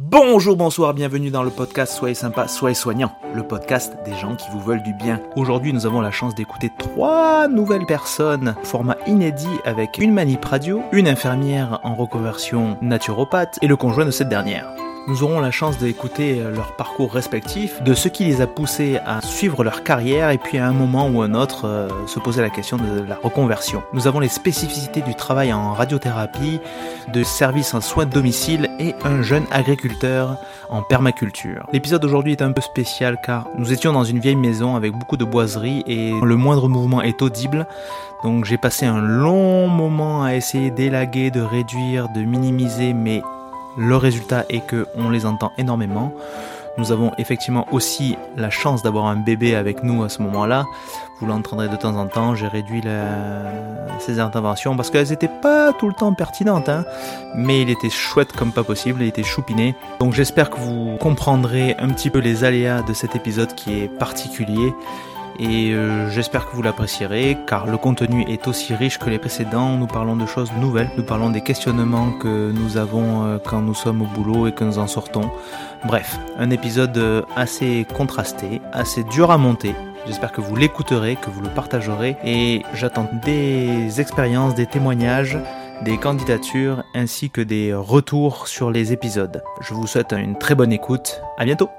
Bonjour, bonsoir, bienvenue dans le podcast Soyez sympa, soyez soignant, le podcast des gens qui vous veulent du bien. Aujourd'hui, nous avons la chance d'écouter trois nouvelles personnes, format inédit avec une manip radio, une infirmière en reconversion naturopathe et le conjoint de cette dernière. Nous aurons la chance d'écouter leur parcours respectif, de ce qui les a poussés à suivre leur carrière et puis à un moment ou un autre euh, se poser la question de la reconversion. Nous avons les spécificités du travail en radiothérapie, de services en soins de domicile et un jeune agriculteur en permaculture. L'épisode d'aujourd'hui est un peu spécial car nous étions dans une vieille maison avec beaucoup de boiseries et le moindre mouvement est audible. Donc j'ai passé un long moment à essayer d'élaguer, de réduire, de minimiser, mais le résultat est que on les entend énormément. Nous avons effectivement aussi la chance d'avoir un bébé avec nous à ce moment-là. Vous l'entendrez de temps en temps. J'ai réduit ces interventions parce qu'elles n'étaient pas tout le temps pertinentes, hein. mais il était chouette comme pas possible. Il était choupiné. Donc j'espère que vous comprendrez un petit peu les aléas de cet épisode qui est particulier et euh, j'espère que vous l'apprécierez car le contenu est aussi riche que les précédents. Nous parlons de choses nouvelles, nous parlons des questionnements que nous avons euh, quand nous sommes au boulot et que nous en sortons. Bref, un épisode euh, assez contrasté, assez dur à monter. J'espère que vous l'écouterez, que vous le partagerez et j'attends des expériences, des témoignages des candidatures ainsi que des retours sur les épisodes. Je vous souhaite une très bonne écoute. À bientôt!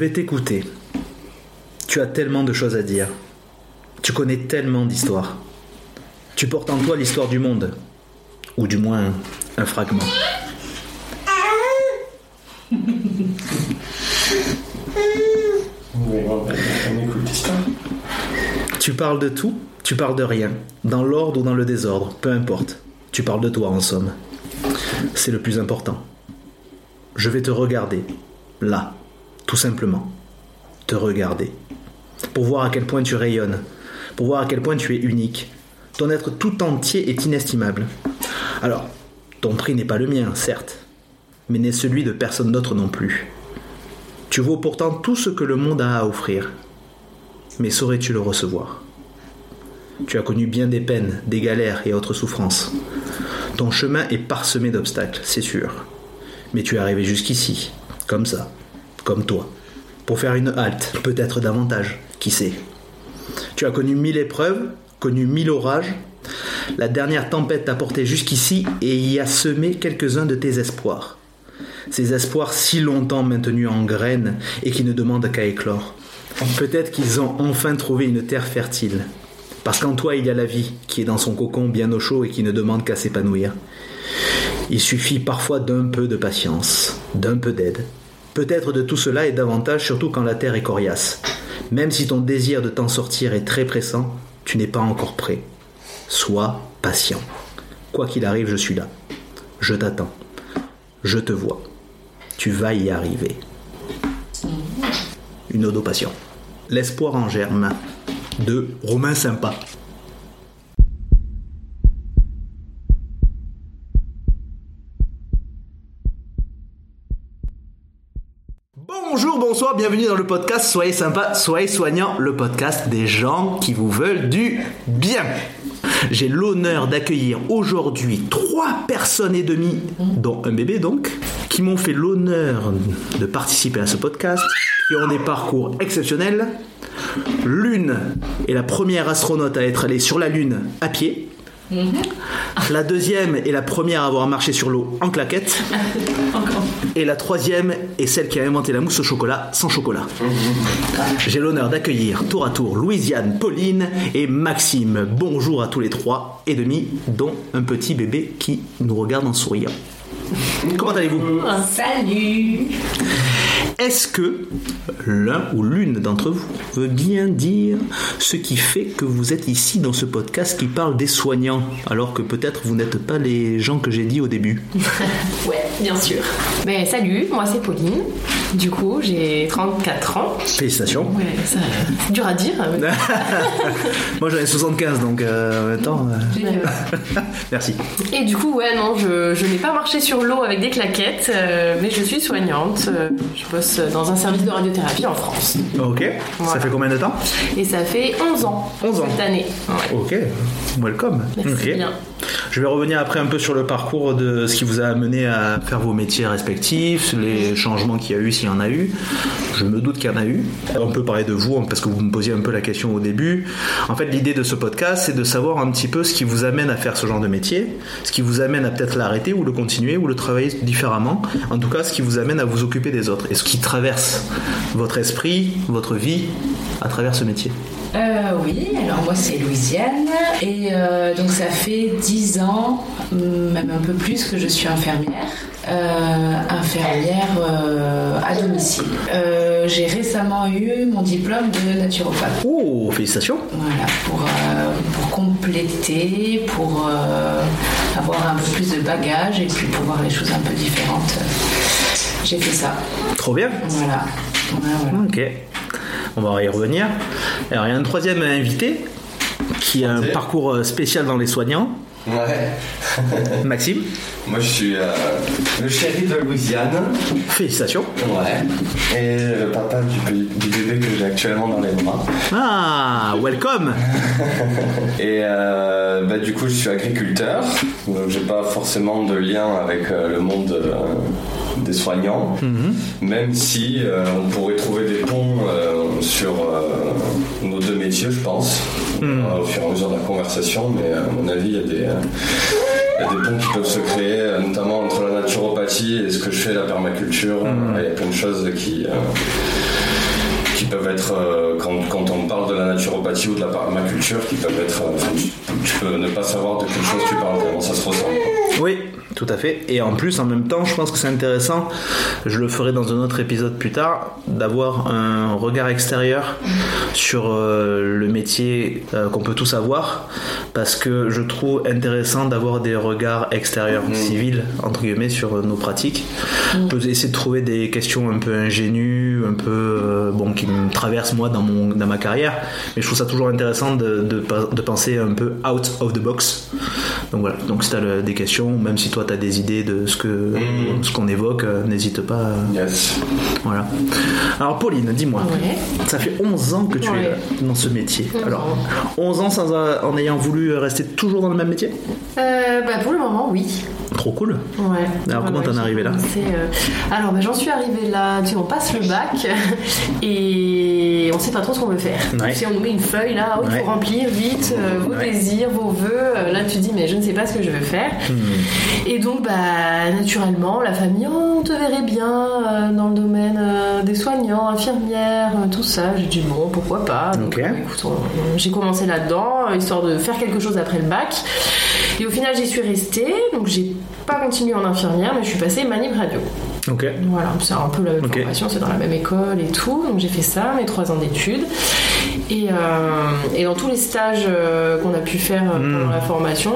Vais t'écouter. Tu as tellement de choses à dire. Tu connais tellement d'histoires. Tu portes en toi l'histoire du monde. Ou du moins un fragment. Tu parles de tout, tu parles de rien, dans l'ordre ou dans le désordre, peu importe. Tu parles de toi en somme. C'est le plus important. Je vais te regarder, là, tout simplement, te regarder. Pour voir à quel point tu rayonnes, pour voir à quel point tu es unique. Ton être tout entier est inestimable. Alors, ton prix n'est pas le mien, certes, mais n'est celui de personne d'autre non plus. Tu vaux pourtant tout ce que le monde a à offrir. Mais saurais-tu le recevoir? Tu as connu bien des peines, des galères et autres souffrances. Ton chemin est parsemé d'obstacles, c'est sûr. Mais tu es arrivé jusqu'ici, comme ça, comme toi, pour faire une halte, peut-être davantage, qui sait. Tu as connu mille épreuves, connu mille orages. La dernière tempête t'a porté jusqu'ici et y a semé quelques-uns de tes espoirs. Ces espoirs si longtemps maintenus en graines et qui ne demandent qu'à éclore. Peut-être qu'ils ont enfin trouvé une terre fertile. Parce qu'en toi, il y a la vie qui est dans son cocon bien au chaud et qui ne demande qu'à s'épanouir. Il suffit parfois d'un peu de patience, d'un peu d'aide, Peut-être de tout cela et davantage, surtout quand la terre est coriace. Même si ton désir de t'en sortir est très pressant, tu n'es pas encore prêt. Sois patient. Quoi qu'il arrive, je suis là. Je t'attends. Je te vois. Tu vas y arriver. Une ode passion. L'espoir en germe. De Romain Sympa. Bonsoir, bienvenue dans le podcast Soyez sympa, soyez soignant, le podcast des gens qui vous veulent du bien. J'ai l'honneur d'accueillir aujourd'hui trois personnes et demie, dont un bébé donc, qui m'ont fait l'honneur de participer à ce podcast, qui ont des parcours exceptionnels. L'une est la première astronaute à être allée sur la Lune à pied. La deuxième est la première à avoir marché sur l'eau en claquette. Et la troisième est celle qui a inventé la mousse au chocolat sans chocolat. J'ai l'honneur d'accueillir tour à tour Louisiane, Pauline et Maxime. Bonjour à tous les trois et demi, dont un petit bébé qui nous regarde en souriant. Comment allez-vous Salut Est-ce que l'un ou l'une d'entre vous veut bien dire ce qui fait que vous êtes ici dans ce podcast qui parle des soignants, alors que peut-être vous n'êtes pas les gens que j'ai dit au début? Ouais, bien sûr. Mais salut, moi c'est Pauline. Du coup, j'ai 34 ans. Félicitations. Ouais, ça, c'est dur à dire. mais- Moi j'en ai 75 donc euh, en même temps. euh, merci. Et du coup, ouais, non, je, je n'ai pas marché sur l'eau avec des claquettes, euh, mais je suis soignante. Euh, Je bosse dans un service de radiothérapie en France. Ok. Ça fait combien de temps? Et ça fait 11 ans. 11 ans. Cette année. Ouais. Ok. Welcome. Merci Ok. bien. Je vais revenir après un peu sur le parcours de ce qui vous a amené à faire vos métiers respectifs, les changements qu'il y a eu, s'il y en a eu. Je me doute qu'il y en a eu. On peut parler de vous parce que vous me posiez un peu la question au début. En fait, l'idée de ce podcast, c'est de savoir un petit peu ce qui vous amène à faire ce genre de métier, ce qui vous amène à peut-être l'arrêter ou le continuer ou le travailler différemment. En tout cas, ce qui vous amène à vous occuper des autres et ce qui traverse votre esprit, votre vie à travers ce métier. Euh, oui, alors moi c'est Louisiane et euh, donc ça fait 10 ans, même un peu plus que je suis infirmière. Euh, infirmière à domicile. J'ai récemment eu mon diplôme de naturopathe. Oh, félicitations. Voilà, pour, pour compléter, pour avoir un peu plus de bagages et puis pour voir les choses un peu différentes. J'ai fait ça. Trop bien. Voilà. Voilà, voilà. Ok, on va y revenir. Alors, il y a un troisième invité qui a un parcours euh, spécial dans les soignants, Ouais, Maxime. moi je suis euh, le chéri de Louisiane. Félicitations. Ouais. Et le papa du, bé- du bébé que j'ai actuellement dans les bras. Ah, welcome. Et euh, bah, du coup, je suis agriculteur. Donc, j'ai pas forcément de lien avec euh, le monde des soignants. Même si euh, on pourrait trouver des ponts euh, sur euh, nos deux métiers, je pense, euh, au fur et à mesure de la conversation. Mais euh, à mon avis, il y a des. euh, il y a des ponts qui peuvent se créer, euh, notamment entre la naturopathie et ce que je fais, la permaculture. Il y a plein de choses qui, euh, qui peuvent être, euh, quand, quand on parle de la naturopathie ou de la permaculture, qui peuvent être. euh, tu, peux ne pas savoir de quelle chose tu parles, comment ça se ressemble. quoi. Oui, tout à fait. Et en plus, en même temps, je pense que c'est intéressant, je le ferai dans un autre épisode plus tard, d'avoir un regard extérieur sur euh, le métier euh, qu'on peut tous avoir, parce que je trouve intéressant d'avoir des regards extérieurs civils, entre guillemets, sur euh, nos pratiques. On peut essayer de trouver des questions un peu ingénues, un peu, euh, bon, qui me traversent moi dans, mon, dans ma carrière, mais je trouve ça toujours intéressant de, de, de penser un peu out of the box. Donc voilà, donc si tu as des questions, même si toi tu as des idées de ce que ce qu'on évoque, euh, n'hésite pas. euh, Yes. voilà. Alors Pauline, dis-moi, Ouais. ça fait 11 ans que tu es Ouais. là, dans ce métier. Alors, 11 ans sans, euh, en ayant voulu rester toujours dans le même métier? Euh, bah, pour le moment, oui. Trop cool. Ouais. Alors, comment t'en es arrivé là euh, Alors, bah, j'en suis arrivée là. Tu sais, on passe le bac et on sait pas trop ce qu'on veut faire. Sais, on nous met une feuille là, il Ouais. faut remplir vite euh, vos désirs, vos vœux. Euh, Là, tu dis, mais je ne sais pas ce que je veux faire. Hmm. Et donc, bah, naturellement, la famille, oh, on te verrait bien dans le domaine des soignants, infirmières, tout ça. J'ai dit, bon, pourquoi pas? Donc, j'ai commencé là-dedans, histoire de faire quelque chose après le bac. Et au final, j'y suis restée. Donc, j'ai pas continué en infirmière, mais je suis passée manip radio. Ok. Voilà, c'est un peu la même Ok. formation, c'est dans la même école et tout. Donc j'ai fait ça, mes trois ans d'études. Et, euh, et dans tous les stages euh, qu'on a pu faire euh, Hmm. pendant la formation,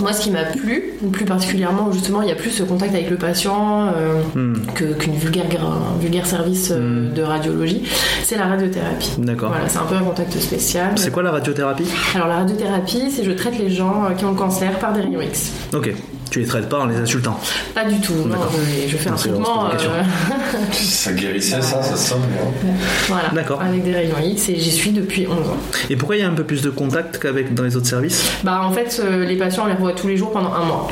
moi ce qui m'a plu, plus particulièrement justement, il y a plus ce contact avec le patient euh, Hmm. qu'une vulgaire, un vulgaire service euh, de radiologie, c'est la radiothérapie. D'accord. Voilà, c'est un peu un contact spécial. C'est quoi la radiothérapie? Alors la radiothérapie, c'est je traite les gens qui ont le cancer par des rayons X. Ok. Tu les traites pas en les insultant. Pas du tout, non, je, je fais un se traitement. questions. Ça guérissait ça, ça sort bien. Voilà, D'accord. avec des rayons X et j'y suis depuis 11 ans. Et pourquoi il y a un peu plus de contact qu'avec dans les autres services? Bah en fait, euh, les patients on les revoit tous les jours pendant un mois.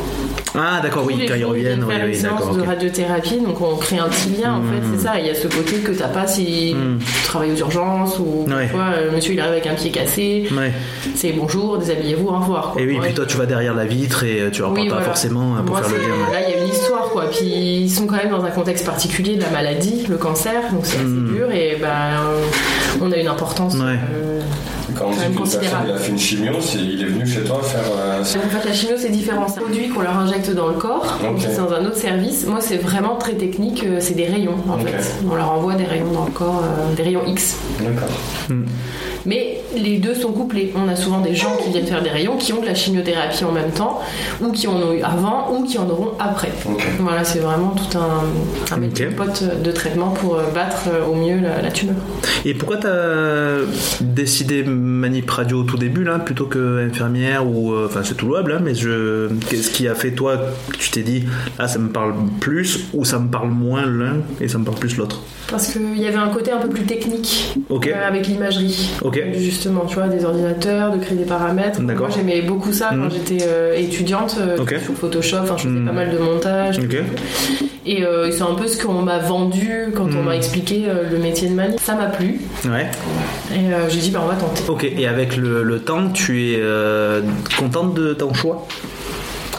Ah, d'accord, oui, quand ils reviennent, viennent oui, oui, d'accord. de radiothérapie, donc on crée un petit lien en fait, c'est ça. Il y a ce côté que t'as pas si Mm. tu travailles aux urgences ou Ouais. tu vois, euh, monsieur il arrive avec un pied cassé, Ouais. c'est bonjour, déshabillez-vous, au revoir. quoi. Et oui, Ouais, puis toi, tu vas derrière la vitre et euh, tu reparles Oui, pas voilà. forcément hein, pour Moi, faire le lien. Là, il y a une histoire, quoi. Puis ils sont quand même dans un contexte particulier de la maladie, le cancer, donc c'est assez Mm. dur et ben on a une importance. Euh, Quand on dit qu'une personne il a fait une chimio, il est venu chez toi faire. euh, En fait, la chimio, c'est différent. C'est un produit qu'on leur injecte dans le corps. C'est dans un autre service. Moi, c'est vraiment très technique. euh, C'est des rayons, en fait. On leur envoie des rayons dans le corps, euh, des rayons X. D'accord. Mais les deux sont couplés. On a souvent des gens qui viennent faire des rayons qui ont de la chimiothérapie en même temps, ou qui en ont eu avant, ou qui en auront après. Voilà, c'est vraiment tout un, un pote de traitement pour euh, battre euh, au mieux la, la tumeur. Et pourquoi t'as décidé manip radio au tout début là plutôt que infirmière ou euh, enfin c'est tout louable hein, mais je qu'est-ce qui a fait toi que tu t'es dit ah ça me parle plus ou ça me parle moins l'un et ça me parle plus l'autre? Parce qu'il y avait un côté un peu plus technique euh, avec l'imagerie. Justement, tu vois, des ordinateurs, de créer des paramètres. Moi, j'aimais beaucoup ça quand j'étais euh, étudiante euh, Ok. sur Photoshop. Je faisais Mhm. pas mal de montage. Et euh, c'est un peu ce qu'on m'a vendu quand on m'a expliqué euh, le métier de manie. Ça m'a plu. Ouais. Et j'ai dit, bah, on va tenter. Ok. Et avec le, le temps, tu es contente de ton choix?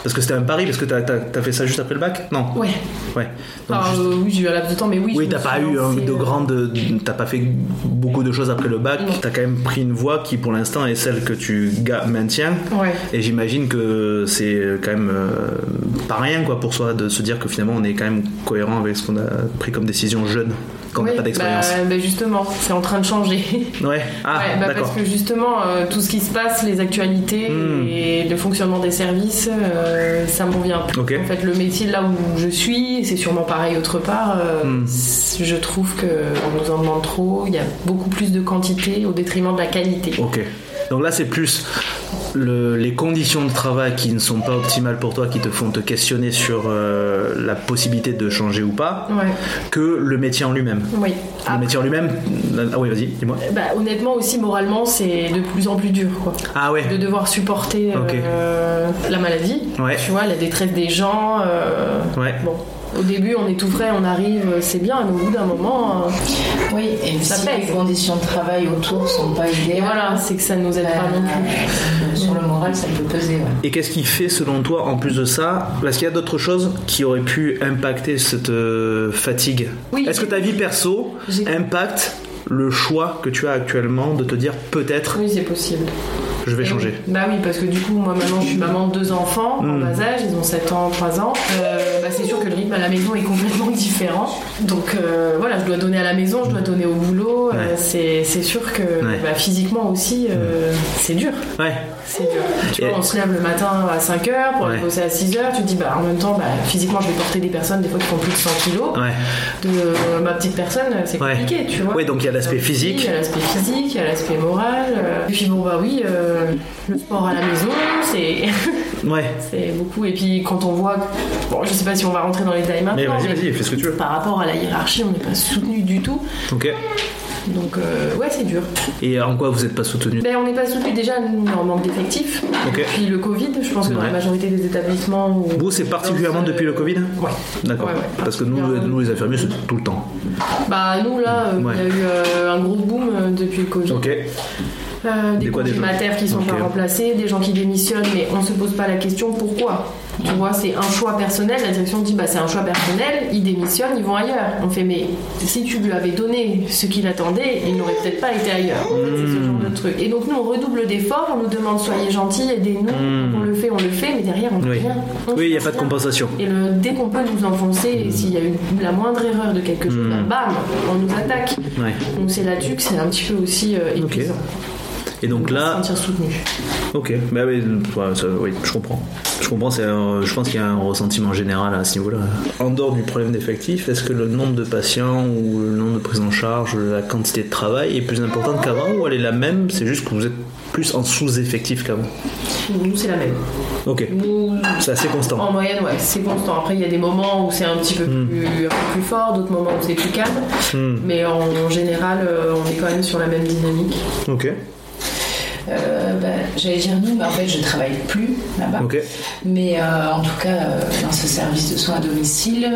Parce que c'était un pari, parce que t'as as, fait ça juste après le bac? Non. Ouais. Ouais. Donc, Enfin, juste- euh, oui, j'ai eu un laps de temps, mais oui. Oui, t'as pas eu hein, de euh, grandes. T'as pas fait beaucoup de choses après le bac. T'as quand même pris une voie qui, pour l'instant, est celle que tu maintiens. Ouais. Et j'imagine que c'est quand même euh, pas rien, quoi, pour soi, de se dire que finalement, on est quand même cohérent avec ce qu'on a pris comme décision jeune, quand on n'a pas d'expérience. bah, bah, justement, c'est en train de changer. Ouais. Ah, Ouais, bah, parce que justement, euh, tout ce qui se passe, les actualités Hmm. et le fonctionnement des services, euh, ça me revient. Ok. En fait, le métier là où je suis, c'est sûrement pareil autre part, euh, Hmm. je trouve qu'on nous en demande trop. Il y a beaucoup plus de quantité au détriment de la qualité. Ok. Donc là, c'est plus le- les conditions de travail qui ne sont pas optimales pour toi, qui te font te questionner sur euh, la possibilité de changer ou pas, Ouais, que le métier en lui-même. oui. Le Après, métier en lui-même. Ah oui, vas-y, dis-moi. bah, honnêtement aussi, moralement, c'est de plus en plus dur. Quoi. Ah ouais. de devoir supporter euh, la maladie, Ouais. tu vois, la détresse des gens. euh, Ouais. Bon, au début, on est tout frais, on arrive, c'est bien, mais au bout d'un moment, euh, Oui, et Ça si pèse. les conditions de travail autour sont pas idéales, et voilà, c'est que ça ne nous aide pas non plus. euh, sur le moral, ça peut peser. ouais. Et qu'est-ce qui fait, selon toi, en plus de ça, parce qu'il y a d'autres choses qui auraient pu impacter cette euh, fatigue? Oui. Est-ce que ta vie perso impacte le choix que tu as actuellement de te dire peut-être Oui, c'est possible. Je vais Et changer. Bah oui, parce que du coup, moi maintenant, je suis maman de deux enfants en Mm. bas âge, ils ont 7 ans, 3 ans. Euh, bah, c'est sûr que le rythme à la maison est complètement différent. Donc euh, voilà, je dois donner à la maison, je dois donner au boulot. euh, Ouais. c'est, c'est sûr que Ouais. bah, physiquement aussi, euh, c'est dur. Ouais. C'est dur. Tu vois, on se lève le matin à 5h pour aller Ouais. bosser à 6h. Tu te dis, bah, en même temps, bah, physiquement, je vais porter des personnes, des fois, qui font plus de 100 kilos. Ouais. De euh, ma petite personne, c'est Ouais. compliqué, tu vois. Oui, donc il y a l'aspect physique. Il y a l'aspect physique, il y a l'aspect moral. euh. Et puis, bon, bah oui, euh, le sport à la maison, c'est. Ouais. c'est beaucoup. Et puis, quand on voit. Bon, je sais pas si on va rentrer dans les détails Mais maintenant. vas-y, vas-y, fais ce que tu veux. Par rapport à la hiérarchie, on n'est pas soutenu du tout. Ok. Donc, euh, ouais, c'est dur. Et en quoi vous n'êtes pas soutenu? Ben, on n'est pas soutenu déjà, nous, on manque d'effectifs. Ok. Puis le Covid, je pense que dans la majorité des établissements. Où Vous, c'est particulièrement depuis le Covid? Ouais. D'accord. Ouais, ouais, Parce que nous, nous, les infirmiers, c'est tout le temps. Bah, nous, là, euh, il y a eu euh, un gros boom euh, depuis le Covid. Ok. Euh, des Des maternes qui sont pas remplacés, des gens qui démissionnent, mais on se pose pas la question pourquoi. Tu vois, c'est un choix personnel. La direction dit bah c'est un choix personnel, ils démissionnent, ils vont ailleurs. On fait mais si tu lui avais donné ce qu'il attendait, il n'aurait peut-être pas été ailleurs. En fait, c'est ce genre de truc. Et donc nous on redouble d'efforts, on nous demande soyez gentils, aidez-nous. Hmm. On le fait, on le fait, mais derrière on ne Oui. fait rien. On Oui, il n'y a pas de compensation. Et le, dès qu'on peut nous enfoncer, et s'il y a eu la moindre erreur de quelque chose, Hmm. bah, bam, on nous attaque. Ouais. Donc c'est là-dessus que c'est un petit peu aussi euh. Et donc On va se là, sentir soutenu. ok, bah oui, ouais, ça- oui, je comprends. Je comprends, un- je pense qu'il y a un ressentiment général à ce niveau-là. En dehors du problème d'effectifs, est-ce que le nombre de patients ou le nombre de prises en charge, la quantité de travail est plus importante qu'avant ou elle est la même C'est juste que vous êtes plus en sous-effectif qu'avant? Nous, c'est la même. Ok, c'est assez constant. en moyenne, ouais, c'est constant. Après, il y a des moments où c'est un petit peu Hmm. plus, un peu plus fort, d'autres moments où c'est plus calme. Hmm, Mais en, général, euh, on est quand même sur la même dynamique. Ok. Euh, bah, J'allais dire nous, mais en fait, je travaille plus là-bas. Mais euh, en tout cas, euh, dans ce service de soins à domicile,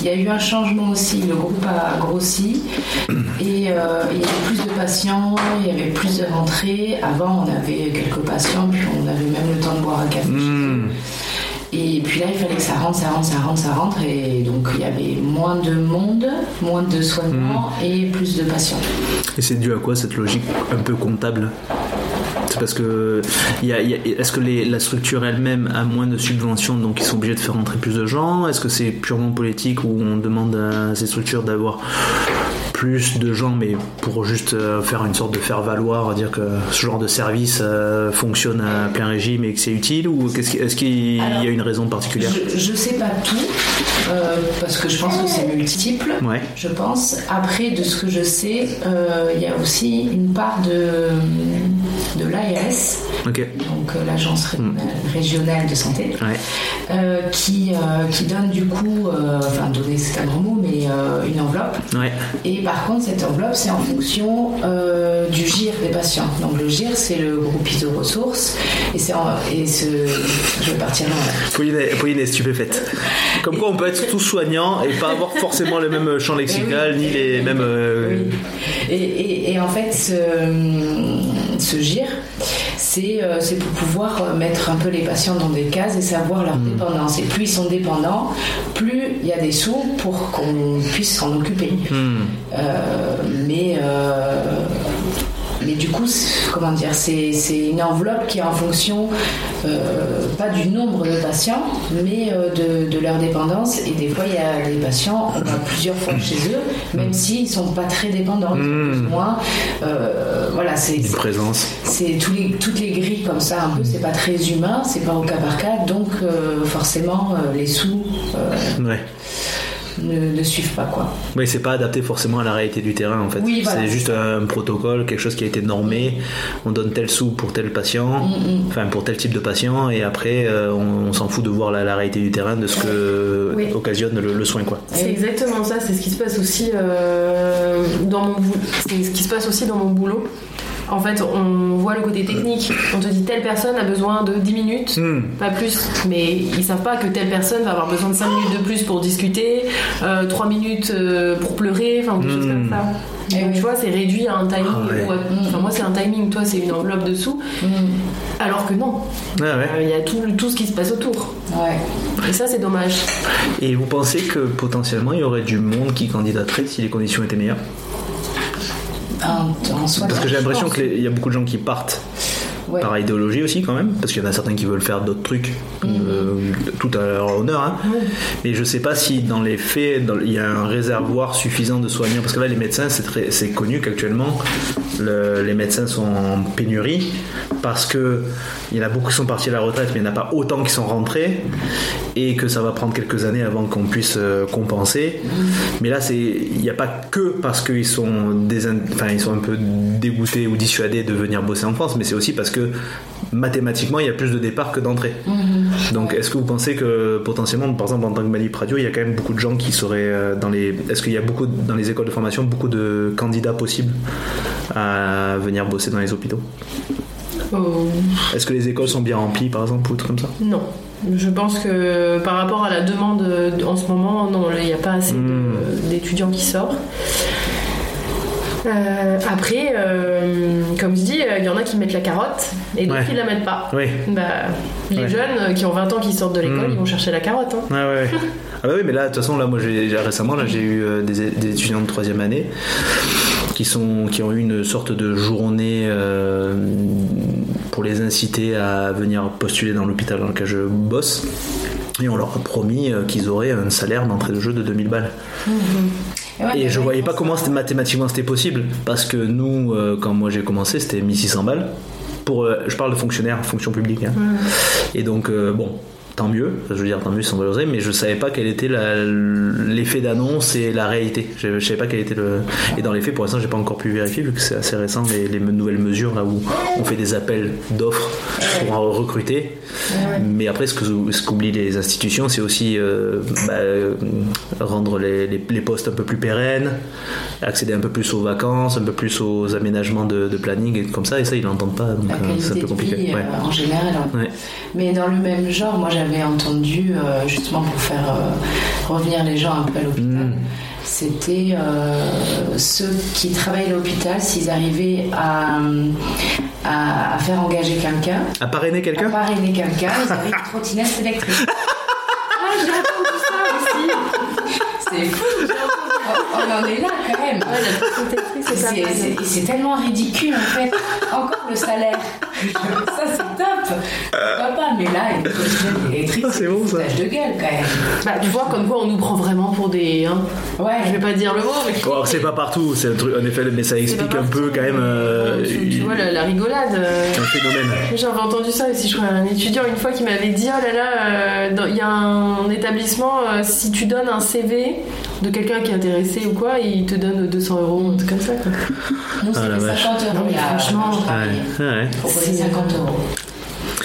il y a eu un changement aussi. Le groupe a grossi et il y avait plus de patients, il y avait plus de rentrées. Avant, on avait quelques patients, puis on avait même le temps de boire un café. Hmm. Et puis là, il fallait que ça rentre, ça rentre, ça rentre, ça rentre. Et donc, il y avait moins de monde, moins de soignants et plus de patients. Et c'est dû à quoi cette logique un peu comptable? C'est parce que est-ce que les- la structure elle-même a moins de subventions donc ils sont obligés de faire rentrer plus de gens? Est-ce que c'est purement politique où on demande à ces structures d'avoir plus de gens mais pour juste euh, faire une sorte de faire valoir dire que ce genre de service euh, fonctionne à plein régime et que c'est utile ou est-ce qu'il y a une raison particulière Je, je sais pas tout, euh, parce que je pense que c'est multiple. Ouais. Je pense. Après, de ce que je sais, euh, il y a aussi une part de, de l'ARS, Donc euh, l'agence ré- régionale de santé, Ouais. euh, qui, euh, qui donne du coup, enfin donner c'est un grand mot, mais une enveloppe. Ouais. Et par contre, cette enveloppe, c'est en fonction du GIR des patients. Donc le GIR, c'est le groupe ISO ressources. Et, et ce, je vais partir là. Pauline est, Pauline est stupéfaite. Comme quoi on peut être tous soignants et pas avoir forcément le même champ lexical Eh oui. ni les mêmes. Oui. Et, et- et en fait, ce, ce GIR, c'est euh, c'est pour pouvoir euh, mettre un peu les patients dans des cases et savoir leur dépendance. Et plus ils sont dépendants, plus il y a des sous pour qu'on puisse s'en occuper. hmm. Euh, mais, mais du coup, c'est- comment dire, c'est une enveloppe qui est en fonction euh, pas du nombre de patients, mais euh, de, de leur dépendance. Et des fois, il y a des patients, on va plusieurs fois chez eux, même s'ils sont pas très dépendants, ou moins. euh, voilà, c'est Une présence. c'est tous les, toutes les grilles comme ça, un peu, c'est pas très humain, c'est pas au cas par cas, donc euh, forcément, les sous Ouais. Ne, ne suivent pas, quoi. Mais c'est pas adapté forcément à la réalité du terrain en fait. Oui, voilà, c'est juste un protocole, quelque chose qui a été normé. On donne tel sou pour tel patient, enfin pour tel type de patient, et après euh, on, on s'en fout de voir la, la réalité du terrain, de ce que Oui. occasionne le, le soin quoi. C'est exactement ça, c'est ce qui se passe aussi euh, dans mon boulot. C'est ce qui se passe aussi dans mon boulot. En fait, on voit le côté technique. On te dit telle personne a besoin de 10 minutes, Hmm. pas plus. Mais ils savent pas que telle personne va avoir besoin de 5 minutes de plus pour discuter, euh, 3 minutes euh, pour pleurer, enfin des choses comme ça. Eh Donc oui. tu vois, c'est réduit à un timing. Ah ouais. enfin, moi, c'est un timing, toi, c'est une enveloppe dessous. Alors que non, ouais. Euh, il y a tout, tout ce qui se passe autour. Ouais. Et ça, c'est dommage. Et vous pensez que potentiellement il y aurait du monde qui candidaterait si les conditions étaient meilleures? En soi, Parce que j'ai l'impression qu'il y a beaucoup de gens qui partent Ouais. par idéologie aussi quand même, parce qu'il y en a certains qui veulent faire d'autres trucs, Mm. euh, tout à leur honneur. Hein. Mais je sais pas si dans les faits, dans- il y a un réservoir suffisant de soignants, parce que là les médecins, c'est connu qu'actuellement le- les médecins sont en pénurie, parce que il y en a beaucoup qui sont partis à la retraite, mais il n'y en a pas autant qui sont rentrés, et que ça va prendre quelques années avant qu'on puisse euh, compenser. Mais là, c'est il n'y a pas que parce qu'ils sont, désin- enfin, ils sont un peu dégoûtés ou dissuadés de venir bosser en France, mais c'est aussi parce que mathématiquement, il y a plus de départs que d'entrées. Donc, est-ce que vous pensez que potentiellement, par exemple, en tant que Manip Radio, il y a quand même beaucoup de gens qui seraient euh, dans les. Est-ce qu'il y a beaucoup dans les écoles de formation beaucoup de candidats possibles à venir bosser dans les hôpitaux Euh, Est-ce que les écoles sont bien remplies, par exemple, ou trucs comme ça? Non. Je pense que par rapport à la demande euh, en ce moment, non, il n'y a pas assez Hmm. d'étudiants qui sortent. Euh, après, euh, comme je dis, il y en a qui mettent la carotte et d'autres Ouais. qui la mettent pas. Oui. Bah, les Ouais. jeunes qui ont 20 ans qui sortent de l'école, Hmm. ils vont chercher la carotte. hein. Ouais. Ah bah oui, mais là, de toute façon, là, moi, j'ai, récemment, là, j'ai eu des, des étudiants de troisième année qui sont, qui ont eu une sorte de journée euh, pour les inciter à venir postuler dans l'hôpital dans lequel je bosse. Et on leur a promis euh, qu'ils auraient un salaire d'entrée de jeu de 2000 balles. ouais, Et mais je ouais, voyais pas comment mathématiquement c'était possible. Parce que nous, euh, quand moi j'ai commencé, c'était 1600 balles. Pour, euh, je parle de fonctionnaires, fonction publique. hein. Et donc, euh, bon, tant mieux. Je veux dire, tant mieux, ils sont valorisés, mais je savais pas quel était l'effet d'annonce et la réalité. Je, je savais pas quel était le. Et dans les faits, pour l'instant, j'ai pas encore pu vérifier vu que c'est assez récent les, les nouvelles mesures là où on fait des appels d'offres pour recruter. Mais après, ce que ce qu'oublient les institutions, c'est aussi euh, bah, euh, rendre les, les- les postes un peu plus pérennes, accéder un peu plus aux vacances, un peu plus aux aménagements de, de planning et comme ça. Et ça, ils l'entendent pas, donc euh, c'est un peu compliqué. vie, Ouais. en général. ouais. Mais dans le même genre, moi j'avais entendu, euh, justement pour faire euh, revenir les gens un peu à l'hôpital, Mm. c'était euh, ceux qui travaillent à l'hôpital, s'ils arrivaient à, à, à faire engager quelqu'un, À parrainer à quelqu'un parrainer quelqu'un, ils avaient une trottinette électrique. Ah, j'ai entendu ça aussi. C'est fou, on en est là quand même. Ouais, la protectrice, c'est C'est- tellement ridicule en fait. Encore le salaire. Ça c'est top. Pas Mais là, une trottinette électrique, Ah, c'est bon, ça. de gueule quand même. Bah, tu vois, comme quoi on nous prend vraiment pour des. hein. Ouais. Je vais pas dire le mot, mais. Bon, c'est pas partout, c'est un truc, en effet, mais ça explique un peu quand même euh, Tu, tu vois la, la rigolade. euh, un phénomène. J'avais entendu ça aussi, je crois, un étudiant une fois qui m'avait dit Oh là là, euh, il y a un établissement, euh, si tu donnes un CV de quelqu'un qui est intéressé ou quoi, il te donne 200 euros, un truc comme ça. Nous, Ah, c'était vache. 50 euros. Non, mais franchement, je Ouais. Proposer 50 euros.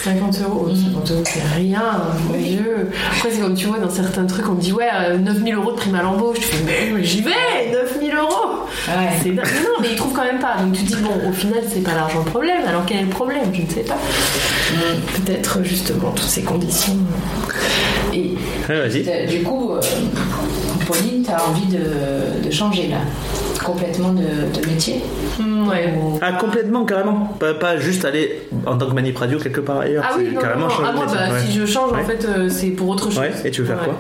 50 euros, 50 euros, c'est rien, mon Dieu. Après, c'est comme tu vois, dans certains trucs, on me dit Ouais, euh, 9000 euros de prime à l'embauche. Tu fais Mais, mais j'y vais, 9000 euros Ouais. C'est dingue. Mais non, mais ils trouvent quand même pas. Donc tu te dis, bon, au final, c'est pas l'argent le problème. Alors quel est le problème? Je ne sais pas. Peut-être justement toutes ces conditions. Et Ouais, vas-y. euh, du coup, euh, Pauline, t'as envie de, de changer là? Complètement de, de métier ouais. Ou- Ah, complètement, carrément. Pas, pas juste aller en tant que manip radio quelque part ailleurs. Ah oui, c'est non, carrément non, non. changer Ah, de moi, métier, bah, ouais. si je change, Ouais. en fait, euh, c'est pour autre chose. Ouais, et tu veux faire quoi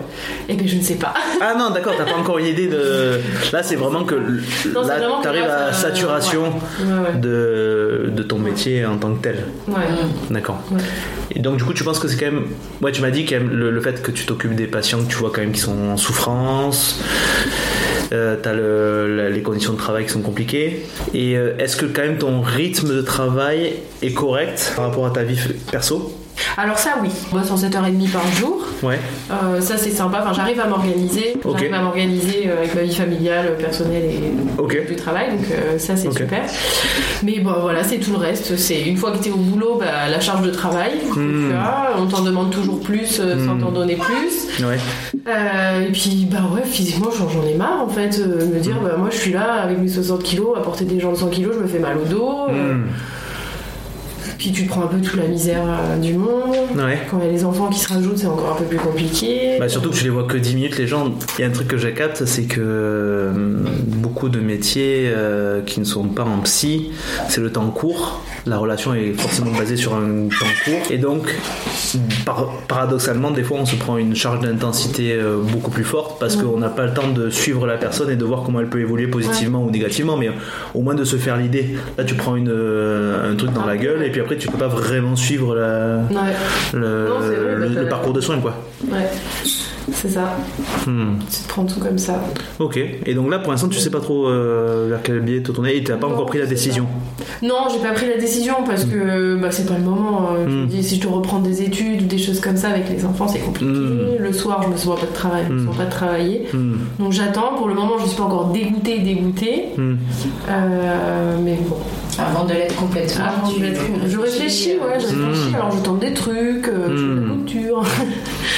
Eh ben, je ne sais pas. Ah non, d'accord, t'as pas encore une idée de. Là, c'est vraiment que l- là, t'arrives à saturation Ouais, ouais. de, de ton métier en tant que tel. Ouais. D'accord. Ouais. Et donc, du coup, tu penses que c'est quand même. Ouais, tu m'as dit quand même le, le fait que tu t'occupes des patients que tu vois quand même qui sont en souffrance. Euh, t'as les conditions de travail qui sont compliquées. Et euh, est-ce que quand même ton rythme de travail est correct par rapport à ta vie perso? Alors ça, oui. Moi, c'est en 7h30 par jour. Ouais. Euh, ça, c'est sympa. Enfin, j'arrive à m'organiser. J'arrive à m'organiser euh, avec ma vie familiale, personnelle et du travail. Donc euh, ça, c'est super. Mais bon, voilà, c'est tout le reste. C'est une fois que tu es au boulot, bah, la charge de travail Hmm. tu. On t'en demande toujours plus euh, sans Hmm. t'en donner plus. Ouais. Et puis, bah ouais, physiquement, j'en j'en ai marre en fait. me dire, bah moi je suis là avec mes 60 kilos, à porter des gens de 100 kilos, je me fais mal au dos. Puis tu prends un peu toute la misère euh, du monde. Ouais. Quand il y a les enfants qui se rajoutent, c'est encore un peu plus compliqué. Bah, surtout que tu les vois que 10 minutes, les gens. Il y a un truc que je capte, c'est que euh, beaucoup de métiers euh, qui ne sont pas en psy, c'est le temps court. La relation est forcément basée sur un temps court. Et donc, par- paradoxalement, des fois, on se prend une charge d'intensité euh, beaucoup plus forte parce Ouais. qu'on n'a pas le temps de suivre la personne et de voir comment elle peut évoluer positivement ou négativement, mais au moins de se faire l'idée. Là, tu prends une, euh, un truc dans la gueule et puis après, tu peux pas vraiment suivre la, Ouais, le, Non, c'est vrai, le- bah, le parcours de soins, quoi. ouais. C'est ça. Hmm. Tu te prends tout comme ça. Ok. Et donc là, pour l'instant, tu sais pas trop euh, vers quel biais te tourner et tu n'as pas Non, encore pris la décision. Non, j'ai pas pris la décision parce que bah, c'est pas le moment. euh, Je me Mm. dis, si je dois reprendre des études ou des choses comme ça avec les enfants, c'est compliqué. Mm. Le soir, je me sens pas de travail, je me sens pas de travailler. Hmm. Donc j'attends. Pour le moment, je suis pas encore dégoûtée, dégoûtée. Hmm. Euh, mais bon. Avant de l'être complètement. Avant tu- de l'être- je réfléchis, ouais, je réfléchis. Alors je tente des trucs, euh, je fais de la couture.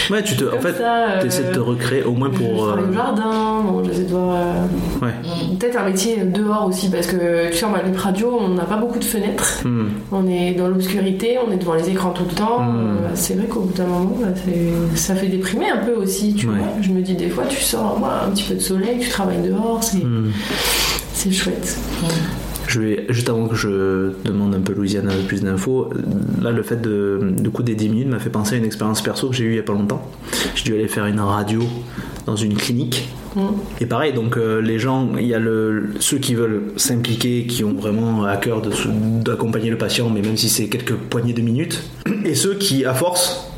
Ouais, tu te, en fait, ça, euh, tu essaies de te recréer au moins je pour. travaille euh, au jardin, bon, j'essaie de voir. euh, Ouais. Mm. Peut-être un métier dehors aussi, parce que tu sais, en Malib radio, on n'a pas beaucoup de fenêtres. hmm. On est dans l'obscurité, on est devant les écrans tout le temps. Mm. Euh, c'est vrai qu'au bout d'un moment, bah, ça fait déprimer un peu aussi, tu Ouais. vois. Je me dis des fois, tu sors moi, un petit peu de soleil, tu travailles dehors, c'est Hmm. c'est chouette. Je vais, juste avant que je demande un peu Louisiane plus d'infos, là le fait de, du coup des 10 minutes m'a fait penser à une expérience perso que j'ai eue il y a pas longtemps. J'ai dû aller faire une radio dans une clinique. Mm. Et pareil, donc euh, les gens, il y a le, ceux qui veulent s'impliquer, qui ont vraiment à cœur d'accompagner le patient, mais même si c'est quelques poignées de minutes, et ceux qui, à force,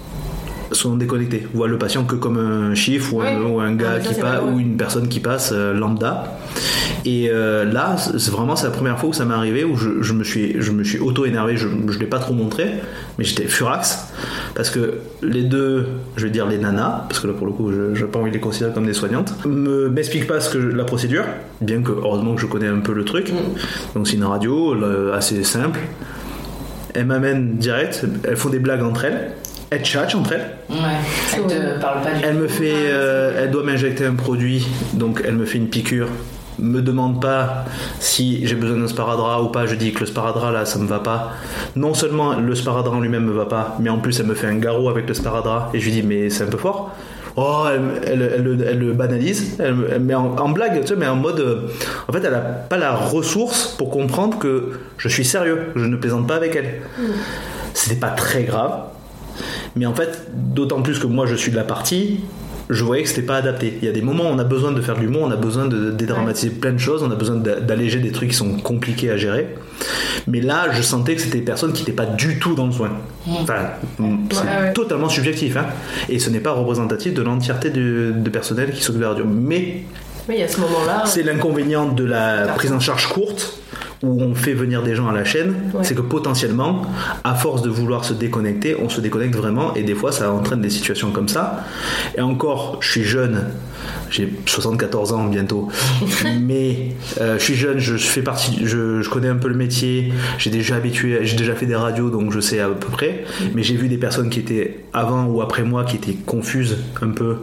sont déconnectés, voient le patient que comme un chiffre ou, un, Ouais. ou un Ah, gars ça, qui passe ou une personne qui passe euh, lambda. Et euh, là, c'est vraiment c'est la première fois où ça m'est arrivé où je, je me suis je me suis auto énervé. Je je l'ai pas trop montré, mais j'étais furax parce que les deux, je vais dire les nanas, parce que là pour le coup, je n'ai pas envie de les considérer comme des soignantes, me m'expliquent pas ce que la procédure, bien que heureusement que je connais un peu le truc. Donc c'est une radio assez simple. Elles m'amènent direct, elles font des blagues entre elles, elles tchatchent entre elles. Ouais. Elle te parle pas du Elle tout. me fait, euh, elle doit m'injecter un produit, donc elle me fait une piqûre. Me demande pas si j'ai besoin d'un sparadrap ou pas. Je dis que le sparadrap là, ça me va pas. Non seulement le sparadrap en lui-même me va pas, mais en plus elle me fait un garrot avec le sparadrap et je lui dis mais c'est un peu fort. Oh, elle, elle, elle le- elle le banalise, elle, me- elle met en, en blague, tu sais, mais en mode. euh, en fait, elle a pas la ressource pour comprendre que je suis sérieux, je ne plaisante pas avec elle. C'était pas très grave, mais en fait, d'autant plus que moi je suis de la partie, je voyais que c'était pas adapté. Il y a des moments où on a besoin de faire de l'humour, on a besoin de dédramatiser plein de choses, on a besoin d'a- d'alléger des trucs qui sont compliqués à gérer. Mais là, je sentais que c'était des personnes qui n'étaient pas du tout dans le soin. Enfin, c'est Ouais, ouais. totalement subjectif, hein. et ce n'est pas représentatif de l'entièreté du, de personnel qui s'occupe de la radio. Mais ce moment-là. c'est l'inconvénient de la prise en charge courte où on fait venir des gens à la chaîne, Ouais. c'est que potentiellement, à force de vouloir se déconnecter, on se déconnecte vraiment et des fois ça entraîne des situations comme ça. Et encore, je suis jeune, j'ai 74 ans bientôt, mais euh, je suis jeune, je fais partie, je, je connais un peu le métier, j'ai déjà habitué, j'ai déjà fait des radios donc je sais à peu près, mais j'ai vu des personnes qui étaient avant ou après moi qui étaient confuses un peu.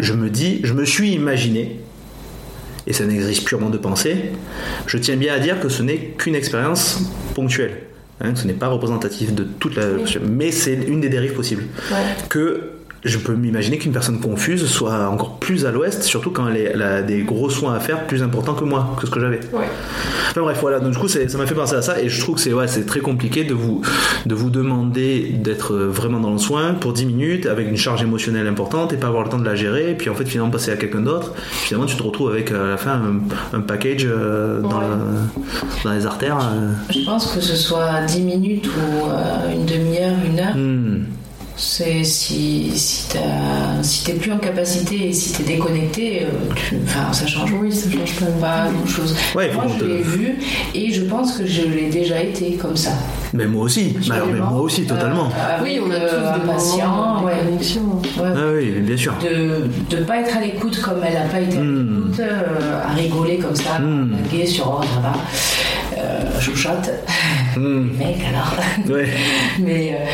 Je me dis, je me suis imaginé et c'est un exercice purement de pensée, je tiens bien à dire que ce n'est qu'une expérience ponctuelle. hein, que ce n'est pas représentatif de toute la. Mais c'est une des dérives possibles. Ouais. Que je peux m'imaginer qu'une personne confuse soit encore plus à l'ouest, surtout quand elle, est- elle a des gros soins à faire plus importants que moi, que ce que j'avais. Ouais. Enfin bref, voilà, donc du coup ça m'a fait penser à ça et je trouve que c'est ouais, c'est très compliqué de vous, de vous demander d'être vraiment dans le soin pour 10 minutes avec une charge émotionnelle importante et pas avoir le temps de la gérer et puis en fait finalement passer à quelqu'un d'autre. Finalement tu te retrouves avec euh, à la fin un, un package euh, dans, Ouais. la- dans les artères. euh. Je pense que ce soit 10 minutes ou euh, une demi-heure, une heure. Hmm. C'est si, si t'es plus en capacité et si t'es déconnecté, euh, tu- enfin, ça change Oui, ça change pas. pas grand chose. Ouais, moi, je te- l'ai vu et je pense que je l'ai déjà été comme ça. Mais moi aussi, mais, alors, mais moi aussi totalement. Euh, Oui, on a tous euh, des un patient, moments de ouais. connexion. Ouais. Ah oui, bien sûr. de ne pas être à l'écoute comme elle n'a pas été à Hmm. l'écoute, euh, à rigoler comme ça, Hmm. à blaguer sur oh ça va, euh, chouchotte, Hmm. mec alors. Ouais. Mais euh,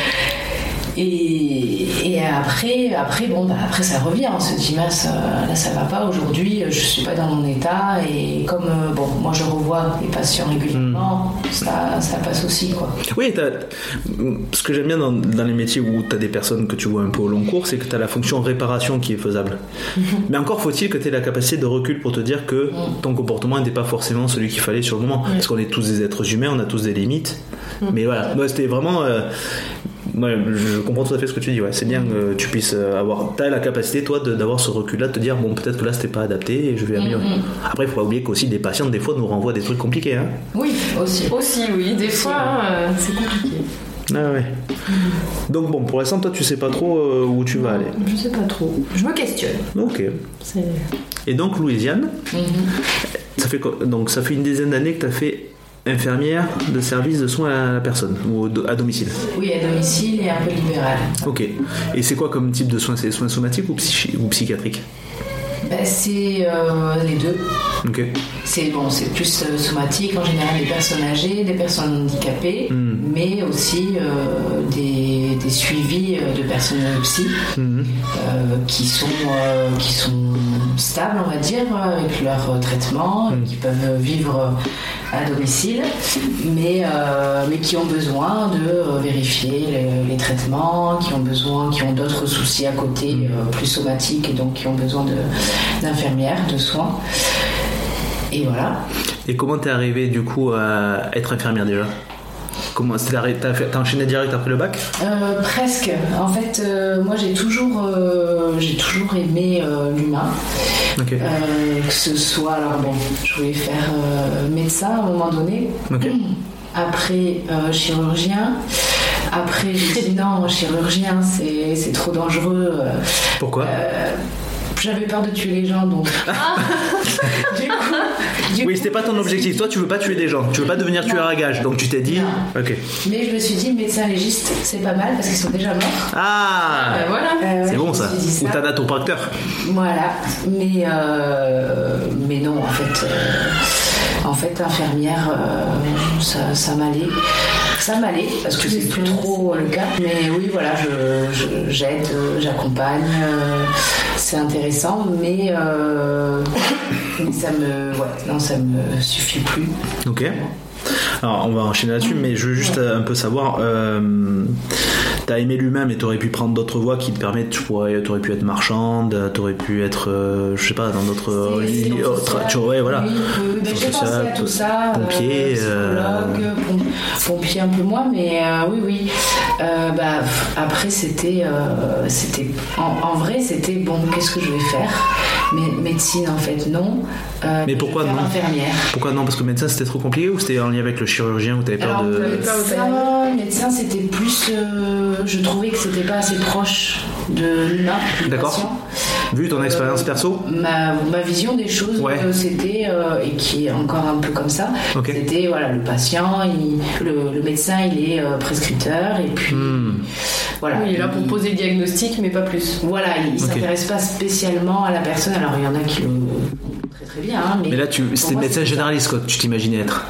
et, et après, après bon bah après ça revient, on se dit mince euh, là ça va pas aujourd'hui, je suis pas dans mon état et comme euh, bon moi je revois les patients régulièrement, ça, ça passe aussi quoi. Oui, ce que j'aime bien dans, dans les métiers où tu as des personnes que tu vois un peu au long cours, c'est que tu as la fonction réparation qui est faisable. Mais encore faut-il que tu aies la capacité de recul pour te dire que ton comportement n'était pas forcément celui qu'il fallait sur le moment. Parce qu'on est tous des êtres humains, on a tous des limites. Mais voilà, moi c'était vraiment. euh, je comprends tout à fait ce que tu dis. Ouais. C'est bien que tu puisses euh, avoir. Tu as la capacité, toi, d'avoir ce recul-là, de te dire bon, peut-être que là c'était pas adapté et je vais améliorer. Après, il faut pas oublier qu'aussi des patients, des fois, nous renvoient des trucs compliqués. Hein. Oui aussi. Aussi, oui, des fois, hein, euh, c'est compliqué. Ah ouais. Donc bon, pour l'instant, toi, tu sais pas trop euh, où tu vas aller. Je sais pas trop. Je me questionne. Ok. Et donc, Louisiane, Mhm. ça fait quoi- donc ça fait une dizaine d'années que tu as fait infirmière de service de soins à la personne ou à domicile. Oui à domicile et un peu libéral. Ok. Et c'est quoi comme type de soins? C'est des soins somatiques ou, psychi- ou psychiatriques? Ben, c'est euh, les deux. Ok. C'est bon, c'est plus euh, somatique en général des personnes âgées, des personnes handicapées, Mm. mais aussi euh, des, des suivis de personnes psy qui sont euh, qui sont stables, on va dire, avec leur euh, traitement, Mm. qui peuvent vivre à domicile, mais euh, mais qui ont besoin de euh, vérifier les, les traitements, qui ont besoin, qui ont d'autres soucis à côté, Mm. euh, plus somatiques, et donc qui ont besoin de d'infirmières, de soins. Et voilà. Et comment t'es arrivé du coup à être infirmière déjà? Comment T'as t'as enchaîné direct après le bac Euh, presque. En fait, euh, moi j'ai toujours, euh, j'ai toujours aimé l'humain. Que ce soit, alors bon, je voulais faire médecin à un moment donné. Après chirurgien. Après, j'ai dit non, chirurgien, c'est c'est trop dangereux. Pourquoi? J'avais peur de tuer les gens, donc. du coup, du Oui, c'était pas ton objectif. Toi, tu veux pas tuer des gens. Tu veux pas devenir tueur à gage. Donc tu t'es dit. Non. Ok. Mais je me suis dit, médecin légiste, c'est pas mal parce qu'ils sont déjà morts. Ah Ben voilà. Euh, ouais, C'est je bon ça. suis dit Ou thanatopracteur. Voilà, mais euh, mais non, en fait, euh, en fait, infirmière, euh, ça, ça m'allait, ça m'allait parce que c'est plus trop le cas. Mais oui, voilà, je je- j'aide, euh, j'accompagne, euh, c'est intéressant, mais, euh, mais ça me, ouais, non, ça me suffit plus. Ok. Alors, on va enchaîner là-dessus, mais je veux juste euh, un peu savoir. Euh, T'as aimé l'humain, mais t'aurais pu prendre d'autres voies qui te permettent. Tu pourrais, t'aurais pu être marchande, t'aurais pu être, euh, je sais pas, dans d'autres. Euh, tu- ouais, voilà. Oui, oui, j'ai pensé à tout ça. pompier, euh, psychologue, pom- pompier un peu moins, mais euh, oui, oui. Euh, bah, après, c'était, euh, c'était, en, en vrai, c'était bon. Qu'est-ce que je vais faire? Mais médecine, en fait, non. Euh, Mais pourquoi non? infirmière. Pourquoi non? Parce que médecin c'était trop compliqué ou c'était en lien avec le chirurgien ou t'avais peur Alors, de. peur de médecin, médecin, c'était plus. euh, je trouvais que c'était pas assez proche de du D'accord. Vu ton expérience perso ma, ma vision des choses, Ouais. euh, c'était, euh, et qui est encore un peu comme ça, Ok. c'était voilà, le patient, il- le, le médecin, il est euh, prescripteur, et puis Hmm. voilà. Oui, il est là pour il- poser le diagnostic, mais pas plus. Voilà, il Ok. s'intéresse pas spécialement à la personne, alors il y en a qui le très très bien, hein, mais, Mais là, tu, c'était moi, médecin généraliste quoi, tu t'imaginais être.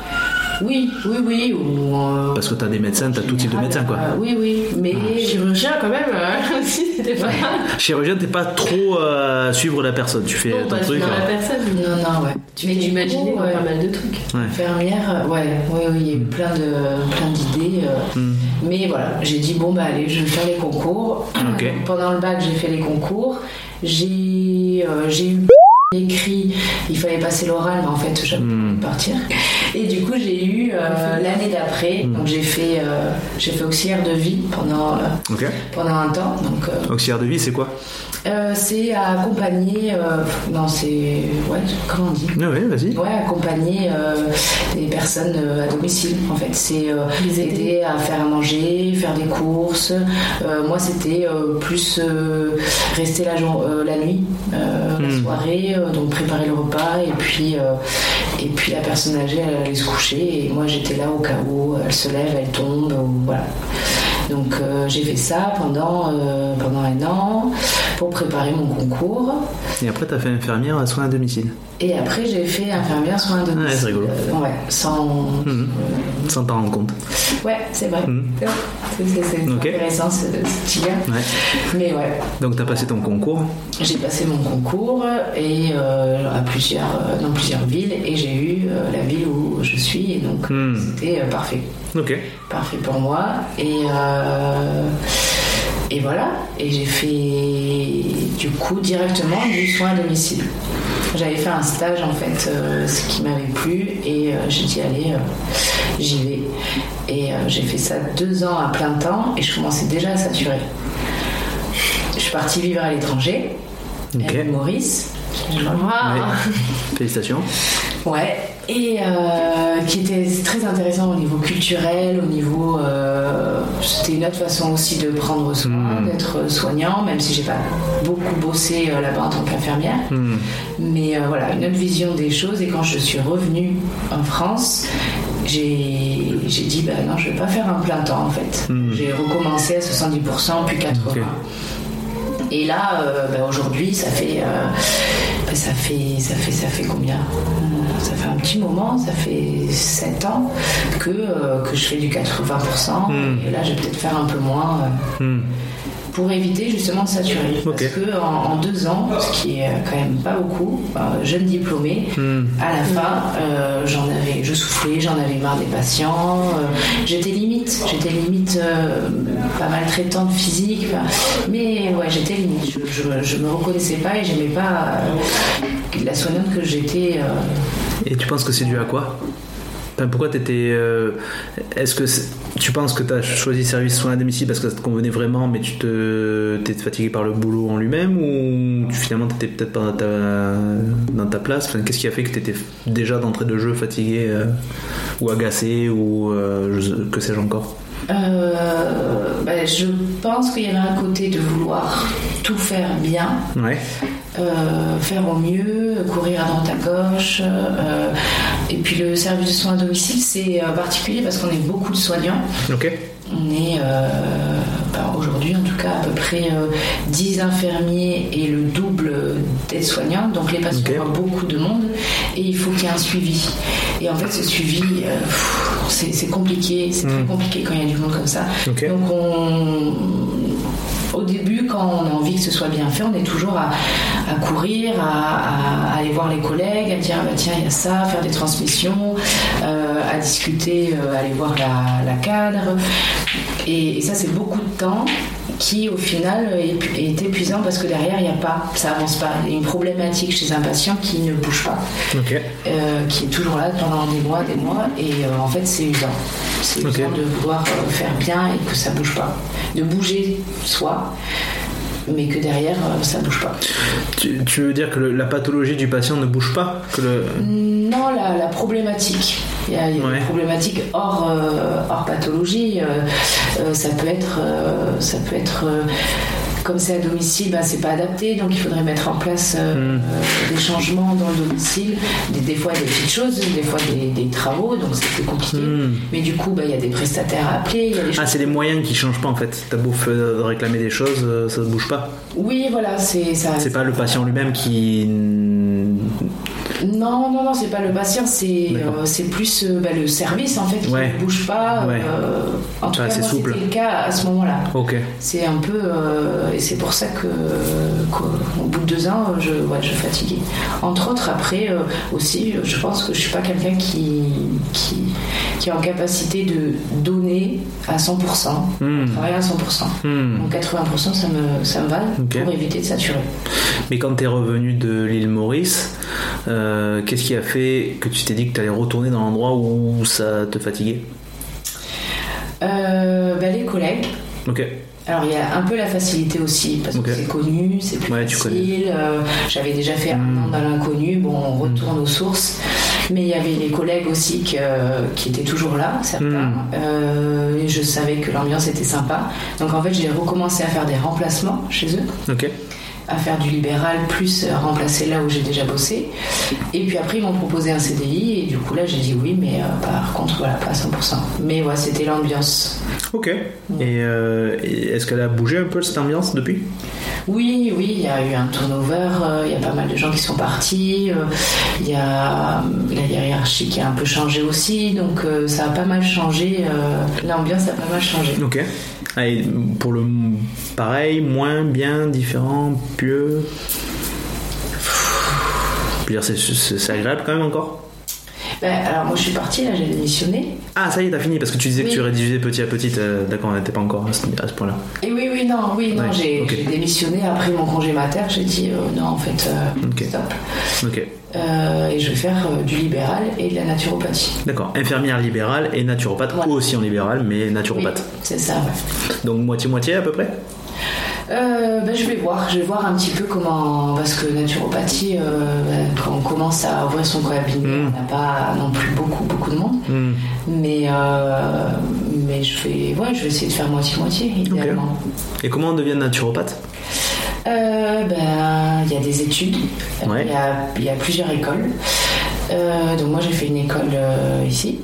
Oui, oui, oui. Ou, euh, Parce que t'as des médecins, t'as tout type de général, médecins quoi. euh, oui, oui, mais Chirurgien, quand même, euh, aussi, c'était pas Ouais. Chirurgien, t'es pas trop euh, à suivre la personne. Tu fais Non, ton pas truc. dans la hein. personne. non, non, ouais. Tu fais d'imaginer ouais. pas mal de trucs. Infirmière, euh, ouais, oui, oui, il y a eu plein de plein d'idées. euh, Hmm. Mais voilà, j'ai dit bon bah allez, je vais faire les concours. Ok. Pendant le bac, j'ai fait les concours. J'ai euh, j'ai eu écrit, il fallait passer l'oral, mais en fait j'avais pas Hmm. de partir. Et du coup j'ai eu euh, l'année d'après, Hmm. donc j'ai fait euh, j'ai fait auxiliaire de vie pendant euh, pendant un temps. Donc euh, Auxiliaire de vie, c'est quoi? Euh, c'est à accompagner, euh, non c'est ouais comment on dit Ah ouais, vas-y. Ouais, accompagner euh, des personnes euh, à domicile. En fait, c'est euh, Les aider. à faire à manger, faire des courses. Euh, moi, c'était euh, plus euh, rester la, jour- euh, la nuit, euh, la Hmm. soirée, euh, donc préparer le repas et puis euh, et puis la personne âgée, elle allait se coucher et moi j'étais là au cas où elle se lève, elle tombe, ou voilà. Donc euh, j'ai fait ça pendant euh, pendant un an pour préparer mon concours. Et après, t'as fait infirmière à soins à domicile. Et après, j'ai fait infirmière soins domicile. Ouais, c'est rigolo. Euh, ouais, sans. Mhm. Sans t'en rendre compte. Ouais, c'est vrai. Mhm. Ouais, C'est c'est- c'est Ok. intéressant ce, petit. Ouais. Mais ouais, Donc, t'as passé ton concours. j'ai passé mon concours et euh, à plusieurs, euh, dans plusieurs villes et j'ai eu la ville où je suis et donc Hmm. c'était parfait. Ok. Parfait pour moi. Et, euh, et voilà. Et j'ai fait du coup directement du soin à domicile. J'avais fait un stage en fait, euh, ce qui m'avait plu, et euh, j'ai dit allez, euh, j'y vais. Et j'ai fait ça deux ans à plein temps, et je commençais déjà à saturer. Je suis partie vivre à l'étranger, l'île Maurice. Ouais. Félicitations. Ouais, et euh, qui était très intéressant au niveau culturel, au niveau. euh, C'était une autre façon aussi de prendre soin, Mm. d'être soignant, même si j'ai pas beaucoup bossé euh, là-bas en tant qu'infirmière. Hmm. Mais voilà, une autre vision des choses. Et quand je suis revenue en France, j'ai dit, bah non, je vais pas faire un plein temps en fait. Mm. J'ai recommencé à 70%, puis 80%. Ok. Et là, bah, aujourd'hui, ça fait, ça fait, ça fait, ça fait combien? Ça fait un petit moment, ça fait 7 ans que, euh, que je fais du 80%. Mm. Et là, je vais peut-être faire un peu moins euh, Hmm. pour éviter justement de saturer. Parce que en, en deux ans, ce qui est quand même pas beaucoup, euh, jeune diplômé, Hmm. à la fin, euh, j'en avais, je soufflais, j'en avais marre des patients. euh, j'étais limite, j'étais limite euh, pas maltraitante physique, mais ouais, j'étais limite. Je, je, je me reconnaissais pas et j'aimais pas euh, la soignante que j'étais. euh, Et tu penses que c'est dû à quoi? Enfin, pourquoi t'étais. euh, Est-ce que tu penses que t'as choisi service soins à domicile parce que ça te convenait vraiment, mais tu te t'es fatigué par le boulot en lui-même ou tu, finalement t'étais peut-être pas dans ta, dans ta place? Enfin, Qu'est-ce qui a fait que t'étais déjà d'entrée de jeu fatigué euh, ou agacé ou euh, je- que sais-je encore? Euh, ben, je pense qu'il y avait un côté de vouloir tout faire bien, Ouais. Euh, faire au mieux, courir à droite à gauche. euh, et puis le service de soins à domicile, c'est euh, particulier parce qu'on est beaucoup de soignants. On est ben, aujourd'hui en tout cas à peu près euh, 10 infirmiers et le double d'aides-soignants. Donc les patients Ok. voient beaucoup de monde et il faut qu'il y ait un suivi. Et en fait ce suivi, pff, c'est compliqué, c'est très Mm. compliqué quand il y a du monde comme ça. Donc on, au début, quand on a envie que ce soit bien fait, on est toujours à, courir, à, aller voir les collègues, à dire ah bah tiens il y a ça, faire des transmissions, euh, à discuter, euh, aller voir la, cadre. Et ça c'est beaucoup de temps qui au final est, est épuisant parce que derrière il n'y a pas, ça avance pas. Il y a une problématique chez un patient qui ne bouge pas, euh, qui est toujours là pendant des mois, des mois, et euh, en fait c'est usant. C'est usant de vouloir euh, faire bien et que ça bouge pas. De bouger soi, mais que derrière euh, ça bouge pas. Tu, tu veux dire que le- la pathologie du patient ne bouge pas que le... Non, la, la problématique. Il y a, il y a Ouais. des problématiques hors, euh, hors pathologie. Euh, ça peut être, ça peut être comme c'est à domicile, bah, c'est pas adapté, donc il faudrait mettre en place euh, Mm. euh, des changements dans le domicile. Des, des fois des petites choses, des fois des, des travaux, donc c'est plus compliqué. Mm. Mais du coup, bah, il y a des prestataires à appeler. il y a des Ah, c'est les moyens qui changent pas en fait. T'as beau f- réclamer des choses, euh, ça ne bouge pas. Oui, voilà, c'est ça. C'est pas le patient lui-même qui. Non, non, non, c'est pas le patient, c'est euh, plus euh, bah, le service en fait qui Ouais. ne bouge pas. Ouais. euh, en tout Pas cas, c'était le cas à ce moment-là. Ok. C'est un peu euh, et c'est pour ça que qu'au bout de deux ans, je ouais, je fatiguais. Entre autres, après aussi, je pense que je suis pas quelqu'un qui, qui qui est en capacité de donner à 100%, Hmm. travailler à 100%. Hmm. Donc 80% ça me ça me va pour éviter de saturer. Mais quand t'es revenu de l'île Maurice, euh, qu'est-ce qui a fait que tu t'es dit que t'allais retourner dans l'endroit où ça te fatiguait? Euh, bah, les collègues. Ok. Alors il y a un peu la facilité aussi parce que c'est connu, c'est plus Ouais, tu facile. euh, J'avais déjà fait un an dans l'inconnu, bon on retourne aux sources. Mais il y avait les collègues aussi que- qui étaient toujours là, certains. Mm. Euh, et je savais que l'ambiance était sympa. Donc en fait j'ai recommencé à faire des remplacements chez eux, Ok. À faire du libéral plus remplacer là où j'ai déjà bossé. Et puis après ils m'ont proposé un CDI et du coup là j'ai dit oui mais euh, par contre voilà pas à 100%. Mais ouais c'était l'ambiance. Ok. Et, euh, et est-ce qu'elle a bougé un peu cette ambiance depuis? Oui, oui, il y a eu un turnover, euh, il y a pas mal de gens qui sont partis, il y a la hiérarchie qui a un peu changé aussi, donc ça a pas mal changé, l'ambiance a pas mal changé. Ok. Et pour le pareil, moins, bien, différent, dire, c'est- agréable quand même encore Ben, alors moi je suis partie, là j'ai démissionné. Ah, ça y est, t'as fini parce que tu disais que tu rédigeais petit à petit. euh, D'accord, on n'était pas encore à ce, point-là. Et oui, oui, non, oui, non, Ouais, j'ai démissionné après mon congé mater, j'ai dit euh, non en fait, euh, stop. Ok. Euh, et je vais faire du libéral et de la naturopathie. D'accord. Infirmière libérale et naturopathe, Voilà. aussi en libéral, mais Oui, naturopathe. c'est ça, ouais. Donc moitié-moitié à peu près? Euh, ben, je vais voir, je vais voir un petit peu comment, parce que naturopathie, euh, ben, quand on commence à ouvrir son cabinet, Mm. on n'a pas non plus beaucoup beaucoup de monde, Hmm. mais euh, mais je vais, ouais, je vais essayer de faire moitié moitié idéalement. Et comment on devient naturopathe? Euh, ben, il y a des études, Ouais. il y, a, il y a plusieurs écoles. Donc moi j'ai fait une école ici,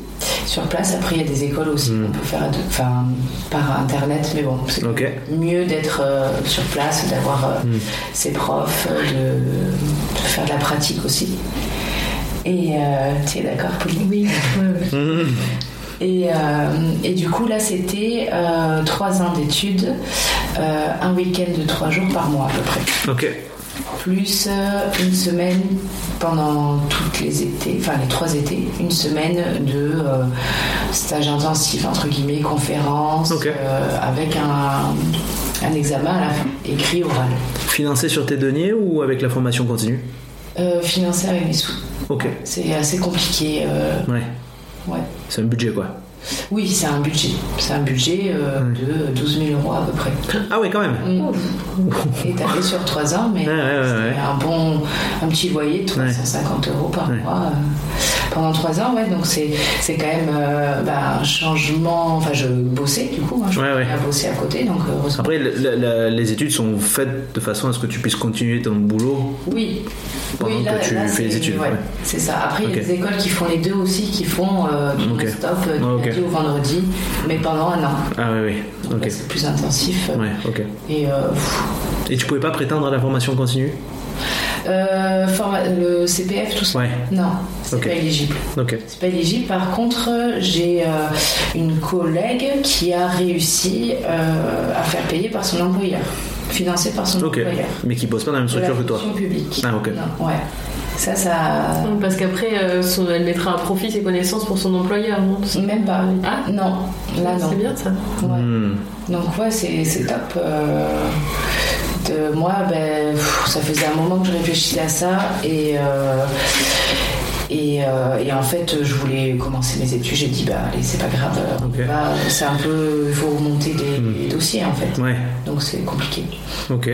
sur place. Après il y a des écoles aussi Mm. qu'on peut faire, enfin par internet, mais bon, c'est mieux d'être euh, sur place, d'avoir euh, Mm. ses profs, euh, de, de faire de la pratique aussi. Et euh, tu es d'accord, Pauline? Oui, Hmm. et, euh, et du coup, là, c'était euh, trois ans d'études, euh, un week-end de trois jours par mois à peu près. Ok. Plus euh, une semaine pendant toutes les étés, enfin les trois étés, une semaine de euh, stage intensif, entre guillemets, conférence, euh, avec un, un examen à la fin, écrit, oral. Financé sur tes deniers ou avec la formation continue? Euh, financé avec mes sous. Ok. C'est assez compliqué. Ouais. ouais. C'est un budget quoi. Oui, c'est un budget. C'est un budget euh, Ouais. de 12 000 euros à peu près. Ah oui, quand même. Mm. Étalé sur 3 ans, mais Ouais, ouais, ouais, ouais. un bon, un petit loyer de Ouais. 350 euros par Ouais. mois. euh, pendant trois ans, ouais. Donc c'est c'est quand même euh, bah, un changement. Enfin, je bossais du coup. Hein, je Ouais, ouais. à bosser à côté, donc. Après, le- les études sont faites de façon à ce que tu puisses continuer ton boulot. Oui. Pendant oui, là, que tu là, fais les études, ouais, ouais. C'est ça. Après, il y a des écoles qui font les deux aussi, qui font du non-stop euh, du Ah, ok. lundi au vendredi, mais pendant un an. Ah oui, oui. Donc, Ok. là, c'est plus intensif. Ouais, ok. Et euh, Et tu pouvais pas prétendre à la formation continue? Euh, le CPF, tout ça? Ouais. Non, c'est pas éligible. Ok. C'est pas éligible. Par contre, j'ai euh, une collègue qui a réussi euh, à faire payer par son employeur, financé par son Ok. employeur. Mais qui bosse pas dans la même la structure que toi. publique. Ah, ok. Non, ouais. Ça, ça. Parce qu'après, euh, elle mettra à profit ses connaissances pour son employeur, non Même pas. Ah, Non, là non. c'est bien ça. Ouais. Hmm. Donc ouais, c'est c'est top. euh, de, moi, ben, pff, ça faisait un moment que je réfléchissais à ça et euh, et, euh, et en fait, je voulais commencer mes études. J'ai dit bah allez, c'est pas grave. on Ok. va- C'est un peu, il faut remonter des, Hmm. des dossiers en fait. Ouais, Donc c'est compliqué. ok.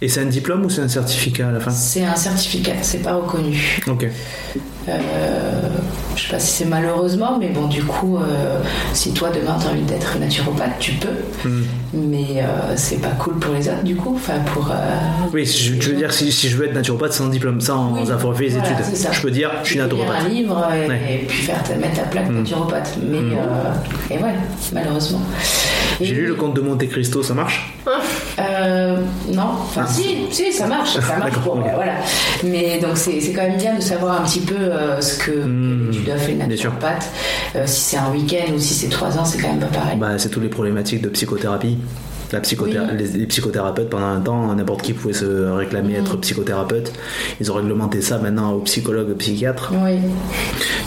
Et c'est un diplôme ou c'est un certificat à la fin C'est un certificat, c'est pas reconnu. Ok. Euh, je sais pas si c'est malheureusement, mais bon, du coup, euh, si toi demain t'as envie d'être naturopathe, tu peux. Hmm. Mais euh, c'est pas cool pour les autres, du coup. Enfin, pour. euh, Oui, je, tu veux dire, si, si je veux être naturopathe sans diplôme, sans Oui, avoir fait les voilà, études, je peux dire, je suis naturopathe. un livre et, Ouais. et puis faire mettre ta plaque Mm. naturopathe. Mais Mm. euh, et ouais, malheureusement. J'ai lu le conte de Monte Cristo, ça marche Euh, non, enfin si, si, ça marche, ça marche. D'accord, Bon, ok. bah, voilà. Mais donc c'est quand même bien de savoir un petit peu euh, ce que Mm. tu dois faire sûr. naturopathe. Euh, si c'est un week-end ou si c'est trois ans, c'est quand même pas pareil. bah, C'est toutes les problématiques de psychothérapie. La psychothé- Oui. les, les psychothérapeutes, pendant un temps, n'importe qui pouvait se réclamer Mm. être psychothérapeute. Ils ont réglementé ça maintenant aux psychologues, aux psychiatres. Oui.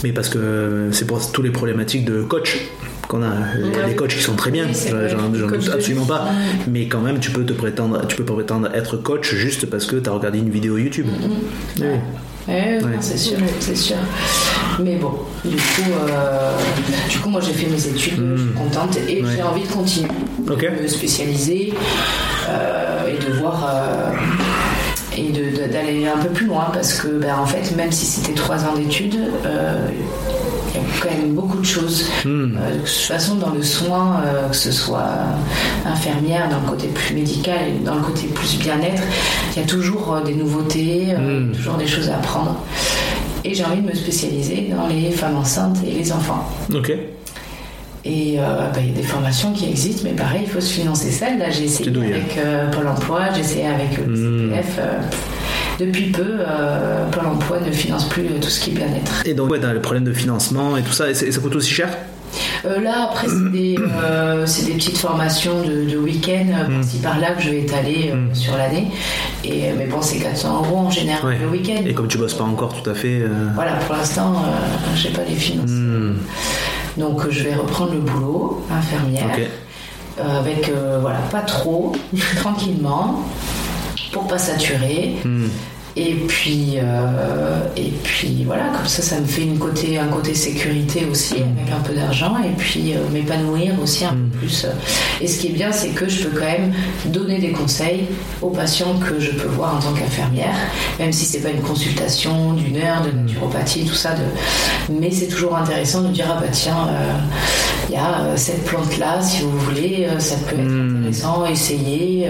Mais parce que c'est pour tous les problématiques de coach qu'on a. Il y a des coachs qui sont très bien, Oui, j'en doute absolument pas. Mais quand même, tu peux te prétendre, tu peux pas prétendre être coach juste parce que tu as regardé une vidéo YouTube. Ouais, Ouais. c'est sûr, c'est sûr. Mais bon, du coup, euh, du coup, moi j'ai fait mes études, je suis contente et. Ouais. j'ai envie de continuer, de me spécialiser euh, et de voir euh, et d'aller un peu plus loin parce que, ben, en fait, même si c'était trois ans d'études, euh, quand même beaucoup de choses. Hmm. Euh, de toute façon, dans le soin, euh, que ce soit infirmière, dans le côté plus médical et dans le côté plus bien-être, il y a toujours euh, des nouveautés, euh, Mm. toujours des choses à apprendre. Et j'ai envie de me spécialiser dans les femmes enceintes et les enfants. Ok. Et euh, bah, il y a des formations qui existent, mais pareil, il faut se financer seul. Là, j'ai essayé avec euh, Pôle emploi, j'ai essayé avec le Mm. CPF. euh, depuis peu, euh, Pôle emploi ne finance plus tout ce qui est bien-être. Et donc, ouais, dans le problème de financement et tout ça, et ça coûte aussi cher? Euh, là, après, c'est des, euh, c'est des petites formations de, de week-end, euh, Mm. par-ci par-là, que je vais étaler euh, Mm. sur l'année. Et, mais bon, c'est 400 euros en général Ouais. le week-end. Et comme tu bosses pas encore tout à fait. Voilà, pour l'instant, j'ai pas les finances. hmm, Donc, je vais reprendre le boulot, infirmière, Ok. euh, avec, voilà, pas trop, tranquillement, pour pas saturer. Hmm. Et puis, euh, et puis voilà, comme ça, ça me fait une côté, un côté sécurité aussi, avec un peu d'argent, et puis euh, m'épanouir aussi un Mm. peu plus. Et ce qui est bien, c'est que je peux quand même donner des conseils aux patients que je peux voir en tant qu'infirmière, même si c'est pas une consultation d'une heure de naturopathie, tout ça. De... Mais c'est toujours intéressant de dire ah bah tiens, euh, il y a euh, cette plante là, si vous voulez, euh, ça peut être Mm. intéressant, essayez.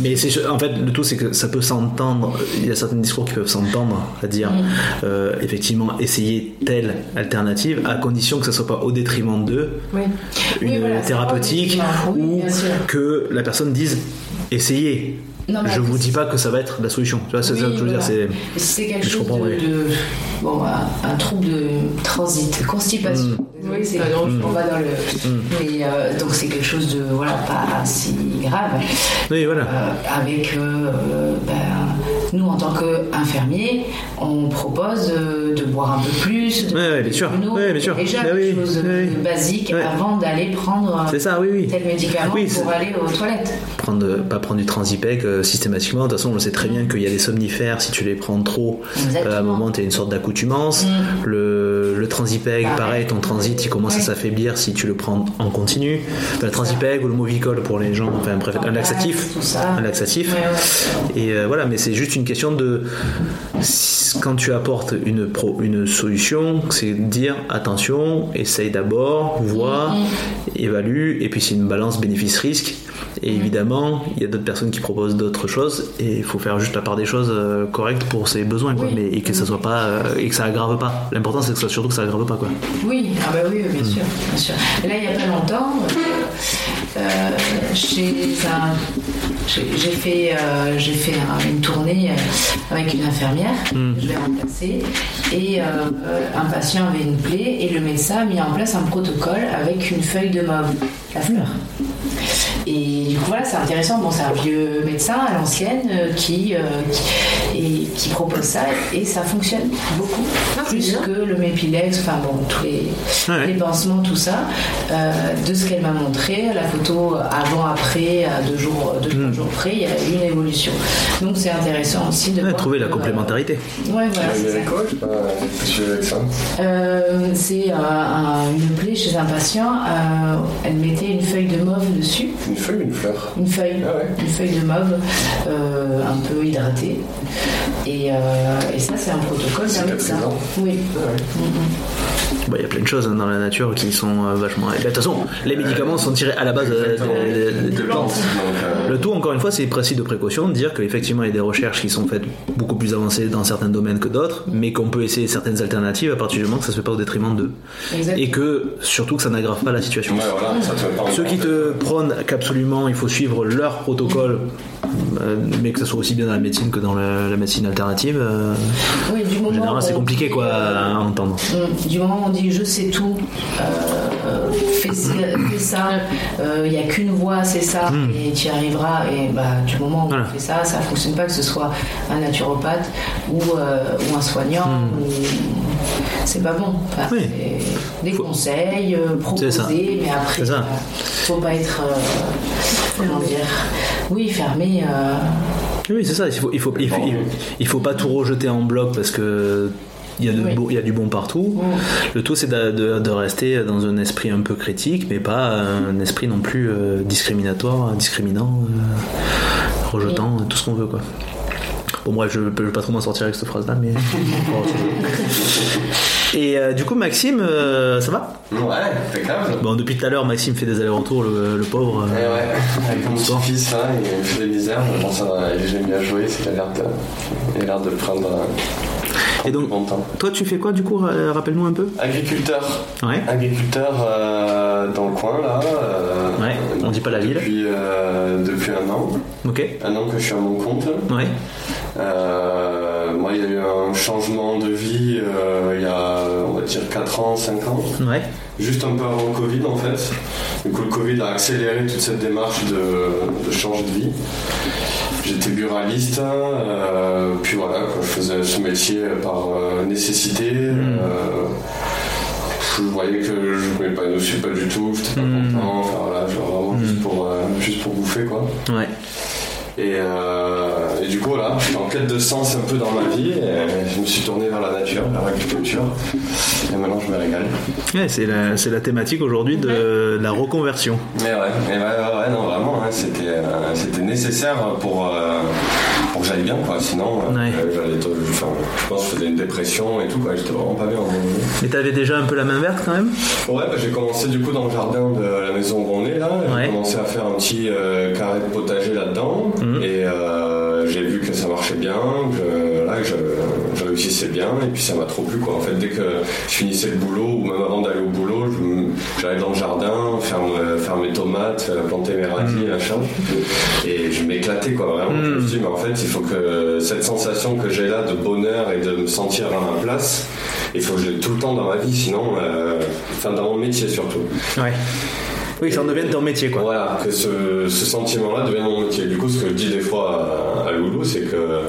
Mais c'est en fait le tout c'est que ça peut s'entendre. Il y a certains discours qui peuvent s'entendre à dire Mm. euh, effectivement essayer telle alternative à condition que ça soit pas au détriment d'eux, Oui. une Oui, voilà, c'est thérapeutique. Oui, ou que la personne dise essayez. Non, je vous dis pas que ça va être la solution. Tu vois, c'est Oui, ça que je veux dire. voilà. C'est Si c'est quelque Je chose de, oui. de- bon, un, un trouble de transit, constipation. Mm. Oui, c'est on va dans le. Mm. Mais euh, donc c'est quelque chose de voilà pas si grave. oui voilà. Euh, avec euh, ben, nous en tant qu'infirmiers, on propose euh, de boire un peu plus. De Ouais, ouais, bien sûr. Ouais, bien sûr. Déjà Bah quelque oui, chose de oui. basique Ouais. avant d'aller prendre ça, oui. tel médicament pour aller aux toilettes. Prendre, pas prendre du transipec euh, systématiquement. De toute façon, on le sait très bien qu'il y a des somnifères. Si tu les prends trop. Euh, à un moment, tu as une sorte d'accoutumance. Mm. Le, le transipeg, Pareil. ton transit, il commence à s'affaiblir si tu le prends en continu. Enfin, le transipeg ou le movicol pour les gens, enfin bref, un laxatif. Un laxatif. Ouais, ouais. Et euh, voilà, mais c'est juste une question de quand tu apportes une, pro, une solution, c'est de dire attention, essaye d'abord, vois, évalue, et puis c'est une balance bénéfice-risque. Et évidemment, il y a d'autres personnes qui proposent d'autres choses, et il faut faire juste la part des choses euh, correctes pour ses besoins, quoi. Oui. Mais, et que ça soit pas euh, et que ça aggrave pas. L'important c'est que ça surtout que ça aggrave pas, quoi. Oui, ah bah oui, bien Mm. sûr, bien sûr. Et là, il n'y a pas longtemps, euh, euh, chez un- j'ai fait, euh, j'ai fait un- une tournée euh, avec une infirmière, Mm. je l'ai remplacée, et euh, un patient avait une plaie, et le médecin a mis en place un protocole avec une feuille de mauve, la fleur. Et du coup, voilà, c'est intéressant. Bon, c'est un vieux médecin à l'ancienne euh, qui, euh, qui, et qui propose ça et ça fonctionne beaucoup. Ah, plus bien. que le Mépilex, enfin bon, tous les, Ouais. les pansements, tout ça. Euh, de ce qu'elle m'a montré, la photo avant-après, à deux jours, deux, trois Mm. jours près, il y a eu une évolution. Donc c'est intéressant aussi de Ouais, trouver la complémentarité. euh, ouais, voilà, c'est quoi c'est un- une plaie chez un patient. euh, elle mettait une feuille de mauve dessus, Une feuille ou une fleur une feuille, Ah ouais. une feuille de mauve euh, un peu hydratée. Et, euh, et ça, c'est un protocole d'un médecin. Oui. Ah ouais. Bah, Il y a plein de choses hein, dans la nature qui sont euh, vachement. De toute façon, les médicaments sont tirés à la base de- plantes. Le tout, encore une fois, c'est le principe de précaution, de dire qu'effectivement, il y a des recherches qui sont faites beaucoup plus avancées dans certains domaines que d'autres, mais qu'on peut essayer certaines alternatives à partir du moment que ça se fait pas au détriment d'eux. Et que, surtout, que ça n'aggrave pas la situation. ouais, voilà, ça te met pas en Ceux qui te prônent qu'absolument il faut suivre leur protocole, euh, mais que ce soit aussi bien dans la médecine que dans la, la médecine alternative, euh, Oui, du moment en général, c'est compliqué quoi euh, à entendre. Mm. Du moment où on dit je sais tout, euh, euh, fais, ça- fais ça, il n'y a qu'une voie, c'est ça, et tu y arriveras. Et bah, du moment où Hmm. Voilà. on fait ça, ça ne fonctionne pas que ce soit un naturopathe ou, euh, ou un soignant. ou- C'est pas bon. Enfin. Oui. c'est Des Faut- conseils, euh, proposer, mais après, il faut pas être. euh, comment dire Oui, fermé. euh, Oui, c'est ça. Il faut, il faut, il faut, il- il faut pas tout rejeter en bloc parce que il y a, de Oui. beau- il y a du bon partout. Le tout, c'est de, de- de rester dans un esprit un peu critique, mais pas un esprit non plus euh, discriminatoire, discriminant, euh, rejetant tout ce qu'on veut, quoi. Bon, bref, je peux pas trop m'en sortir avec cette phrase-là, mais. Et euh, du coup, Maxime, euh, ça va? Ouais, impeccable. Bon, depuis tout à l'heure, Maxime fait des allers-retours, le, le pauvre. Eh euh, ouais, avec mon Bonsoir. petit-fils là, il fait des misères, bon ça va, il aime bien jouer, c'est qu'il a l'air de, il a l'air de prendre, euh, Et donc-. Toi, tu fais quoi du coup Ra- Rappelle-nous un peu? Agriculteur, Ouais. agriculteur euh, dans le coin là. euh, Ouais, on dit pas la ville. Depuis, euh, depuis un an, Ok. un an que je suis à mon compte. Ouais. Euh, moi il y a eu un changement de vie euh, il y a on va dire 4 ans, 5 ans. Ouais. Juste un peu avant le Covid en fait. Du coup le Covid a accéléré toute cette démarche de, de changer de vie. J'étais buraliste, euh, puis voilà, quoi, je faisais ce métier par nécessité. Euh, je voyais que je m'épanouissais pas du tout, j'étais pas Hmm. content, enfin voilà, genre vraiment juste, pour, juste pour bouffer quoi. Ouais. Et, euh, et du coup, voilà, j'étais en quête de sens un peu dans ma vie. Et je me suis tourné vers la nature, vers l'agriculture. Et maintenant, je me régale. Ouais, c'est la, c'est la thématique aujourd'hui de la reconversion. Mais ouais, mais ouais, non, vraiment, hein, c'était, euh, c'était nécessaire pour, euh, pour que j'aille bien, quoi. Sinon, Ouais. j'allais, enfin, je pense que je faisais une dépression et tout, quoi. J'étais vraiment pas bien. en fait. Mais t'avais déjà un peu la main verte quand même? Ouais, bah, j'ai commencé du coup dans le jardin de la maison où on est là. J'ai commencé à faire un petit euh, carré de potager là-dedans. Mhm. Et euh, j'ai vu que ça marchait bien, que, je, je réussissais bien. Et puis ça m'a trop plu quoi. En fait, dès que je finissais le boulot, ou même avant d'aller au boulot, j'allais dans le jardin, faire, faire mes tomates, euh, planter mes radis, machin. Et je m'éclatais quoi. Vraiment, je me suis dit, mais en fait, il faut que cette sensation que j'ai là de bonheur et de me sentir à ma place, il faut que je l'ai tout le temps dans ma vie, sinon, euh, enfin dans mon métier surtout. Ouais. Oui, ça en devienne ton métier quoi. Voilà, que ce, ce sentiment-là devienne mon métier. Du coup, ce que je dis des fois à, à Loulou, c'est que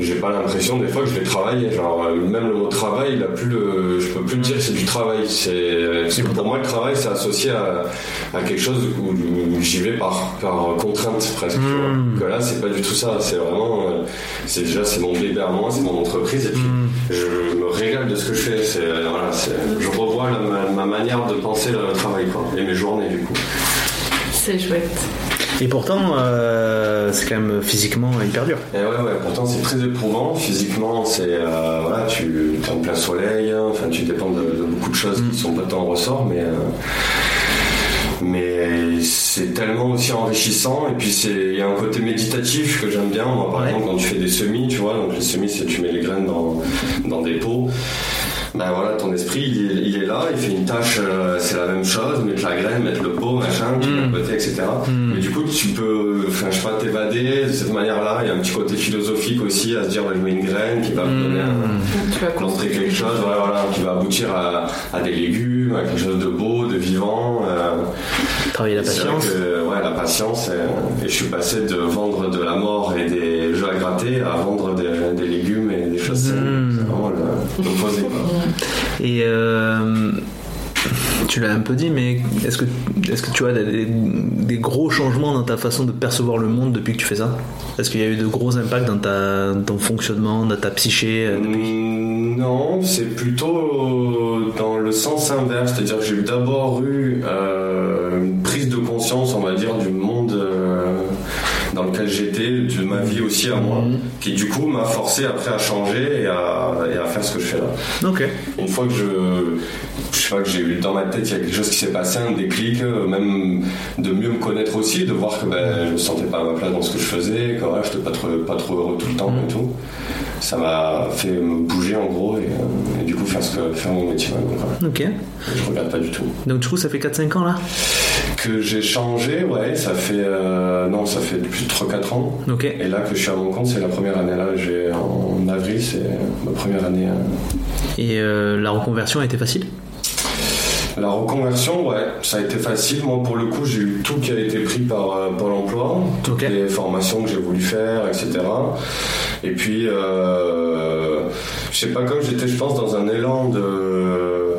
j'ai pas l'impression des fois que je vais travailler. Genre, euh, même le mot travail, il a plus le, je peux plus le dire, c'est du travail. C'est, pour moi, le travail, c'est associé à, à quelque chose où, où j'y vais par, par contrainte presque. Mm. Que là, c'est pas du tout ça. C'est vraiment, euh, c'est déjà, c'est mon bébé à moi, c'est mon entreprise, et puis je me régale de ce que je fais. C'est, euh, voilà, c'est, je revois la- ma, ma manière de penser le travail, quoi, et mes journées, du coup. C'est chouette. Et pourtant, euh, c'est quand même physiquement hyper dur. Et ouais, ouais, pourtant c'est très éprouvant. Physiquement, c'est euh, voilà, tu es en plein soleil, hein, enfin, tu dépends de, de beaucoup de choses qui sont pas tant ressort, mais. euh, mais c'est tellement aussi enrichissant et puis c'est il y a un côté méditatif que j'aime bien moi par Ouais. exemple quand tu fais des semis tu vois donc les semis c'est tu mets les graines dans, dans des pots ben voilà ton esprit il est, il est là il fait une tâche euh, c'est la même chose mettre la graine mettre le pot machin tu mets à côté etc mais du coup tu peux enfin je sais pas t'évader de cette manière là il y a un petit côté philosophique aussi à se dire ben, je mets une graine qui va me donner un, Tu vas construire quelque chose voilà, voilà, qui va aboutir à, à des légumes, à quelque chose de beau, de vivant. euh, Travailler la patience. que, ouais, la patience. Et, et je suis passé de vendre de la mort et des jeux à gratter à vendre des, des légumes et des choses saines. Mm. Quoi. Et euh, tu l'as un peu dit, mais est-ce que, est que tu as des, des gros changements dans ta façon de percevoir le monde depuis que tu fais ça? Est-ce qu'il y a eu de gros impacts dans, ta, dans ton fonctionnement, dans ta psyché euh, depuis? Mm, Non, c'est plutôt dans le sens inverse, c'est-à-dire que j'ai d'abord eu euh, une prise de conscience, on va dire, du monde euh, dans lequel j'étais, de ma vie aussi à moi, qui du coup m'a forcé après à changer et à, et à faire ce que je fais là. Ok. Une fois que je, je sais pas que j'ai eu dans ma tête, il y a quelque chose qui s'est passé, un déclic, euh, même de mieux me connaître aussi, de voir que ben, je me sentais pas à ma place dans ce que je faisais, que voilà, j'étais pas trop, pas trop heureux tout le temps et tout. Ça m'a fait me bouger en gros et, euh, et du coup faire, ce que, faire mon métier. quoi. Ok. Je regarde pas du tout. Donc du coup, ça fait 4-5 ans là? Que j'ai changé, ouais, ça fait euh, non, ça fait depuis 3-4 ans. Ok. Et là que je suis à mon compte, c'est la première année là. J'ai en avril, c'est ma première année. euh, Et euh, la reconversion a été facile? La reconversion, ouais, ça a été facile. Moi, pour le coup, j'ai eu tout qui a été pris par euh, Pôle emploi, toutes les formations que j'ai voulu faire, etc. Et puis, euh, je sais pas, comme j'étais, je pense, dans un élan de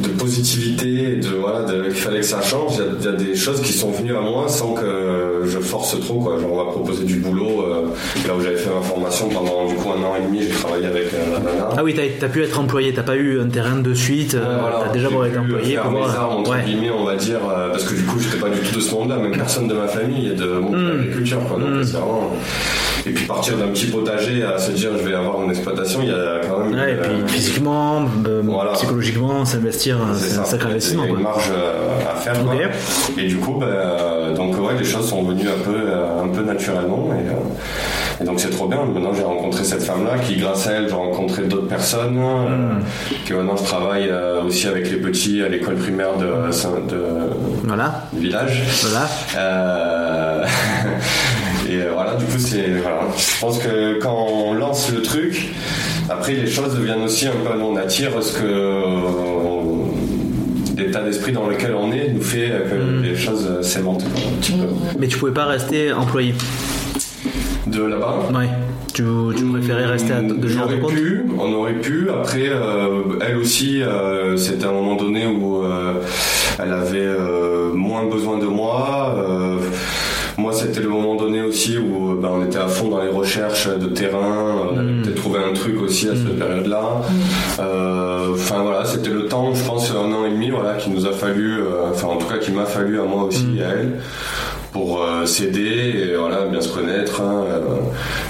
de positivité, de voilà, de- qu'il fallait que ça change. Il y, a, il y a des choses qui sont venues à moi sans que je force trop. Quoi. Genre, on m'a proposé du boulot euh, là où j'avais fait ma formation pendant du coup un an et demi. J'ai travaillé avec euh, la nana. Ah oui, t'as t'as pu être employé, t'as pas eu un terrain de suite, euh, Ouais, voilà, t'as déjà beau être employé faire mes armes, entre Ouais. guillemets, on va dire, parce que du coup, j'étais pas du tout de ce monde-là, même personne de ma famille et de monde de l'agriculture, quoi. Donc, Mm. c'est vraiment. Et puis partir d'un petit potager à se dire, je vais avoir une exploitation, il y a quand même. Ouais, et puis euh, physiquement, euh, Voilà. psychologiquement, s'investir, euh, c'est un sacré Il y a investissement. une marge à faire. quoi. Et du coup, bah, euh, donc ouais, les choses sont venues un peu, un peu naturellement. Et, et donc c'est trop bien. Maintenant, j'ai rencontré cette femme-là qui, grâce à elle, j'ai rencontré d'autres personnes. euh, Mm. que maintenant, je travaille aussi avec les petits à l'école primaire de, de, Voilà, village. voilà. Et euh, voilà, du coup, c'est. Voilà. Je pense que quand on lance le truc, après, les choses deviennent aussi un peu. On attire ce que. euh, L'état d'esprit dans lequel on est nous fait que Mm. les choses petit peu. Mais tu pouvais pas rester employé. De là-bas Ouais. Tu, tu préférais rester à, de on aurait pu, on aurait pu. Après, euh, elle aussi, euh, c'était un moment donné où euh, elle avait moins besoin de moi. Euh, c'était le moment donné aussi où ben, on était à fond dans les recherches de terrain. On avait Mm. peut-être trouvé un truc aussi à cette période-là. Euh, Enfin voilà, c'était le temps, je pense, un an et demi, voilà, qui nous a fallu, euh, enfin en tout cas qui m'a fallu à moi aussi Mm. et à elle pour euh, s'aider et voilà bien se connaître hein, euh,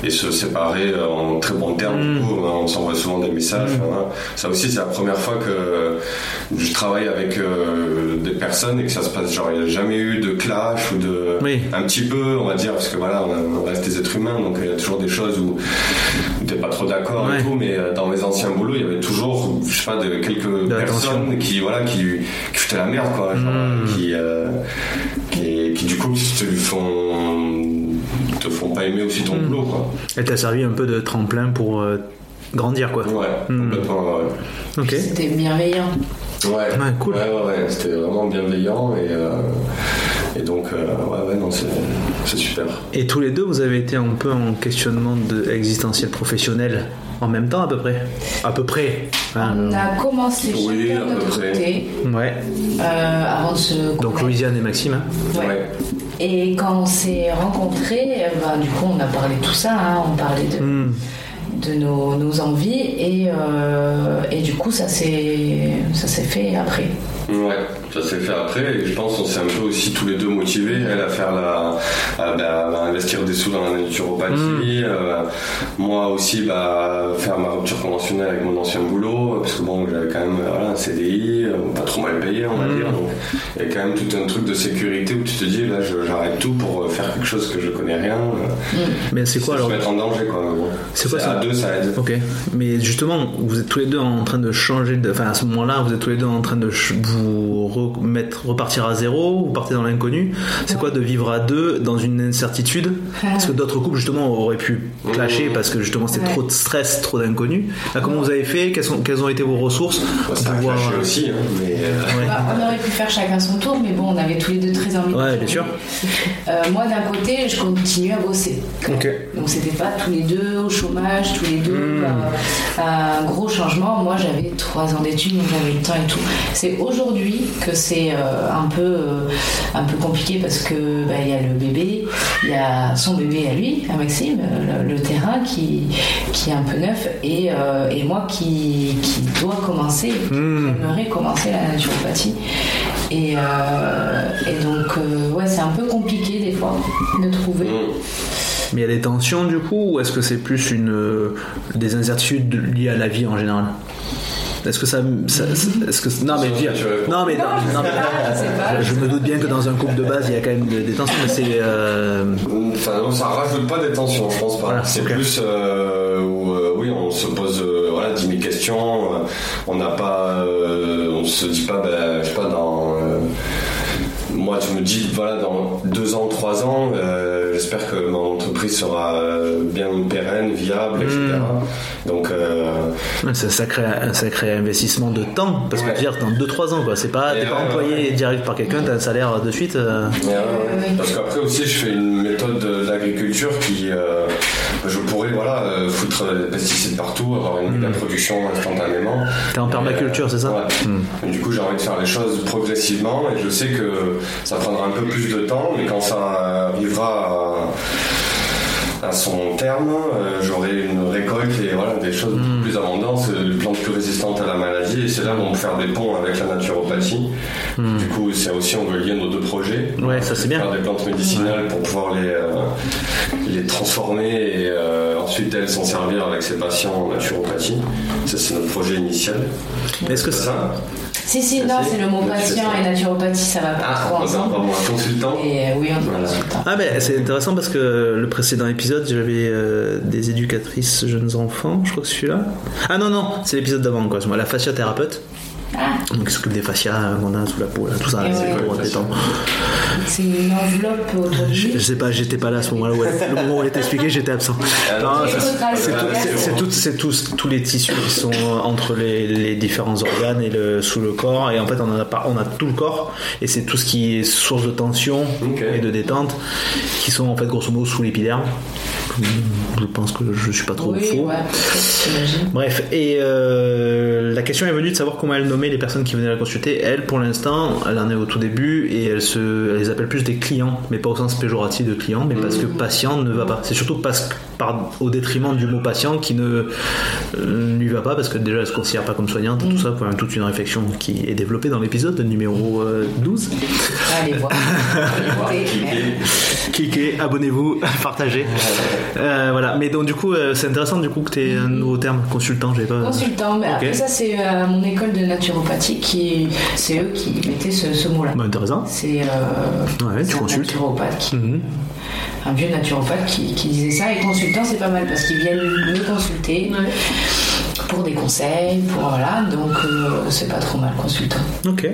et se séparer en très bons termes Mm. du coup, hein, on s'envoie souvent des messages Mm. voilà. ça aussi c'est la première fois que je travaille avec euh, des personnes et que ça se passe genre il n'y a jamais eu de clash ou de Oui. un petit peu on va dire parce que voilà on, reste des êtres humains donc il y a toujours des choses où t'es pas trop d'accord Ouais. et tout mais dans mes anciens boulots il y avait toujours je sais pas de quelques De personnes qui voilà qui, qui foutaient la merde quoi genre, Mm. qui, euh, qui qui du coup te font te font pas aimer aussi ton Mm. boulot quoi Elle t'a servi un peu de tremplin pour euh, grandir, quoi. ouais Mm. complètement ouais. C'était bienveillant. Ouais, Ouais, cool. Ouais, ouais, ouais, c'était vraiment bienveillant et, euh, et donc, euh, ouais, ouais, non, c'est super. Et tous les deux, vous avez été un peu en questionnement de existentiel professionnel en même temps, à peu près? À peu près. Hein, On a commencé Oui, chacun à de peu notre près. côté Ouais. euh, avant de se Donc. Louisiane et Maxime. hein? Ouais. Et quand on s'est rencontrés, euh, bah, du coup, on a parlé de tout ça. hein, on parlait de, Hmm. de nos, nos envies et, euh, et du coup, ça s'est fait après. Ouais, Ça s'est fait après et je pense qu'on s'est un peu aussi tous les deux motivés, elle à faire la, à, bah, à investir des sous dans la naturopathie, euh, moi aussi bah, faire ma rupture conventionnelle avec mon ancien boulot, parce que bon j'avais quand même voilà, un CDI, euh, pas trop mal payé on va Mm. dire, donc il y a quand même tout un truc de sécurité où tu te dis là j'arrête tout pour euh, faire quelque chose que je connais rien, euh, Mais c'est quoi se alors mettre en danger quoi. C'est quoi ça À deux ça aide. Ok, mais justement, vous êtes tous les deux en train de changer, de... enfin à ce moment-là, vous êtes tous les deux en train de vous remettre, repartir à zéro, vous partez dans l'inconnu. C'est quoi de vivre à deux dans une incertitude Parce que d'autres couples justement auraient pu clasher parce que justement c'était Ouais. trop de stress, trop d'inconnu. Là, comment vous avez fait? Quelles, sont- quelles ont été vos ressources ça pouvoir- clashé aussi, hein, mais euh, Ouais. Bah, on aurait pu faire chacun son tour, mais bon, on avait tous les deux très envie. de Ouais, bien sûr. Euh, moi, d'un côté, je continuais à bosser. Donc, c'était pas tous les deux au chômage, tous les deux euh, un gros changement. Moi, j'avais trois ans d'études, donc j'avais le temps et tout. C'est aujourd'hui que c'est euh, un peu euh, un peu compliqué parce que bah, il y a le bébé, il y a son bébé à lui, à Maxime, le, le terrain qui qui est un peu neuf et, euh, et moi qui qui dois commencer, Hmm. j'aimerais commencer la naturopathie. Et, et donc, ouais, c'est un peu compliqué des fois de trouver. mm. Mais il y a des tensions du coup, ou est-ce que c'est plus une euh, des incertitudes liées à la vie en général? Est-ce que ça, ça- est-ce que non mais dire- non mais non, je non, mais- je me doute bien que dans un couple de base il y a quand même des, tensions, mais c'est euh, Enfin, non, ça rajoute pas des tensions, je pense pas. Voilà, c'est plus euh, où, euh, oui, on se pose euh, voilà, 10 000 questions. on n'a pas. euh, on se dit pas, ben, je sais pas, dans. Moi, je me dis, voilà, dans deux ans, trois ans, euh, j'espère que mon entreprise sera euh, bien pérenne, viable, etc. Hmm. Donc, euh, c'est un sacré, un sacré investissement de temps, parce que Ouais. dire dans 2-3 ans quoi, c'est pas t'es pas employé direct par quelqu'un, t'as un salaire de suite. euh. Parce qu'après aussi, je fais une méthode de- d'agriculture qui, je pourrais, voilà, euh, foutre des pesticides partout, avoir une méga production instantanément. T'es en permaculture, euh, c'est ça ouais. Hmm. Du coup, j'ai envie de faire les choses progressivement et je sais que ça prendra un peu plus de temps, mais quand ça arrivera à, à son terme, euh, j'aurai une récolte et voilà, des choses Hmm. plus abondantes, euh, des plantes à la maladie, et c'est là où on peut faire des ponts avec la naturopathie. Du coup, c'est aussi, on veut lier nos deux projets. Hmm. Ouais, ça, c'est bien. Faire des plantes médicinales pour pouvoir les, euh, les transformer et euh, ensuite elles s'en servir avec ses patients en naturopathie. Ça, c'est notre projet initial. Est-ce que C'est ça? Si, si, non, c'est le mot patient et naturopathie, ça va pas Ah, trop ensemble. avoir un consultant. Et euh, oui, on est Voilà. consultant. Ah ben c'est intéressant parce que le précédent épisode j'avais euh, des éducatrices jeunes enfants, je crois que c'est celui-là. Ah non non, c'est l'épisode d'avant quoi, c'est moi la fasciathérapeute. Ah, Donc qui s'occupe des fascias qu'on a sous la peau, là, tout ça, c'est ouais. pour Ouais, détendre. c'est une enveloppe autour du Je, je sais pas, j'étais pas là à ce moment-là où elle- le moment où elle était expliquée, j'étais absent. C'est tous tous les tissus qui sont entre les, les différents organes et le, sous le corps et en fait on en a pas, on a tout le corps et c'est tout ce qui est source de tension et de détente qui sont en fait grosso modo sous l'épiderme. Je pense que je suis pas trop Oui, faux. ouais. Bref, et euh, la question est venue de savoir comment elle nommait les personnes qui venaient la consulter. Elle, pour l'instant, elle en est au tout début et elle, se, elle les appelle plus des clients, mais pas au sens péjoratif de client, mais parce que patient ne va pas. C'est surtout parce que, par, au détriment du mot patient qui ne euh, lui va pas, parce que déjà elle se considère pas comme soignante, tout ça, pour toute une réflexion qui est développée dans l'épisode numéro euh, 12. Allez voir. Allez voir. Cliquez, abonnez-vous, partagez. Euh, voilà, mais donc du coup, euh, c'est intéressant du coup que tu aies un nouveau terme, consultant, j'avais pas. Consultant, mais après ça c'est euh, mon école de naturopathie qui c'est eux qui mettaient ce, ce mot-là. Bah, intéressant. C'est euh, Ouais, tu un consultes. naturopathe qui. Un vieux naturopathe qui, qui disait ça et consultant c'est pas mal parce qu'ils viennent me consulter Ouais. pour des conseils, pour voilà donc euh, c'est pas trop mal consultant. Ok.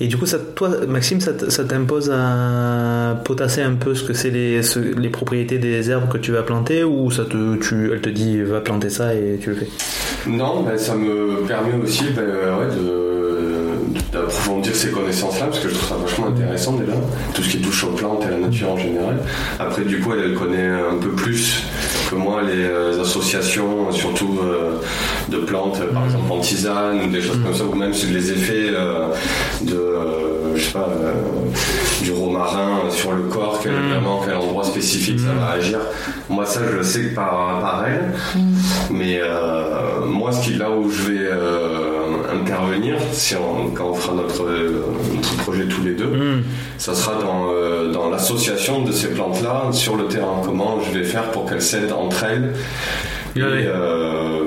Et du coup, ça, toi, Maxime, ça, t'impose à potasser un peu ce que c'est les, ce- les propriétés des herbes que tu vas planter ou ça te, tu, elle te dit va planter ça et tu le fais? Non, ben, ça me permet aussi ben, ouais, de, d'approfondir ces connaissances-là, parce que je trouve ça vachement intéressant déjà, tout ce qui touche aux plantes et à la nature en général. Après, du coup, elle, elle connaît un peu plus que moi les euh, associations, surtout euh, de plantes, par exemple en tisane, ou des choses comme ça, ou même sur les effets euh, de, euh, je sais pas, euh, du romarin sur le corps, quel, vraiment, quel endroit spécifique ça va agir. Moi, ça, je le sais que par, par elle. Mais euh, moi, ce qui, là où je vais euh, intervenir, si on- quand on fera notre, euh, notre projet tous les deux, Hmm. ça sera dans, euh, dans l'association de ces plantes-là sur le terrain. Comment je vais faire pour qu'elles s'aident entre elles et euh,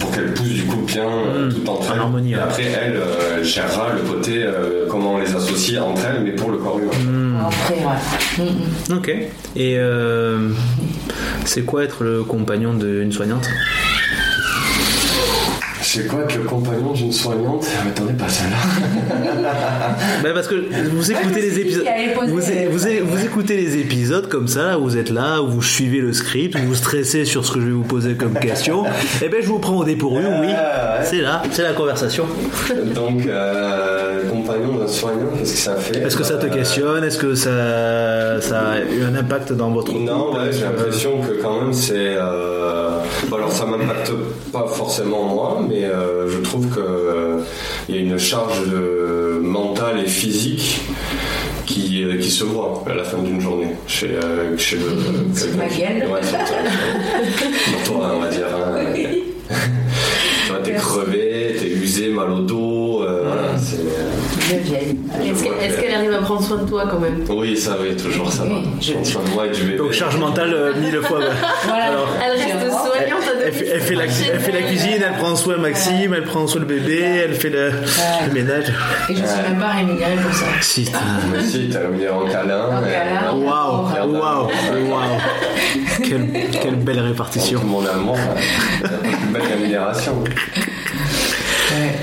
pour qu'elles poussent du coup bien euh, Mm. tout entre En elles. harmonie, Et ouais. après, elle, euh, gérera le côté euh, comment on les associe entre elles, mais pour le corps humain. Hmm. Après, ouais. Mm, mm. Ok. Et euh, c'est quoi être le compagnon d'une soignante? C'est quoi que le compagnon d'une soignante Ah, mais Attendez, pas celle-là. Bah parce que vous écoutez les épisodes, vous, vous, vous écoutez les épisodes comme ça, vous êtes là, vous suivez le script, vous stressez sur ce que je vais vous poser comme question. Et ben je vous prends au dépourvu, oui. Ouais. C'est là, c'est la conversation. Donc, euh, compagnon d'un soignant, qu'est-ce que ça fait Est-ce que ça te Euh, questionne? Est-ce que ça, ça a eu un impact dans votre Non, couple ouais, j'ai l'impression que quand même c'est. euh, bon, alors ça m'impacte pas forcément moi, mais euh, je trouve que euh, y a une charge mentale et physique qui, euh, qui se voit à la fin d'une journée chez, chez le. Quelqu'un ma gueule. Ouais, sur toi, on va dire. hein. Tu vois, t'es crevé, t'es usé, mal au dos, voilà. c'est, Est-ce que- est-ce qu'elle arrive à prendre soin de toi quand même? Oui, ça, oui, toujours ça va. Oui, je- Prends soin de moi et du bébé. Donc charge mentale euh, mille fois. ouais. Voilà. Alors, Elle reste soignante à Elle fait, elle fait la, elle fait la cuisine, elle prend soin de Maxime, elle prend soin le bébé, elle fait le, le ménage. Et je suis même pas rémunérée pour ça. Si, t'as- Mais si, t'as mis en câlin. Waouh, waouh, waouh. Quelle, quelle belle Tout répartition. mon amour, une belle rémunération. Ouais.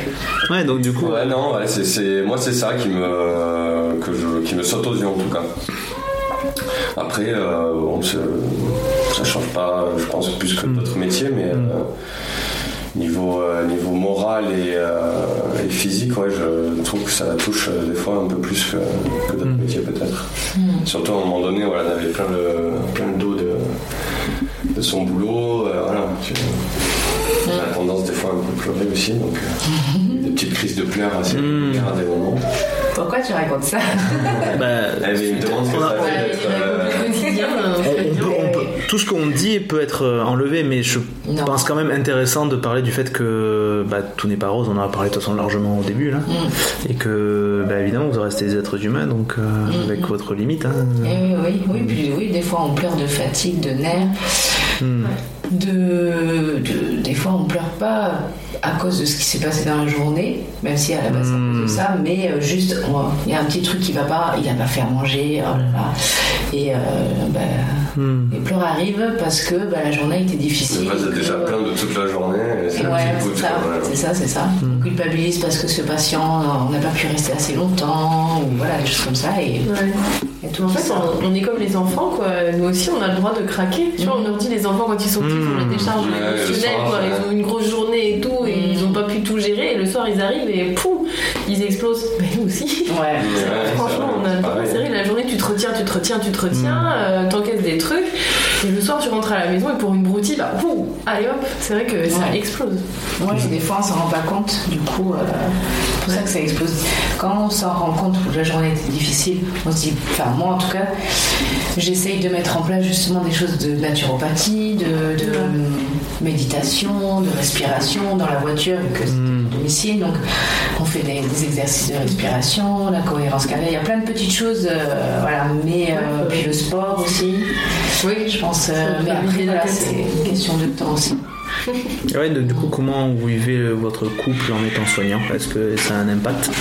Ouais, donc du coup, Ouais, non, ouais, c'est, c'est- moi c'est ça qui me, que je, qui me saute aux yeux en tout cas. Après, euh, bon, ça change pas, je pense, plus que d'autres métiers, mais euh, niveau, euh, niveau moral et, euh, et physique, ouais, je trouve que ça touche euh, des fois un peu plus que, que d'autres métiers peut-être. Surtout à un moment donné, voilà, on avait plein le, plein le dos de, de son boulot, euh, voilà. tu- on a tendance des fois à un peu pleurer aussi, donc des petites crises de pleurs assez régulières à des moments. Pourquoi tu racontes ça bah, Elle me demande ce que euh, euh, tout ce qu'on dit peut être euh, enlevé, mais je Non. pense quand même intéressant de parler du fait que bah, tout n'est pas rose. On en a parlé de toute façon largement au début là, Mm. et que bah, évidemment vous restez des êtres humains, donc euh, avec votre limite. Hein. Eh oui, oui, oui, puis oui, des fois on pleure de fatigue, de nerfs. Hmm. De, de- des fois on pleure pas à cause de ce qui s'est passé dans la journée, même si à la base c'est à cause de ça, mais euh, juste il y a un petit truc qui va pas, il a pas fait à manger, oh là là. et euh, bah, Hmm. les pleurs arrivent parce que bah, la journée était difficile. Est que- déjà plein de toute la journée. c'est Ouais, c'est ça, c'est ça, c'est ça. On culpabilise parce que ce patient, on n'a pas pu rester assez longtemps, ou voilà, des choses comme ça. Et, Ouais. En fait, ça. on, on est comme les enfants, quoi. Nous aussi, on a le droit de craquer. Tu vois, on leur dit les enfants quand ils sont petits, ils ont les décharges Ouais, le émotionnelles, soir, quoi. ouais. Ils ont une grosse journée et tout, et ils ont pas pu tout gérer. Et le soir, ils arrivent et pouf, ils explosent. Mais nous aussi. Ouais. Ouais, Franchement, on a le droit. pareil. C'est vrai, la journée, tu te retiens, tu te retiens, tu te retiens, euh, t'encaisses des trucs. Et le soir, tu rentres à la maison et pour une broutille, bah, pouf, allez hop, c'est vrai que ça Ouais. explose. Ouais, des fois on s'en rend pas compte, du coup, euh, c'est pour ça que ça explose. Quand on s'en rend compte que la journée était difficile, on se dit, enfin moi en tout cas, j'essaye de mettre en place justement des choses de naturopathie, de, de méditation, de respiration dans la voiture, que c'est à domicile, donc on fait des, des exercices de respiration, la cohérence cardiaque, il y a plein de petites choses, euh, voilà, mais euh, puis le sport aussi, Oui, je pense, euh, mais après voilà, c'est une question de temps aussi. Ouais, donc, du coup, comment vous vivez votre couple en étant soignant? Est-ce que ça a un impact?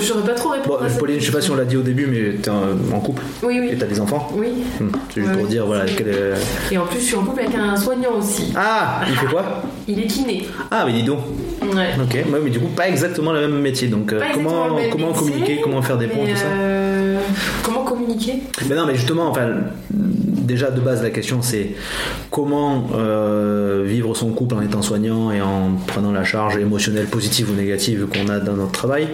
Je saurais pas trop Bon, répondre. à Pauline, je sais pas si on l'a dit au début, mais t'es en, en couple Oui, et oui. t'as des enfants Oui. Hmm. C'est juste Ouais, pour dire, voilà, quel est... Et en plus, je suis en couple avec un soignant aussi. Ah, il fait quoi Il est kiné. Ah, mais dis donc. Ouais. Ok, ouais, mais du coup, pas exactement le même métier. Donc, euh, Pas comment, comment métier, communiquer, comment faire des ponts, tout ça euh, Comment communiquer? Mais non, mais justement, enfin, déjà de base, la question c'est comment euh, vivre son couple en étant soignant et en prenant la charge émotionnelle positive ou négative qu'on a dans notre travail,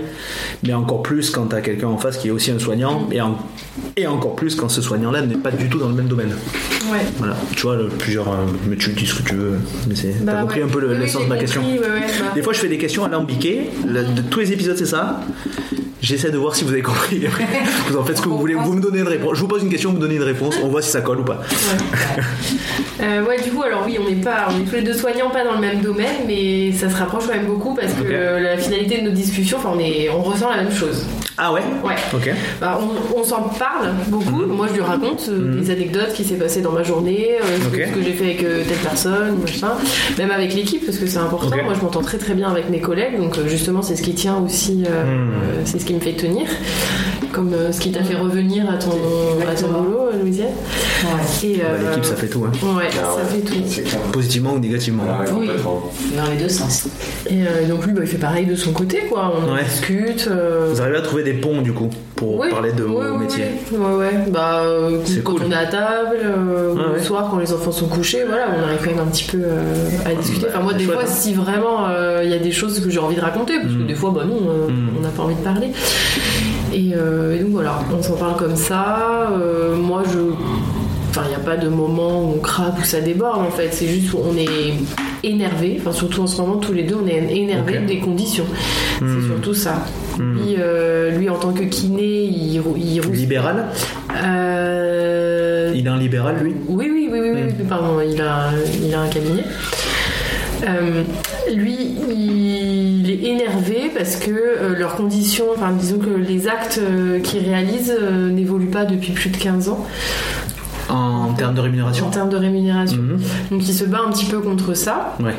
mais encore plus quand tu as quelqu'un en face qui est aussi un soignant et encore plus quand ce soignant-là n'est pas du tout dans le même domaine. Ouais. Voilà, tu vois, le- plusieurs. euh, mais tu dis ce que tu veux. Mais c'est. Bah T'as compris ouais. un peu le, Oui, le oui, sens j'ai de ma question. compris, ouais, ouais, bah. Des fois, je fais des questions alambiquées. Le- de tous les épisodes, c'est ça. J'essaie de voir si vous avez compris. vous en faites ce que vous voulez. Vous me donnez une réponse. Je vous pose une question, vous me donnez une réponse. On voit si ça colle ou pas. Euh, ouais, du coup, alors oui, on n'est pas, on est tous les deux soignants, pas dans le même domaine, mais ça se rapproche quand même beaucoup parce que Ok. euh, la finalité de nos discussions, enfin, on est, on ressent la même chose. Ah ouais Ouais. Ok. Bah, on on s'en parle beaucoup. Moi, je lui raconte euh, des anecdotes qui s'est passé dans ma journée, euh, ce que- Ok. ce que j'ai fait avec euh, telle personne, machin. Même avec l'équipe, parce que c'est important. Moi, je m'entends très très bien avec mes collègues, donc justement, c'est ce qui tient aussi, euh, c'est ce qui me fait tenir, comme euh, ce qui t'a fait revenir à ton, à ton Exactement. boulot, Louisiane. Ouais. Et, Bah, euh, L'équipe, ça fait tout. Hein. Ouais, Ah ça ouais, fait tout. Positivement ou négativement. Ah ouais, Oui. Dans les deux sens. Et euh, donc lui, bah, il fait pareil de son côté, quoi. On discute. euh, Vous arrivez à trouver des ponts du coup pour oui, parler de vos oui, métiers. oui. Ouais, ouais. Bah, euh, C'est quand cool. on est à table, ou ouais. le soir, quand les enfants sont couchés, voilà, on arrive quand même un petit peu euh, à discuter. Bah, Enfin, moi, des chouette, fois, hein. si vraiment euh, il y a des choses que j'ai envie de raconter, parce que Mm. des fois, bah non, euh, Mm. on n'a pas envie de parler. Et, euh, et donc voilà, on s'en parle comme ça. Euh, moi, je. Enfin, il n'y a pas de moment où on craque, où ça déborde en fait. C'est juste où on est énervé. Enfin, surtout en ce moment, tous les deux, on est énervé des conditions. C'est surtout ça. Mm. Lui, euh, lui, en tant que kiné, il, il. Libéral Euh, Il est un libéral lui? Oui, oui, oui, oui, oui, Mm. oui, pardon, il a, il a un cabinet. Euh, lui, il est énervé parce que euh, leurs conditions, enfin disons que les actes euh, qu'il réalise euh, n'évoluent pas depuis plus de 15 ans En termes de rémunération en termes de rémunération. Mhm. Donc il se bat un petit peu contre ça. Ouais.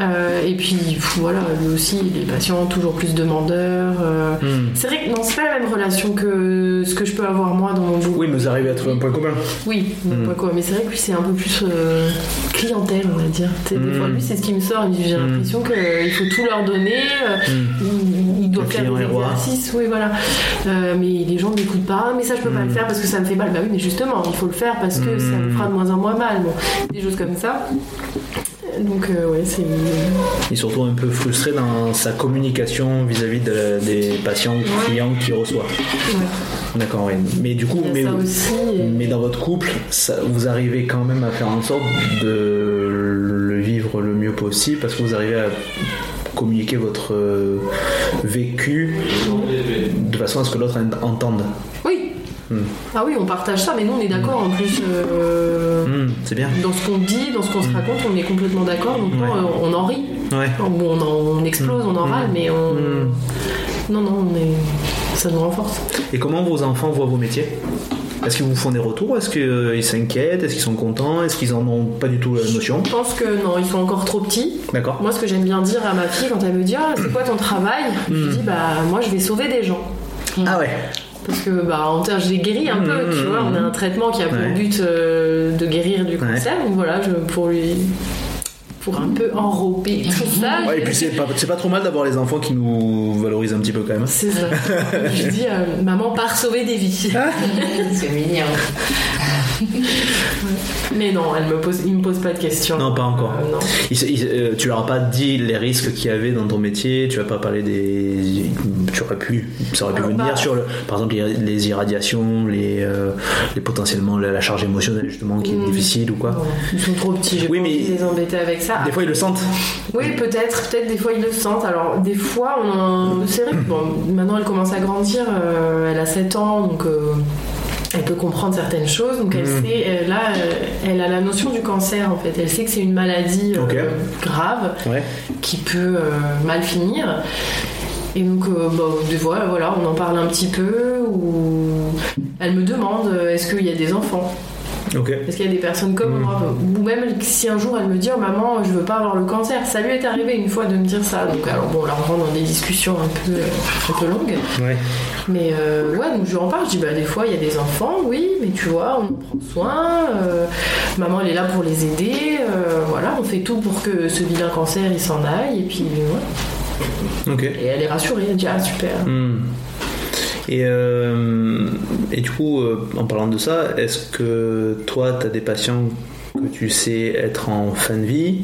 Euh, et puis voilà, lui aussi, les patients toujours plus demandeurs. euh. Mhm. C'est vrai que non, c'est pas la même relation que ce que je peux avoir moi dans mon boulot. Oui, mais vous arrivez à trouver un point commun. Oui, Mm. pas quoi. Mais c'est vrai que lui, c'est un peu plus euh, clientèle, on va dire. Sais, Des Mm. fois, lui, c'est ce qui me sort. Il dit, J'ai Mm. l'impression qu'il faut tout leur donner. Mm. Il, il doit Le faire des exercices. Oui, voilà. Mais les gens n'écoutent pas. Ah, mais ça, je peux pas Mm. le faire parce que ça me fait mal. Bah oui, mais justement, il faut le faire parce que ça me Mm. fera de moins en moins mal. Bon, des choses comme ça. Donc, euh, ouais, c'est. Il est surtout un peu frustré dans sa communication vis-à-vis de- des patients ou Ouais. clients qu'il reçoit. Ouais. D'accord, oui. Mais du coup, mais, aussi. dans votre couple, ça- vous arrivez quand même à faire en sorte de le vivre le mieux possible parce que vous arrivez à communiquer votre euh, vécu de façon à ce que l'autre en- entende. Oui. Mm. Ah oui, on partage ça, mais nous, on est d'accord en plus. euh, Hmm, c'est bien. Dans ce qu'on dit, dans ce qu'on se raconte, on est complètement d'accord. Donc, Ouais. euh, on en rit. Ouais. Bon, on, en- on explose, on en râle, mais on. Non, non, on est. Ça nous renforce. Et comment vos enfants voient vos métiers? Est-ce qu'ils vous font des retours? Est-ce qu'ils s'inquiètent? Est-ce qu'ils sont contents? Est-ce qu'ils en ont pas du tout la notion? Je pense que non, ils sont encore trop petits. D'accord. Moi, ce que j'aime bien dire à ma fille quand elle me dit Ah, c'est quoi ton travail? Je Mm. lui dis Bah, moi, je vais sauver des gens. Ah ouais. Parce que, bah, en termes, je les guéris un peu, tu vois. On a un traitement qui a pour Ouais. but euh, de guérir du cancer. Donc voilà, je, pour lui. Pour un peu enrober tout ça. Ouais, et puis c'est pas, c'est pas trop mal d'avoir les enfants qui nous valorisent un petit peu quand même. C'est ça. je dis euh, Maman part sauver des vies. C'est mignon. Mais non, elle me pose, il me pose pas de questions. Non, pas encore. Euh, non. Euh, tu leur as pas dit les risques qu'il y avait dans ton métier, tu vas pas parler des. Tu aurais pu, ça aurait pu Alors, venir bah- sur le, par exemple les, les irradiations, les, euh, les potentiellement la, la charge émotionnelle justement qui est Mm. difficile ou quoi. Ils sont trop petits, j'ai Oui, mais- les embêter avec ça. Des fois ils le sentent. Oui, peut-être, peut-être des fois ils le sentent. Alors, des fois, on c'est vrai que bon, maintenant elle commence à grandir, euh, elle a 7 ans, donc euh, elle peut comprendre certaines choses. Donc, elle Mhm. sait, là, euh, elle a la notion du cancer en fait. Elle sait que c'est une maladie euh, grave Ouais. qui peut euh, mal finir. Et donc, euh, bah, des fois, voilà, on en parle un petit peu, ou elle me demande euh, est-ce qu'il y a des enfants? Ok. Est-ce qu'il y a des personnes comme Mhm. moi? Ou même si un jour elle me dit oh, maman, je veux pas avoir le cancer. Ça lui est arrivé une fois de me dire ça. Donc, alors bon, là on rentre dans des discussions un peu, un peu longues. Ouais. Mais euh, ouais, donc je lui en parle. Je dis bah, des fois il y a des enfants, oui, mais tu vois, on en prend soin. euh, maman elle est là pour les aider. euh, voilà, on fait tout pour que ce vilain cancer il s'en aille. Et puis, ouais. Et elle est rassurée. Elle dit ah, super. Hmm. Et, euh, et du coup, euh, en parlant de ça, est-ce que toi, tu as des patients que tu sais être en fin de vie?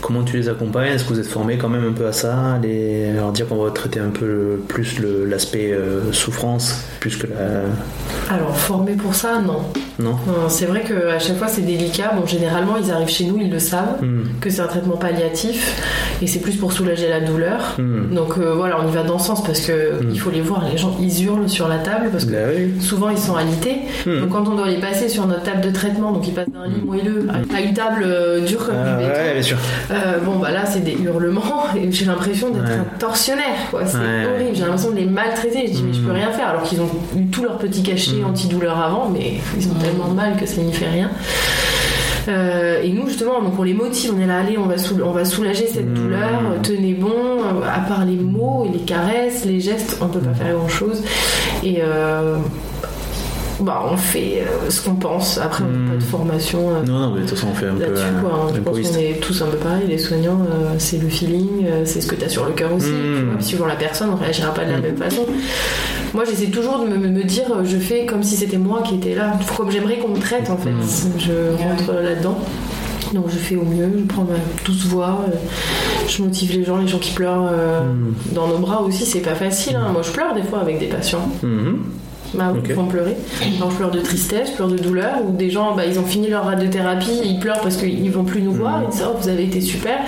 Comment tu les accompagnes? Est-ce que vous êtes formés quand même un peu à ça? Les... Alors dire qu'on va traiter un peu plus l'aspect euh, souffrance plus que la... Alors, formé pour ça, non. Non? Non, C'est vrai qu'à chaque fois c'est délicat. Bon, généralement ils arrivent chez nous, ils le savent, Hmm. que c'est un traitement palliatif et c'est plus pour soulager la douleur. Hmm. Donc euh, voilà, on y va dans ce sens parce que Mm. il faut les voir. Les gens ils hurlent sur la table parce que Bah oui. souvent ils sont alités. Hmm. Donc quand on doit les passer sur notre table de traitement, donc ils passent d'un lit moelleux à une table euh, dure comme Ah, du béton. ouais, bien sûr. Euh, bon bah là c'est des hurlements et j'ai l'impression d'être Ouais. un tortionnaire quoi. C'est Ouais. horrible. J'ai l'impression de les maltraiter. Je dis mais je peux rien faire alors qu'ils ont eu tout leur petit cachet Mm. antidouleur avant, mais ils ont tellement mal que ça n'y fait rien. Euh, et nous justement, donc on les motive, on est là, allez, on va, soul- on va soulager cette Mm. douleur, tenez bon, euh, à part les mots et les caresses, les gestes, on peut pas faire grand chose. Et euh, bah, on fait euh, ce qu'on pense, après on n'a pas de formation. euh, Non, non, mais de toute façon, on fait un peu là-dessus euh, quoi. Je pense qu'on est tous un peu pareil, les soignants, euh, c'est le feeling, c'est ce que tu as sur le cœur aussi. Mm. vois. Suivant la personne, on réagira pas de la Mm. même façon. Moi j'essaie toujours de me, me dire, je fais comme si c'était moi qui étais là, comme j'aimerais qu'on me traite en fait. Je rentre là-dedans. Donc je fais au mieux, je prends ma douce voix, je motive les gens, les gens qui pleurent dans nos bras aussi, c'est pas facile. hein. Moi je pleure des fois avec des patients. Mhm. Bah, Ok. ils font pleurer. Alors, je pleure de tristesse, je pleure de douleur, ou des gens, bah, ils ont fini leur radiothérapie, ils pleurent parce qu'ils vont plus nous voir, ils disent Oh, vous avez été super.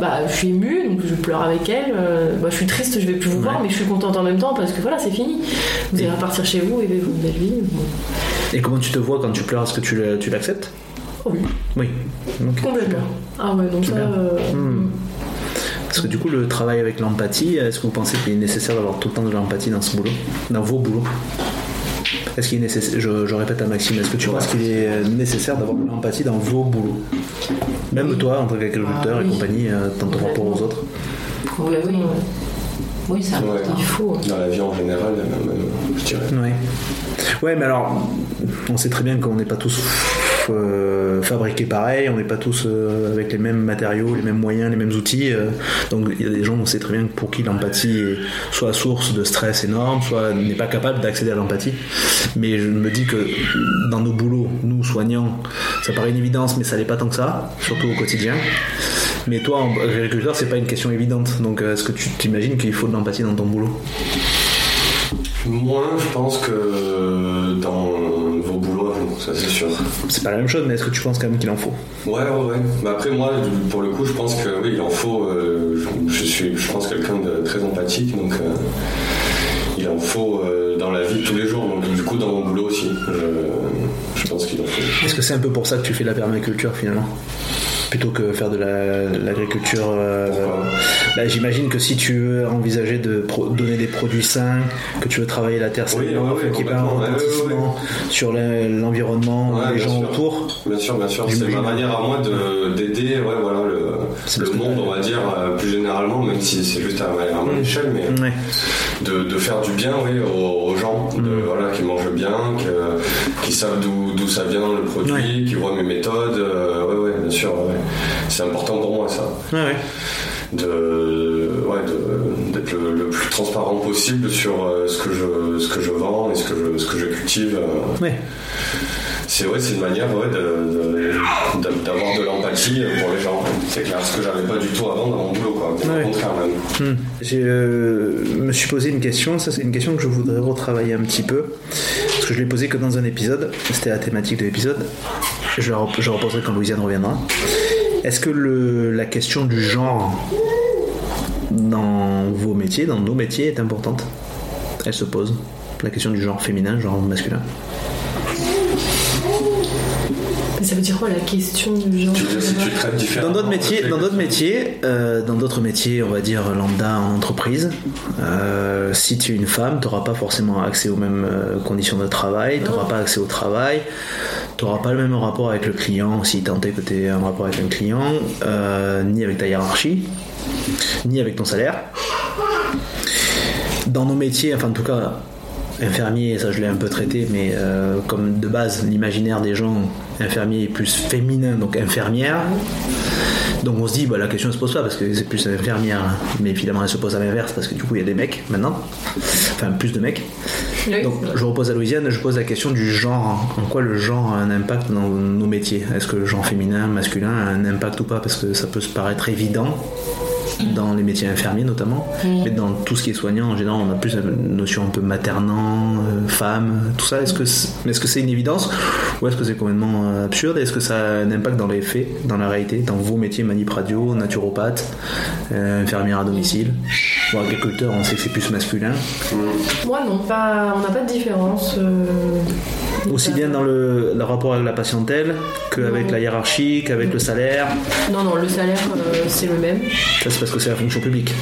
Bah, je suis émue, donc je pleure avec elle. Euh, bah, je suis triste, je vais plus vous voir, mais je suis contente en même temps parce que voilà, c'est fini. Vous Et- allez repartir chez vous et vivre une belle vie. Et comment tu te vois quand tu pleures? Est-ce que tu l'acceptes? Oh oui, Oui. Ok. complètement. Ah ouais, donc ça. Euh, Hmm. Parce que du coup, le travail avec l'empathie, est-ce que vous pensez qu'il est nécessaire d'avoir tout le temps de l'empathie dans ce boulot? Dans vos boulots? Est-ce qu'il est nécessaire, je, je répète à Maxime, est-ce que tu penses qu'il est euh, nécessaire d'avoir de l'empathie dans vos boulots? Même toi, en tant qu'agriculteur Ah, et oui. compagnie, euh, dans ton rapport aux autres? Oui, oui. ouais, Oui, c'est important. Il faut. Dans la vie en général, même, je dirais. Ouais. Ouais, mais alors, on sait très bien qu'on n'est pas tous euh, fabriqués pareil, on n'est pas tous euh, avec les mêmes matériaux, les mêmes moyens, les mêmes outils. euh, donc il y a des gens, on sait très bien pour qui l'empathie est soit source de stress énorme, soit n'est pas capable d'accéder à l'empathie. Mais je me dis que dans nos boulots, nous soignants, ça paraît une évidence, mais ça l'est pas tant que ça, surtout au quotidien. Mais toi, en agriculteur, c'est pas une question évidente. Donc, euh, est-ce que tu t'imagines qu'il faut de l'empathie dans ton boulot? Moins, je pense que dans ça c'est sûr. C'est pas la même chose, mais est-ce que tu penses quand même qu'il en faut Ouais, ouais, ouais. Bah après, moi, pour le coup, je pense que oui, il en faut. euh, je, je suis, je pense, quelqu'un de très empathique, donc euh, il en faut euh, dans la vie de tous les jours. Donc, du coup, dans mon boulot aussi, je, je pense qu'il en faut. Est-ce que c'est un peu pour ça que tu fais de la permaculture finalement? Plutôt que faire de la- l'agriculture. euh, Pourquoi bah, J'imagine que si tu veux envisager de donner des produits sains, que tu veux travailler la terre Oui, sainement, ouais, ouais, qu'il ait pas un retentissement sur le- l'environnement, Ouais, les bien gens sûr. autour. Bien sûr, bien sûr. C'est ma manière à moi de- d'aider ouais, voilà, le, le monde, on va dire, euh, plus généralement, même si c'est juste à, à mon échelle, mais Ouais. de, de faire du bien oui, aux, aux gens de, Mm. voilà, qui mangent bien, que- qui savent d'où d'où ça vient le produit, qui voient mes méthodes. euh, ouais, ouais, bien sûr. ouais. C'est important pour moi, ça. Ouais, ouais. De, ouais, de- d'être le, le plus transparent possible sur euh, ce, que je, ce que je vends et ce que je, ce que je cultive. euh. Ouais. C'est ouais, c'est une manière ouais, de- de- d'a- d'avoir de l'empathie pour les gens. C'est clair, ce que j'avais pas du tout avant dans mon boulot. Quoi. Ouais. Au contraire, même. Hmm. Je euh, me suis posé une question, ça c'est une question que je voudrais retravailler un petit peu, parce que je l'ai posée que dans un épisode, c'était la thématique de l'épisode, je la, rep- je la reposerai quand Louisiane reviendra. Est-ce que le- la question du genre dans vos métiers, dans nos métiers, est importante? Elle se pose. La question du genre féminin, genre masculin. Ça veut dire quoi la question du genre si Dans d'autres métiers, dans d'autres métiers, euh, dans d'autres métiers, on va dire lambda en entreprise, euh, si tu es une femme, tu n'auras pas forcément accès aux mêmes euh, conditions de travail, tu n'auras pas accès au travail, tu n'auras pas le même rapport avec le client si tant est que tu es en rapport avec un client, euh, ni avec ta hiérarchie, ni avec ton salaire. Dans nos métiers, enfin en tout cas, infirmier, ça je l'ai un peu traité, mais euh, comme de base, l'imaginaire des gens, infirmier est plus féminin, donc infirmière. Donc on se dit, bah, la question ne se pose pas parce que c'est plus infirmière, hein. mais finalement elle se pose à l'inverse parce que du coup il y a des mecs maintenant, enfin plus de mecs. Oui. Donc je repose à Louisiane, je pose la question du genre. En quoi le genre a un impact dans nos métiers? Est-ce que le genre féminin, masculin a un impact ou pas? Parce que ça peut se paraître évident dans les métiers infirmiers notamment, mais dans tout ce qui est soignant en général on a plus une notion un peu maternant, euh, femme, tout ça. Est-ce que c'est, est-ce que c'est une évidence ou est-ce que c'est complètement euh, absurde Est-ce que ça a un impact dans les faits, dans la réalité, dans vos métiers manip radio, naturopathe, euh, infirmière à domicile? Bon, agriculteur, on sait que c'est plus masculin. Moi non, pas, on n'a pas de différence. euh, Aussi bien dans le, le rapport avec la patientèle qu'avec la hiérarchie, qu'avec le salaire. Non, non, le salaire euh, c'est le même. Ça, c'est parce que c'est la fonction publique.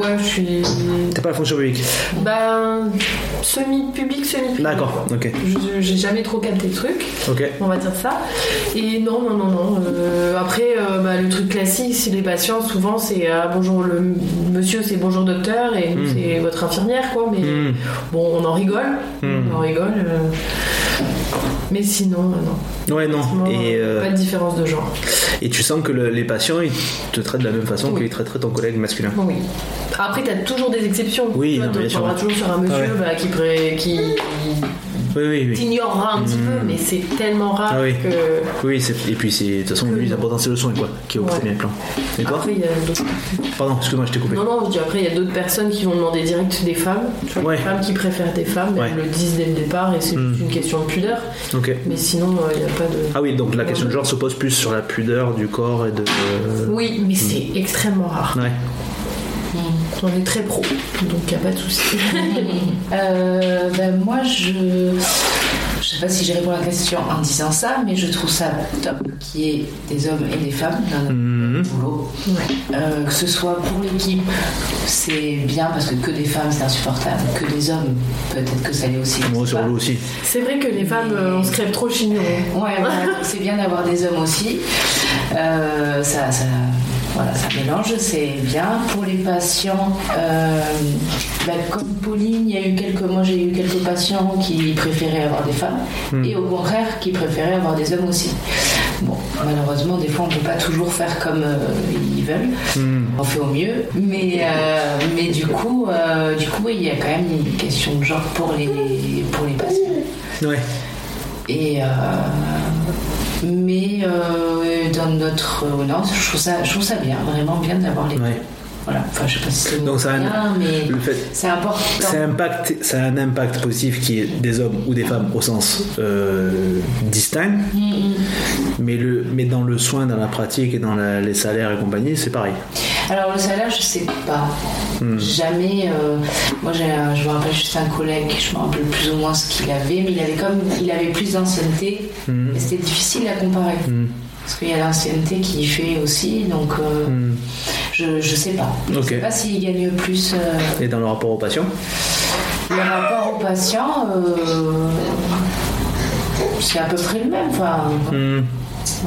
Ouais, je suis. T'es pas la fonction publique Ben, semi-public, semi-public. D'accord, ok. J'ai jamais trop capté le truc, Ok. on va dire ça. Et non, non, non, non. euh, après, euh, bah, le truc classique, si les patients, souvent, c'est ah, bonjour le monsieur, c'est bonjour docteur, et Hmm. c'est votre infirmière, quoi. Mais Hmm. bon, on en rigole. Hmm. On en rigole. Euh, Mais sinon, euh, non. Ouais, non. Et, euh, Pas de différence de genre. et tu sens que le- les patients, ils te traitent de la même façon Oui. qu'ils traiteraient ton collègue masculin. Oui. Après, t'as toujours des exceptions. Oui, Tu vois, non, mais bien tu sûr. tomberas toujours sur un monsieur Ah ouais. bah, qui, pré- qui Oui, oui, oui. t'ignorera un petit Hmm. peu, mais c'est tellement rare Ah oui. que. Oui, et puis c'est de toute façon, lui, l'important c'est le soin, quoi, qui est au Ouais. premier plan. Et toi Après, il y a d'autres. Pardon, excuse-moi, je t'ai coupé. Non, non, je dis après, il y a d'autres personnes qui vont demander direct des femmes. Tu vois, Ouais. des femmes qui préfèrent des femmes, Ouais. elles le disent dès le départ et c'est Hmm. une question de pudeur. Ok. Mais sinon, euh, il n'y a pas de. Ah oui, donc la question de genre se pose plus sur la pudeur du corps et de. Oui, mais c'est extrêmement rare. Ouais. On est très pro, donc il n'y a pas de souci. Euh, ben moi, je. Je sais pas si j'ai répondu à la question en disant ça, mais je trouve ça top qu'il y ait des hommes et des femmes dans notre Mhm. boulot. Ouais. Euh, que ce soit pour l'équipe, c'est bien parce que que des femmes, c'est insupportable. Que des hommes, peut-être que ça l'est aussi. Moi sur l'eau aussi. C'est vrai que les femmes, euh, on se crève trop chignon. Ouais, voilà, c'est bien d'avoir des hommes aussi. Euh, ça, ça, voilà, ça mélange, c'est bien. Pour les patients, euh, bah, comme Pauline, il y a eu quelques, moi j'ai eu quelques patients qui préféraient avoir des femmes Hmm. et au contraire qui préféraient avoir des hommes aussi. Bon, malheureusement, des fois on ne peut pas toujours faire comme euh, ils veulent. Hmm. On fait au mieux, mais, euh, mais du coup, du coup, il y a quand même une question de genre pour les, pour les patients. Ouais. Et euh, mais euh, dans notre euh, non, je trouve ça, je trouve ça bien, vraiment bien d'avoir les. Voilà. Enfin, je sais pas si c'est Donc ça a un- mais Le fait, c'est important. ça impact, ça a un impact positif qui est des hommes ou des femmes au sens euh, distinct, Mm, mm. mais, le, mais dans le soin, dans la pratique et dans la- les salaires et compagnie, c'est pareil. Alors le salaire, je sais pas. Hmm. Jamais. euh, moi, un- je me rappelle juste un collègue, je me rappelle plus ou moins ce qu'il avait, mais il avait comme, il avait plus d'ancienneté. Et c'était difficile à comparer. Parce qu'il y a l'ancienneté qui fait aussi, donc euh, Hmm. je, je sais pas. Je Ok. sais pas s'il gagne plus. euh, Et dans le rapport aux patients Le rapport au patient, euh, c'est à peu près le même. Enfin, Hmm.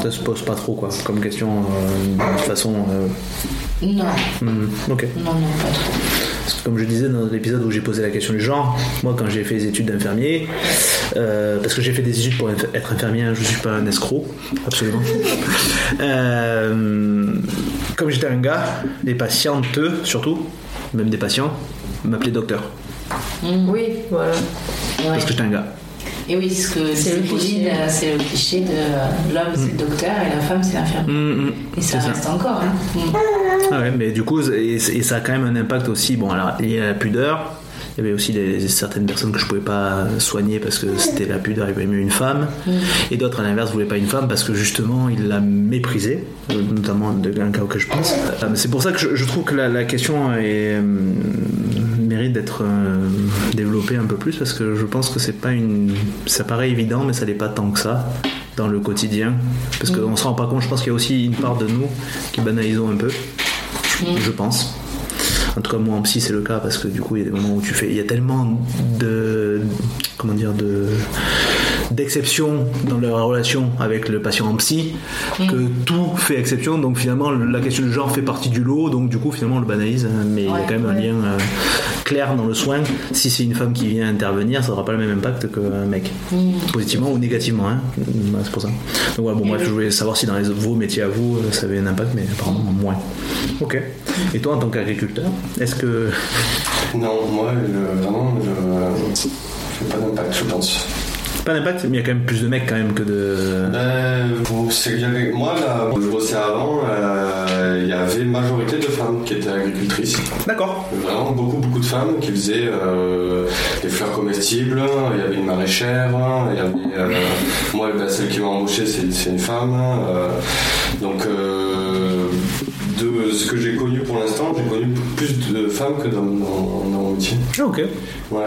Ça se pose pas trop, quoi, comme question, de toute façon. non, hmm. Ok. non, non, pas trop. Parce que comme je disais dans l'épisode où j'ai posé la question du genre, moi quand j'ai fait les études d'infirmier, euh, parce que j'ai fait des études pour être infirmier, je suis pas un escroc, absolument. Euh, comme j'étais un gars, les patientes surtout, même des patients, m'appelaient docteur, Oui, voilà. Ouais. parce que j'étais un gars. Et oui, ce que C'est le le cliché de euh, l'homme c'est le docteur et la femme c'est l'infirmière. Mm, mm, Et ça reste encore. Hein. Mm. Ah ouais, mais du coup, et, et ça a quand même un impact aussi, bon, alors, lié à la pudeur. Il y avait aussi des, certaines personnes que je pouvais pas soigner parce que c'était la pudeur, ils voulaient mieux une femme. Et d'autres, à l'inverse, voulaient pas une femme parce que justement, ils la méprisaient, euh, notamment de un cas auquel je pense. Euh, C'est pour ça que je, je trouve que la, la question est, euh, mérite d'être euh, développée un peu plus parce que je pense que c'est pas une. Ça paraît évident, mais ça l'est pas tant que ça dans le quotidien. Parce qu'on se rend pas compte, je pense qu'il y a aussi une part de nous qui banalisons un peu je pense. En tout cas, moi en psy, c'est le cas parce que du coup, il y a des moments où tu fais. Il y a tellement de. Comment dire de d'exception dans leur relation avec le patient en psy que tout fait exception donc finalement la question du genre fait partie du lot donc du coup finalement on le banalise hein, mais il y a quand même un lien euh, clair dans le soin. Si c'est une femme qui vient intervenir, ça n'aura pas le même impact qu'un mec. Positivement ou négativement, hein. Ouais, c'est pour ça. Donc voilà, bon, Et bref, oui. je voulais savoir si dans les, vos métiers à vous, euh, ça avait un impact, mais apparemment moins. Ok. Et toi, en tant qu'agriculteur, est-ce que. Non, moi, je- vraiment, je je fais pas d'impact, je pense. Pas d'impact, mais il y a quand même plus de mecs quand même que de. Bon, j'avais- moi, là, où je bossais avant, euh, il y avait une majorité de femmes qui étaient agricultrices. D'accord. Vraiment beaucoup, beaucoup de femmes qui faisaient euh, des fleurs comestibles. Il y avait une maraîchère. Il y avait, euh, moi, ben, celle qui m'a embauché, c'est c'est une femme. euh, donc, euh, de ce que j'ai connu pour l'instant, j'ai connu plus de femmes que d'hommes dans, dans mon métier. Ah, ok. Ouais.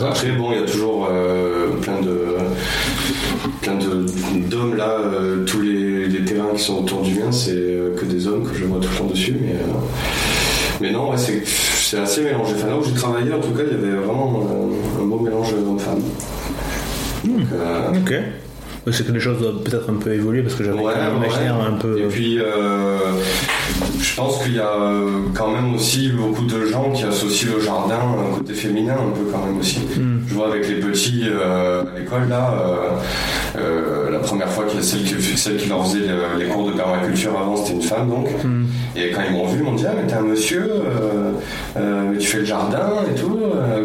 Après, bon, il y a toujours euh, plein de plein de d'hommes là. euh, tous les, les terrains qui sont autour du mien, c'est euh, que des hommes que je vois tout le temps dessus. Mais euh, mais non, ouais, c'est assez mélangé. Enfin, là où j'ai travaillé, en tout cas, il y avait vraiment un beau mélange d'hommes-femmes. Donc, euh, Ok. Ouais, C'est que les choses doivent peut-être un peu évoluer parce que j'avais Ouais, un ouais. imaginaire un peu. Et puis, euh, je pense qu'il y a quand même aussi beaucoup de gens qui associent le jardin à un côté féminin, un peu quand même aussi. Hmm. Je vois avec les petits euh, à l'école, là, euh, la première fois qu'il y a celle qui, celle qui leur faisait le- les cours de permaculture avant, c'était une femme donc. Hmm. Et quand ils m'ont vu, ils m'ont dit Ah, mais t'es un monsieur, mais tu fais le jardin et tout.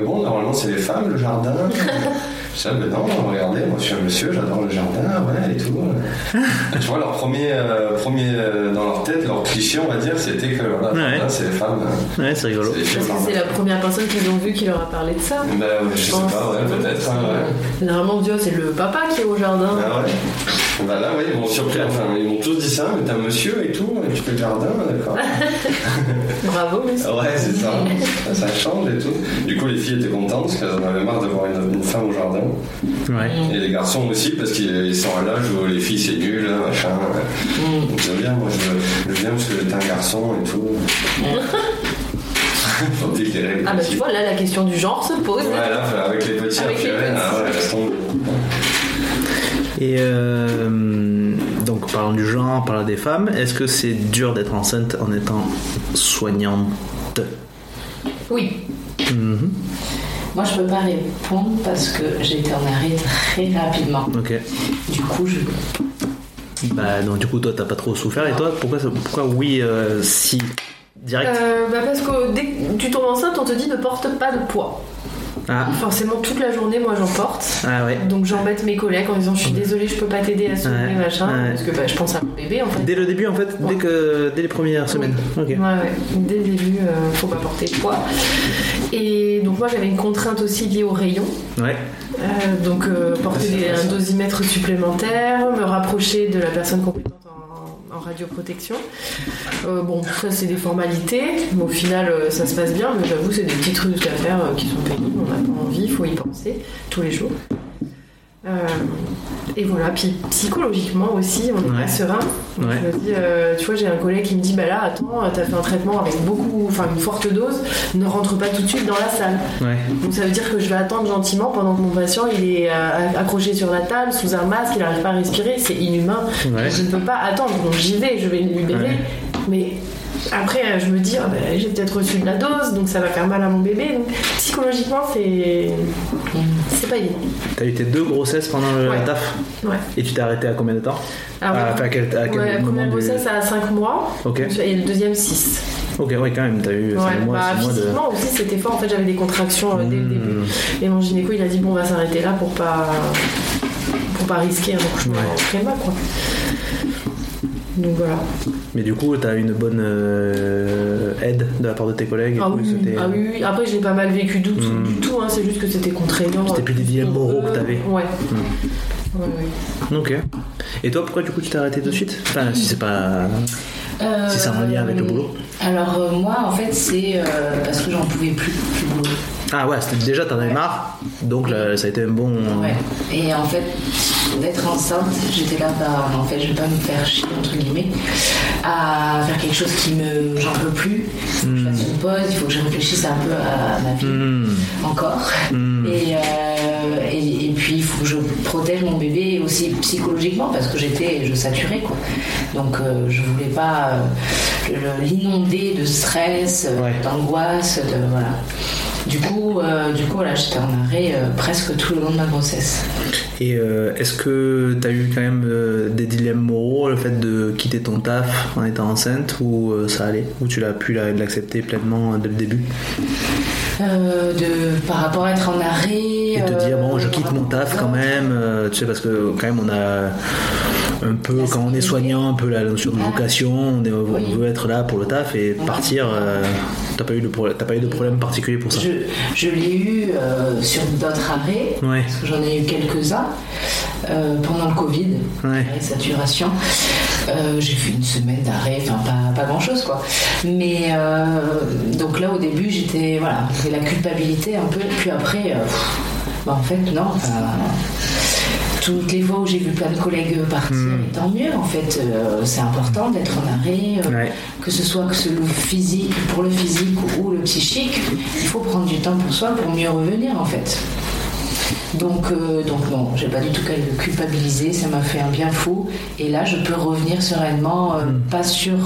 Bon, normalement, c'est les femmes, le jardin. Je ben non, regardez, moi je suis un monsieur, j'adore le jardin, ouais, et tout. tu vois, leur premier, euh, premier euh, dans leur tête, leur cliché, on va dire, c'était que voilà, le Ouais. jardin, c'est les femmes. euh, Ouais, c'est rigolo. c'est jardin. la première personne qu'ils ont vu qui leur a parlé de ça? Ben, je sais pense. pas, ouais, peut-être. hein, ouais. Généralement, tu vois, c'est le papa qui est au jardin. Ah ouais Bah là, oui, ils m'ont surpris, enfin, ils m'ont tous dit ça, mais t'es un monsieur et tout, et tu fais le jardin, d'accord. Bravo, monsieur. Ouais, c'est ça. ça change et tout. Du coup, les filles étaient contentes parce qu'elles en avaient marre de voir une, une femme au jardin. Ouais. Et les garçons aussi, parce qu'ils sont à l'âge où les filles c'est nul, hein, machin. Donc je viens, moi je, je viens parce que j'étais un garçon et tout. Ah bah tu vois, là, la question du genre se pose. Ouais, là, avec les petits, Avec après, les petits. ah ouais, laisse tomber. Et euh, donc, parlant du genre, parlant des femmes, est-ce que c'est dur d'être enceinte en étant soignante? Oui. Mhm. Moi, je peux pas répondre parce que j'étais en arrêt très rapidement. Ok. Du coup, je. Bah, donc, du coup, toi, t'as pas trop souffert. Et toi, pourquoi, pourquoi oui, euh, si Direct? Euh, bah parce que dès que tu tombes enceinte, on te dit ne porte pas de poids. Ah, Forcément, toute la journée, moi, j'en porte. ah ouais. Donc j'embête mes collègues en disant je suis désolée, je peux pas t'aider à soulever Ouais, machin ouais. parce que bah, je pense à mon bébé en fait. Dès le début, en fait, dès, que, dès les premières semaines. Ok. Ouais, ouais. Dès le début, euh, faut pas porter de poids. Et donc moi j'avais une contrainte aussi liée au rayon. Ouais. Euh, donc euh, porter des- un dosimètre supplémentaire, me rapprocher de la personne compétente radioprotection. Euh, bon, ça c'est des formalités, mais au final euh, ça se passe bien, mais j'avoue c'est des petits trucs à faire euh, qui sont pénibles, on n'a pas envie, il faut y penser tous les jours. Euh, et voilà, puis psychologiquement aussi, on est Ouais. pas serein. Donc, Ouais. je me dis, euh, tu vois, j'ai un collègue qui me dit Bah là, attends, t'as fait un traitement avec beaucoup, enfin une forte dose, ne rentre pas tout de suite dans la salle. Ouais. Donc ça veut dire que je vais attendre gentiment pendant que mon patient il est euh, accroché sur la table, sous un masque, il n'arrive pas à respirer, c'est inhumain. Je ne peux pas attendre, donc j'y vais, je vais le libérer. Mais après, euh, je me dis, ah ben, j'ai peut-être reçu de la dose, donc ça va faire mal à mon bébé. Donc psychologiquement, c'est c'est pas évident. T'as eu tes deux grossesses pendant le Ouais. taf Ouais. Et tu t'es arrêté à combien de temps Ah ouais. Enfin, à quel, à quel Ouais, la première du- grossesse à 5 mois Ok. et le deuxième 6. Ok, ouais, quand même, t'as eu 5 Ouais, mois, bah, six mois de. physiquement aussi c'était fort. En fait, j'avais des contractions euh, dès le Hmm. début. Et mon gynéco il a dit bon, on va s'arrêter là pour pas pour pas risquer un accouchement Ouais. prémat quoi. Donc voilà. Mais du coup, t'as eu une bonne euh, aide de la part de tes collègues. Ah tout, oui, ah oui, oui. Après, je l'ai pas mal vécu du, Hmm. du tout. Hein. C'est juste que c'était contraignant. C'était plus des dilemmes moraux que t'avais. Ouais. Hmm. Ouais, ouais. Ok. Et toi, pourquoi du coup tu t'es arrêté de suite? Enfin, si c'est pas. Si c'est en lien avec le boulot. Alors, euh, moi, en fait, c'est euh, parce que j'en pouvais plus du boulot. Ah ouais, déjà t'en avais marre, donc là, ça a été un bon. Ouais. Et en fait, d'être enceinte, j'étais là, bah, en fait, je vais pas me faire chier, entre guillemets, à faire quelque chose qui me. J'en peux plus. Il faut que je fasse une pause, il faut que je réfléchisse un peu à ma vie Hmm. encore. Hmm. Et, euh, et, et puis, il faut que je protège mon bébé aussi psychologiquement parce que j'étais, je saturais quoi. Donc, euh, je voulais pas euh, l'inonder de stress, Ouais. d'angoisse, de voilà. Du coup, euh, du coup, là, j'étais en arrêt euh, presque tout le long de ma grossesse. Et euh, est-ce que tu as eu quand même des dilemmes moraux, le fait de quitter ton taf en étant enceinte, ou ça allait Ou tu l'as pu la- l'accepter pleinement dès le début? De, par rapport à être en arrêt. Et te dire, bon, je quitte mon taf quand même, tu sais, parce que quand même on a un peu, quand on est soignant, un peu la notion de vocation, on, est- on Oui. veut être là pour le taf et partir, euh, t'as pas, eu de t'as pas eu de problème particulier pour ça Je, je l'ai eu euh, sur d'autres arrêts, Ouais. parce que j'en ai eu quelques-uns euh, pendant le Covid, Ouais. de saturation. J'ai fait une semaine d'arrêt, enfin pas, pas grand-chose quoi. Mais donc là au début j'étais voilà, la culpabilité un peu, puis après, bah, en fait non. enfin, toutes les fois où j'ai vu plein de collègues partir, Hmm. et tant mieux en fait, euh, c'est important d'être en arrêt, euh, Ouais. que ce soit que ce physique, pour le physique ou le psychique, il faut prendre du temps pour soi pour mieux revenir en fait. Donc, euh, donc non, j'ai pas du tout culpabiliser, ça m'a fait un bien fou. Et là, je peux revenir sereinement, euh, Hmm. pas sur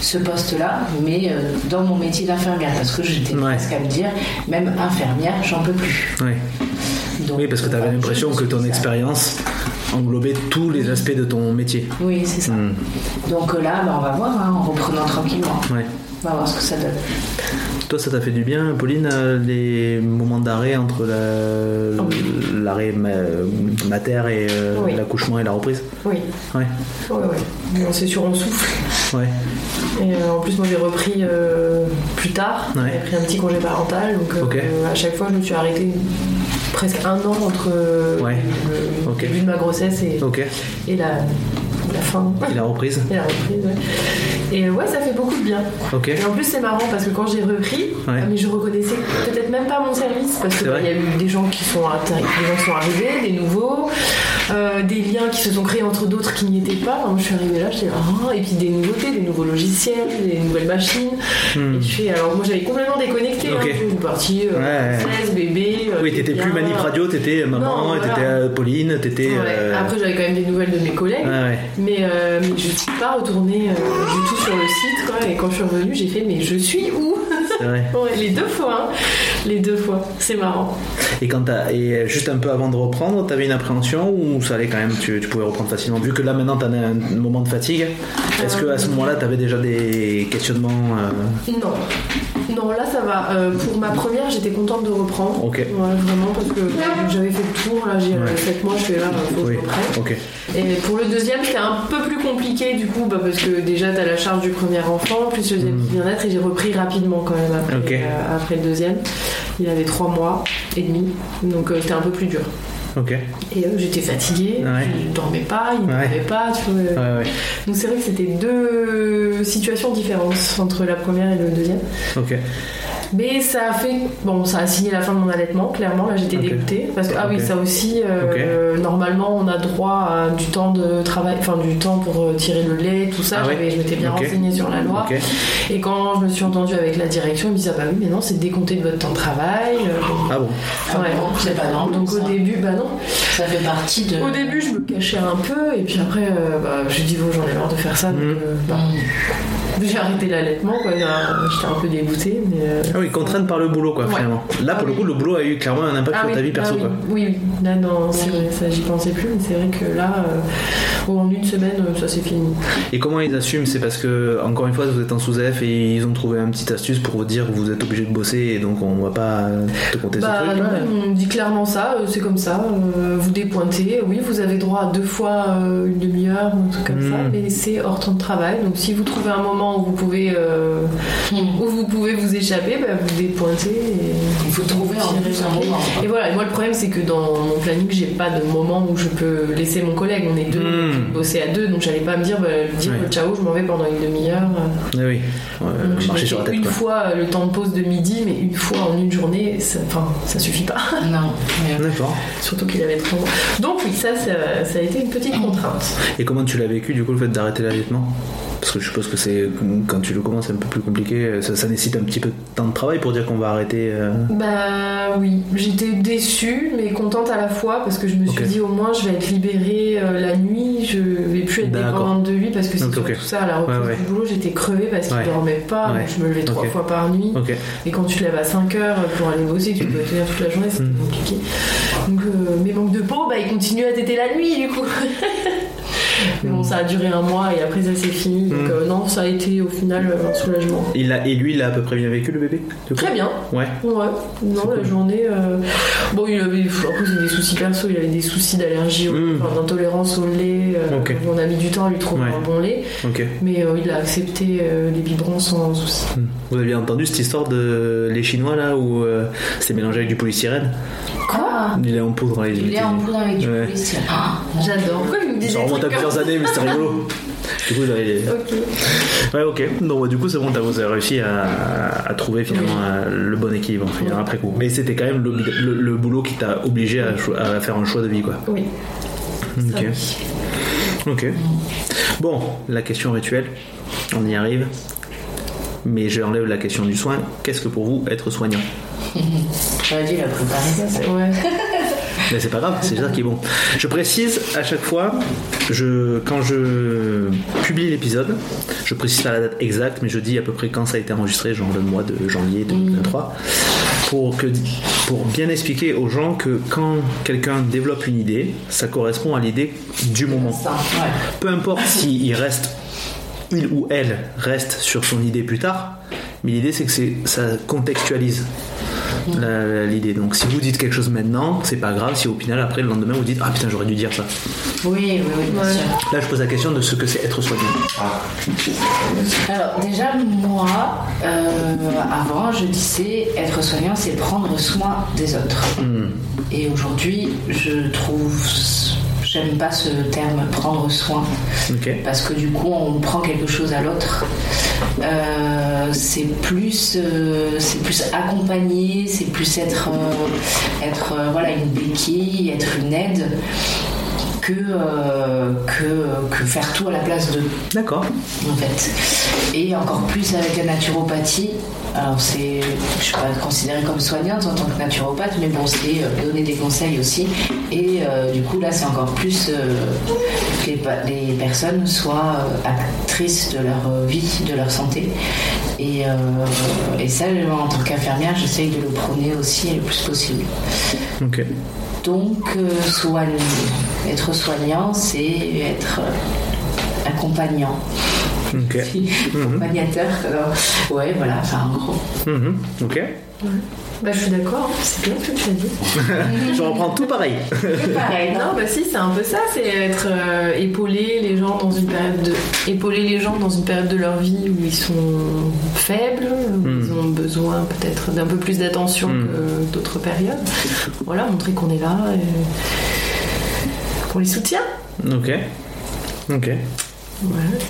ce poste-là, mais euh, dans mon métier d'infirmière, parce que j'étais Ouais. presque à me dire, même infirmière, j'en peux plus. Ouais. Donc, Oui, parce que tu avais l'impression que ton expérience englobait tous les aspects de ton métier. Oui, c'est ça. Hmm. Donc euh, là, bah, on va voir, hein, en reprenant tranquillement. Ouais. On va voir ce que ça donne. Toi, ça t'a fait du bien, Pauline, euh, les moments d'arrêt entre la- l'arrêt ma- mater et euh, Oui. l'accouchement et la reprise? Oui, Ouais. ouais, ouais. C'est sûr, on souffle. Ouais. Et euh, en plus, moi j'ai repris euh, plus tard. J'ai pris un petit congé parental. Donc à chaque fois, je me suis arrêtée presque un an entre euh, Ouais. le début de ma grossesse et, et la, la fin. Et la reprise Et la reprise, ouais. Et euh, ouais, ça fait beaucoup de bien. Et en plus, c'est marrant parce que quand j'ai repris, Ouais. ah, mais je reconnaissais peut-être même pas mon service parce que bah, y a eu des gens qui sont des gens qui sont arrivés, des nouveaux, euh, des liens qui se sont créés entre d'autres qui n'y étaient pas. Moi, je suis arrivée là, j'étais ah, et puis des nouveautés, des nouveaux logiciels, des nouvelles machines. Hmm. Et je fais, alors moi, j'avais complètement déconnecté. Hein, je suis partie euh, Ouais, ouais. 16 bébé. euh, Oui, t'étais plus manip radio, t'étais maman, et t'étais voilà. euh, Pauline, t'étais. Euh, Après, j'avais quand même des nouvelles de mes collègues. Euh, mais je ne suis pas retournée euh, du tout sur le site. Et quand je suis revenue, j'ai fait Mais je suis où? Ouais, Les deux fois. hein. Les deux fois. C'est marrant. Et quand et juste un peu avant de reprendre, t'avais une appréhension ou ça allait quand même, tu, tu pouvais reprendre facilement? Vu que là maintenant t'en as un moment de fatigue, est-ce que à ce moment-là t'avais déjà des questionnements euh, Non. Non, là ça va. Euh, pour ma première, j'étais contente de reprendre. Ok. Ouais, vraiment, parce que j'avais fait le tour. Là, j'ai Ouais. 7 mois, je fais là, il faut que Oui. je reprenne. Ok. Et pour le deuxième, c'était un peu plus compliqué du coup, bah, parce que déjà t'as la charge du premier enfant, plus le deuxième qui vient d'être, et j'ai repris rapidement quand même après, euh, après le deuxième. Il avait 3 mois et demi, donc euh, c'était un peu plus dur. Et euh, j'étais fatiguée, Ouais. je ne dormais pas, il ne Ouais. dormait pas, tu vois. Ouais, ouais. Donc c'est vrai que c'était deux situations différentes entre la première et le deuxième. Mais ça a fait, bon, ça a signé la fin de mon allaitement, clairement. Là, j'étais Ok. dégoûtée parce que ah oui, ça aussi. euh, Normalement, on a droit à du temps de travail, enfin du temps pour euh, tirer le lait, tout ça. Ah ouais je m'étais bien renseignée sur la loi. Et quand je me suis entendue avec la direction, ils me disaient ah bah oui, mais non, c'est décompté de votre temps de travail. euh, Ah bon Ah ouais. bon, c'est pas normal, Donc au début, bah non. Ça fait partie de. Au début, je me cachais un peu, et puis après, euh, bah, j'ai dit, bon, j'en ai marre de faire ça, donc Mhm. euh, bah. J'ai arrêté l'allaitement, quoi. J'étais un peu dégoûtée, mais. euh, Ah oui, contrainte par le boulot quoi Ouais. finalement. Là pour Ah le oui. coup, le boulot a eu clairement un impact Ah sur oui, ta vie perso ah oui. quoi. Oui, oui. Là, non, c'est vrai, ça, j'y pensais plus, mais c'est vrai que là, euh, en une semaine, euh, ça c'est fini. Et comment ils assument? C'est parce que encore une fois vous êtes en sous-F et ils ont trouvé un petit astuce pour vous dire que vous êtes obligé de bosser et donc on va pas te compter Bah, ce truc. là. on dit clairement ça, c'est comme ça. vous dépointez, oui, vous avez droit à deux fois une demi-heure ou un truc comme ça, Mm. mais c'est hors temps de travail. Donc si vous trouvez un moment où vous pouvez, euh, où vous pouvez vous échapper, bah, vous dépointez. Et... Il faut trouver plus un moment. Et voilà, et moi le problème c'est que dans mon planning, j'ai pas de moment où je peux laisser mon collègue. On est deux, Mm. on peut bosser à deux, donc j'allais pas me dire, bah, dire Ouais. ciao, je m'en vais pendant une demi-heure. Ah oui, Ouais, marcher sur la tête une quoi. fois euh, le temps de pause de midi, mais une fois en une journée, ça, enfin, ça suffit pas. Non. mais- D'accord. Surtout qu'il avait trop. Donc oui, ça, ça, ça a été une petite contrainte. Et comment tu l'as vécu du coup le fait d'arrêter l'allaitement? Parce que je suppose que c'est quand tu le commences, c'est un peu plus compliqué. Ça, ça nécessite un petit peu de temps de travail pour dire qu'on va arrêter. euh, Bah oui, j'étais déçue mais contente à la fois parce que je me suis dit au moins je vais être libérée euh, la nuit, je vais plus être dépendante de lui parce que c'est ok. ça, à la reprise Ouais, ouais. du boulot j'étais crevée parce qu'il Ouais. dormait pas, donc je me levais trois fois par nuit. Et quand tu te lèves à 5 heures pour aller bosser, tu dois tenir toute la journée, c'était Mm. compliqué. Donc euh, mes manques de peau, bah ils continuent à téter la nuit du coup. Mais bon, ça a duré un mois et après ça s'est fini. Donc Mm. euh, non, ça a été au final euh, un soulagement. Il a, et lui, il a à peu près bien vécu le bébé du Très bien. Ouais. Ouais, non, C'est la cool. journée. euh, Bon, il avait. C'est des soucis perso, il avait des soucis d'allergie, Mm. enfin, d'intolérance au lait. euh, Ok. On a mis du temps à lui trouver Ouais. un bon lait, mais euh, il a accepté euh, les biberons sans souci. Hmm. Vous aviez entendu cette histoire de les Chinois là où euh, c'était mélangé avec du polystyrène? Quoi? Il est en poudre. est était- en poudre avec du Ouais. polystyrène. Ah, J'adore. Pourquoi il me dit Plusieurs années, mais c'était rigolo. Du coup, j'avais. Ok. Ouais, ok. Donc, du coup, c'est bon, t'as- vous avez réussi à, à trouver finalement euh, le bon équilibre finalement, après coup. Mais c'était quand même le, le- le boulot qui t'a obligé à, faire un choix de vie, quoi. Oui. ça, Ok. oui. Ok. Bon, la question rituelle, on y arrive. Mais j'enlève la question du soin. Qu'est-ce que pour vous être soignant? J'aurais dû la préparer. Ça, c'est- Ouais. Mais c'est pas grave, c'est ça qui est bon. Je précise à chaque fois, je, quand je publie l'épisode, je précise pas la date exacte, mais je dis à peu près quand ça a été enregistré, genre le mois de janvier 2023, pour, que, pour bien expliquer aux gens que quand quelqu'un développe une idée, ça correspond à l'idée du moment. Peu importe s'il reste, il ou elle reste sur son idée plus tard, mais l'idée c'est que ça contextualise l'idée. Donc si vous dites quelque chose maintenant, c'est pas grave si au final après le lendemain vous dites ah putain j'aurais dû dire ça. Oui, oui, oui, bien Ouais. sûr. Là je pose la question de ce que c'est être soignant. Alors déjà moi, euh, avant je disais être soignant c'est prendre soin des autres. Hmm. Et aujourd'hui je trouve, j'aime pas ce terme prendre soin. Parce que du coup on prend quelque chose à l'autre. Euh, c'est plus, euh, c'est plus accompagner, c'est plus être, euh, être voilà une béquille, être une aide que, euh, que, que faire tout à la place de D'accord. en fait. Et encore plus avec la naturopathie. Alors c'est, je suis pas considérée comme soignante en tant que naturopathe, mais bon, c'est euh, donner des conseils aussi. Et euh, du coup là, c'est encore plus que les, personnes soient actrices de leur vie, de leur santé. Et, et ça, en tant qu'infirmière, j'essaye de le prôner aussi le plus possible. Ok. Donc, euh, soigner. Être soignant, c'est être euh, accompagnant. Accompagnateur. alors, ouais, voilà, enfin, en gros. Mhm. Ok. Bah, je suis d'accord, hein. c'est bien ce que tu as dit. je reprends tout pareil. Pareil, Non, bah si, c'est un peu ça, c'est être euh, épauler les gens dans une période de épauler les gens dans une période de leur vie où ils sont faibles, où Mm. ils ont besoin peut-être d'un peu plus d'attention Mm. que d'autres périodes. Voilà, montrer qu'on est là, et qu'on les soutient. Ok. Ok.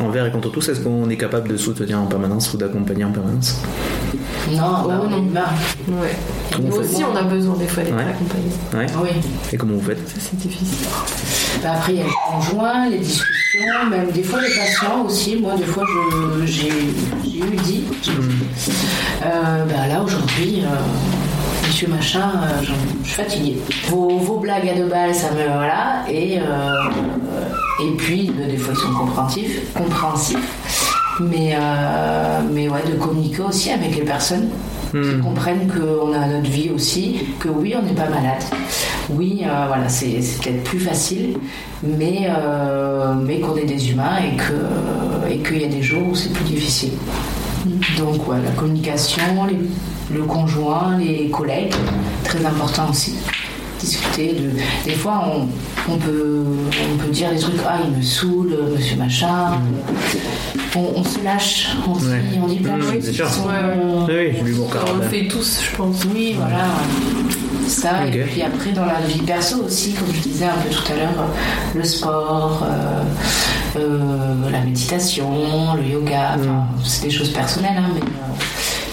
Envers et contre tous, est-ce qu'on est capable de soutenir en permanence ou d'accompagner en permanence Non, bah, Oh, on non. Ouais. Nous aussi, on a besoin des fois d'être Ouais. accompagnés. Ouais. Oui. Et comment vous faites Ça, c'est difficile. Bah, après, il y a le conjoint, les discussions, même des fois les patients aussi. Moi, des fois, je- j'ai j'ai eu dit. dit. Euh, bah, là, aujourd'hui, euh, monsieur machin, euh, je suis fatiguée. Vos, vos blagues à deux balles, ça me. Voilà. Et, euh, et puis, des fois, ils sont compréhensifs. compréhensifs. Mais, euh, mais ouais, de communiquer aussi avec les personnes qui Hmm. comprennent qu'on a notre vie aussi, que oui, on n'est pas malade. Oui, euh, voilà, c'est peut-être plus facile, mais, euh, mais qu'on est des humains et que- et qu'il y a des jours où c'est plus difficile. Donc, ouais, la communication, les- le conjoint, les collègues, très important aussi. Discuter de. Des fois, on, on peut, on peut dire des trucs, ah, il me saoule, monsieur machin. On, on se lâche, on, dit- Ouais. on dit plein de choses On le fait tous, je pense. oui, voilà. Ça, et puis après, dans la vie perso aussi, comme je disais un peu tout à l'heure, euh, le sport, euh, euh, la méditation, le yoga, enfin, c'est des choses personnelles, hein, mais euh,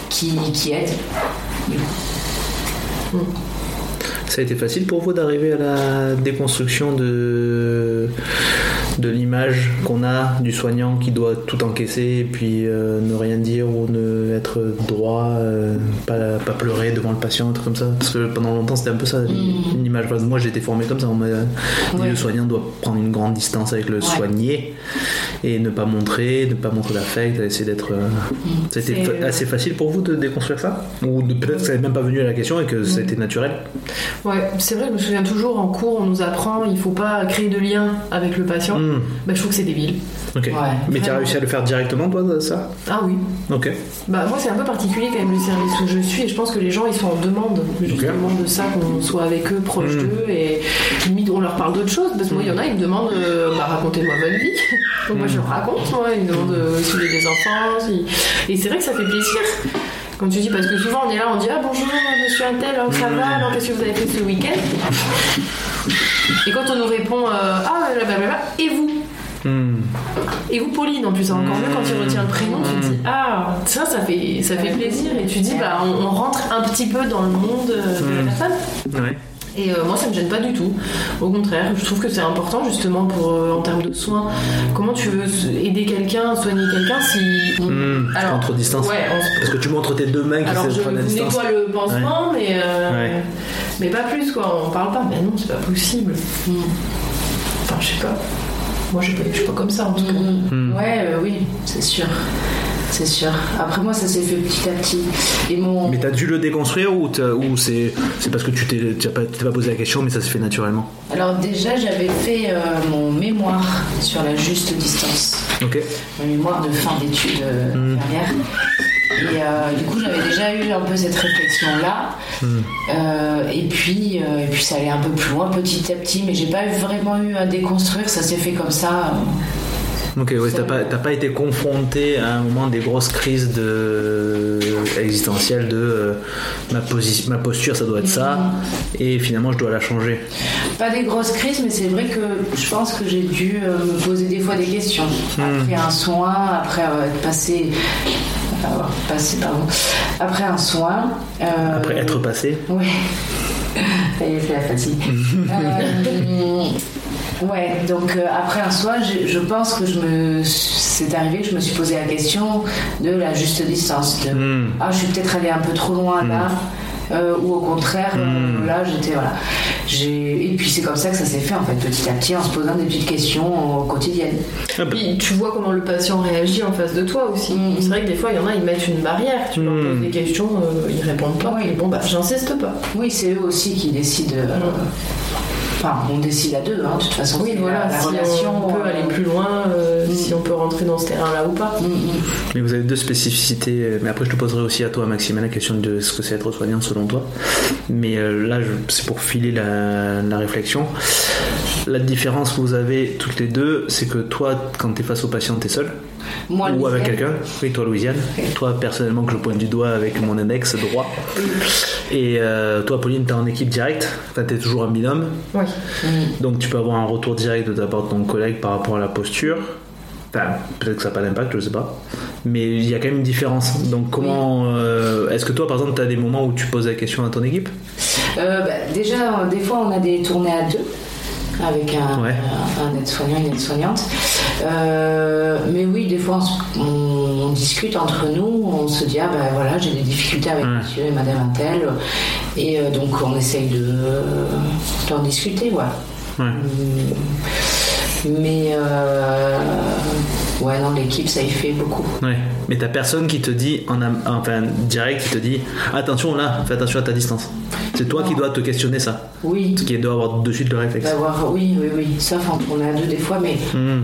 qui, qui aident. Ça a été facile pour vous d'arriver à la déconstruction de, de l'image qu'on a du soignant qui doit tout encaisser et puis euh, ne rien dire ou ne être droit, euh, pas, pas pleurer devant le patient, un truc comme ça. Parce que pendant longtemps c'était un peu ça, une image. Parce que Moi j'ai été formé comme ça, on m'a dit Ouais. le soignant doit prendre une grande distance avec le soigné et ne pas montrer, ne pas montrer l'affect, essayer d'être. euh, C'était fa- euh, assez facile pour vous de déconstruire ça? Ou peut-être que ça n'est même pas venu à la question et que ça a été naturel? Ouais, c'est vrai, je me souviens toujours en cours, on nous apprend il faut pas créer de lien avec le patient. Hmm, Bah, je trouve que c'est débile. Ouais, Mais tu as réussi à le faire directement toi, ça Ah oui. Ok. Bah, moi, c'est un peu particulier quand même le service où je suis et je pense que les gens ils sont en demande justement de ça, qu'on soit avec eux, proche Mm. d'eux et limite on leur parle d'autres choses parce que moi, il y en a, ils me demandent euh, bah, racontez-moi votre vie. Donc, moi, je leur raconte, moi, ils me demandent euh, si j'ai des enfants. si- Et c'est vrai que ça fait plaisir. Quand tu dis, parce que souvent on est là, on dit Ah bonjour monsieur Untel, alors ça va, alors qu'est-ce que vous avez fait ce week-end Et quand on nous répond euh, Ah blablabla, et vous Hmm. et vous, Pauline, en plus, c'est encore mieux quand il retient le prénom, tu te dis Ah, ça, ça fait, ça fait plaisir. Et tu dis Bah, on, on rentre un petit peu dans le monde euh, de la Mm. personne. Ouais. Et euh, moi, ça me gêne pas du tout. Au contraire, je trouve que c'est important, justement, pour, euh, en termes de soins. Comment tu veux aider quelqu'un, soigner quelqu'un si. Hmm, trop de distance. Ouais, on- Parce que tu montres tes deux mains qui alors se je prennent à vous distance. nettoie le pansement, mais, euh, Ouais. mais pas plus, quoi. On parle pas. Mais non, c'est pas possible. Enfin, je sais pas. Moi, je suis pas, je suis pas comme ça, en tout cas. Hmm. Ouais, euh, oui, c'est sûr. C'est sûr. Après moi, ça s'est fait petit à petit. Et mon. Mais t'as dû le déconstruire ou, c'est parce que tu t'es pas, posé la question mais ça s'est fait naturellement? Alors déjà, j'avais fait euh, mon mémoire sur la juste distance. Ok. Mon mémoire de fin d'études euh, Mm. infirmières. Et euh, du coup, j'avais déjà eu un peu cette réflexion-là. Hmm. Euh, et, puis, euh, et puis, ça allait un peu plus loin petit à petit, mais j'ai pas vraiment eu à déconstruire. Ça s'est fait comme ça. Euh. Ok, ouais, t'as pas, t'as pas été confronté à un moment des grosses crises de... existentielles de euh, ma, ma posture ça doit être ça et finalement je dois la changer. Pas des grosses crises, mais c'est vrai que je pense que j'ai dû euh, me poser des fois des questions. Après un soin, après avoir passé. avoir passé, pardon. Après un soin. euh, Après être passé. Ouais. Ça y est, c'est la fatigue. Euh, ouais, donc euh, après un soin, je, je pense que je me, c'est arrivé que je me suis posé la question de la juste distance. De, Hmm. Ah, je suis peut-être allée un peu trop loin là. euh, ou au contraire, euh, Hmm. là j'étais voilà. Et puis c'est comme ça que ça s'est fait en fait petit à petit en se posant des petites questions quotidiennes. Ah bah, Puis tu vois comment le patient réagit en face de toi aussi. C'est vrai que des fois, il y en a, ils mettent une barrière. Tu leur poses des questions, euh, ils répondent pas. Oui. Bon, bah, j'insiste pas. Oui, c'est eux aussi qui décident. euh, Enfin, on décide à deux, hein, de toute façon. Oui, voilà, la, la si relation. on peut euh, aller plus loin, euh, Mm. si on peut rentrer dans ce terrain-là ou pas. mm, mm. Mais vous avez deux spécificités, euh, mais après je te poserai aussi à toi Maxime la question de ce que c'est être soignant selon toi. Mais euh, là c'est pour filer la, la réflexion. La différence que vous avez toutes les deux, c'est que toi quand tu es face au patient tu es seul Moi, ou avec quelqu'un. Oui toi Louisiane. Toi personnellement que je pointe du doigt avec mon index droit. Et euh, toi Pauline tu es en équipe directe, tu es toujours en binôme. Oui. mm. Donc tu peux avoir un retour direct de ta part de ton collègue par rapport à la posture. Enfin, peut-être que ça n'a pas d'impact, je sais pas. Mais il y a quand même une différence. Donc comment... euh, Est-ce que toi, par exemple, tu as des moments où tu poses la question à ton équipe? Euh, bah, déjà, des fois, on a des tournées à deux avec un, Ouais. un, un aide-soignant, une aide-soignante. Euh, mais oui, des fois, on, on- on discute entre nous, on se dit, ah ben voilà, j'ai des difficultés avec Ouais. monsieur et madame Intel. Et euh, donc, on essaye de, d'en discuter, voilà. Ouais. Mais euh, ouais, non, l'équipe, ça y fait beaucoup. Ouais. Mais t'as personne qui te dit, en am- enfin direct, qui te dit attention là, fais attention à ta distance. C'est toi qui dois te questionner ça. Oui, Ce qui doit avoir de suite le réflexe. d'avoir, oui, oui, oui. Sauf tournée à deux des fois, mais Hmm.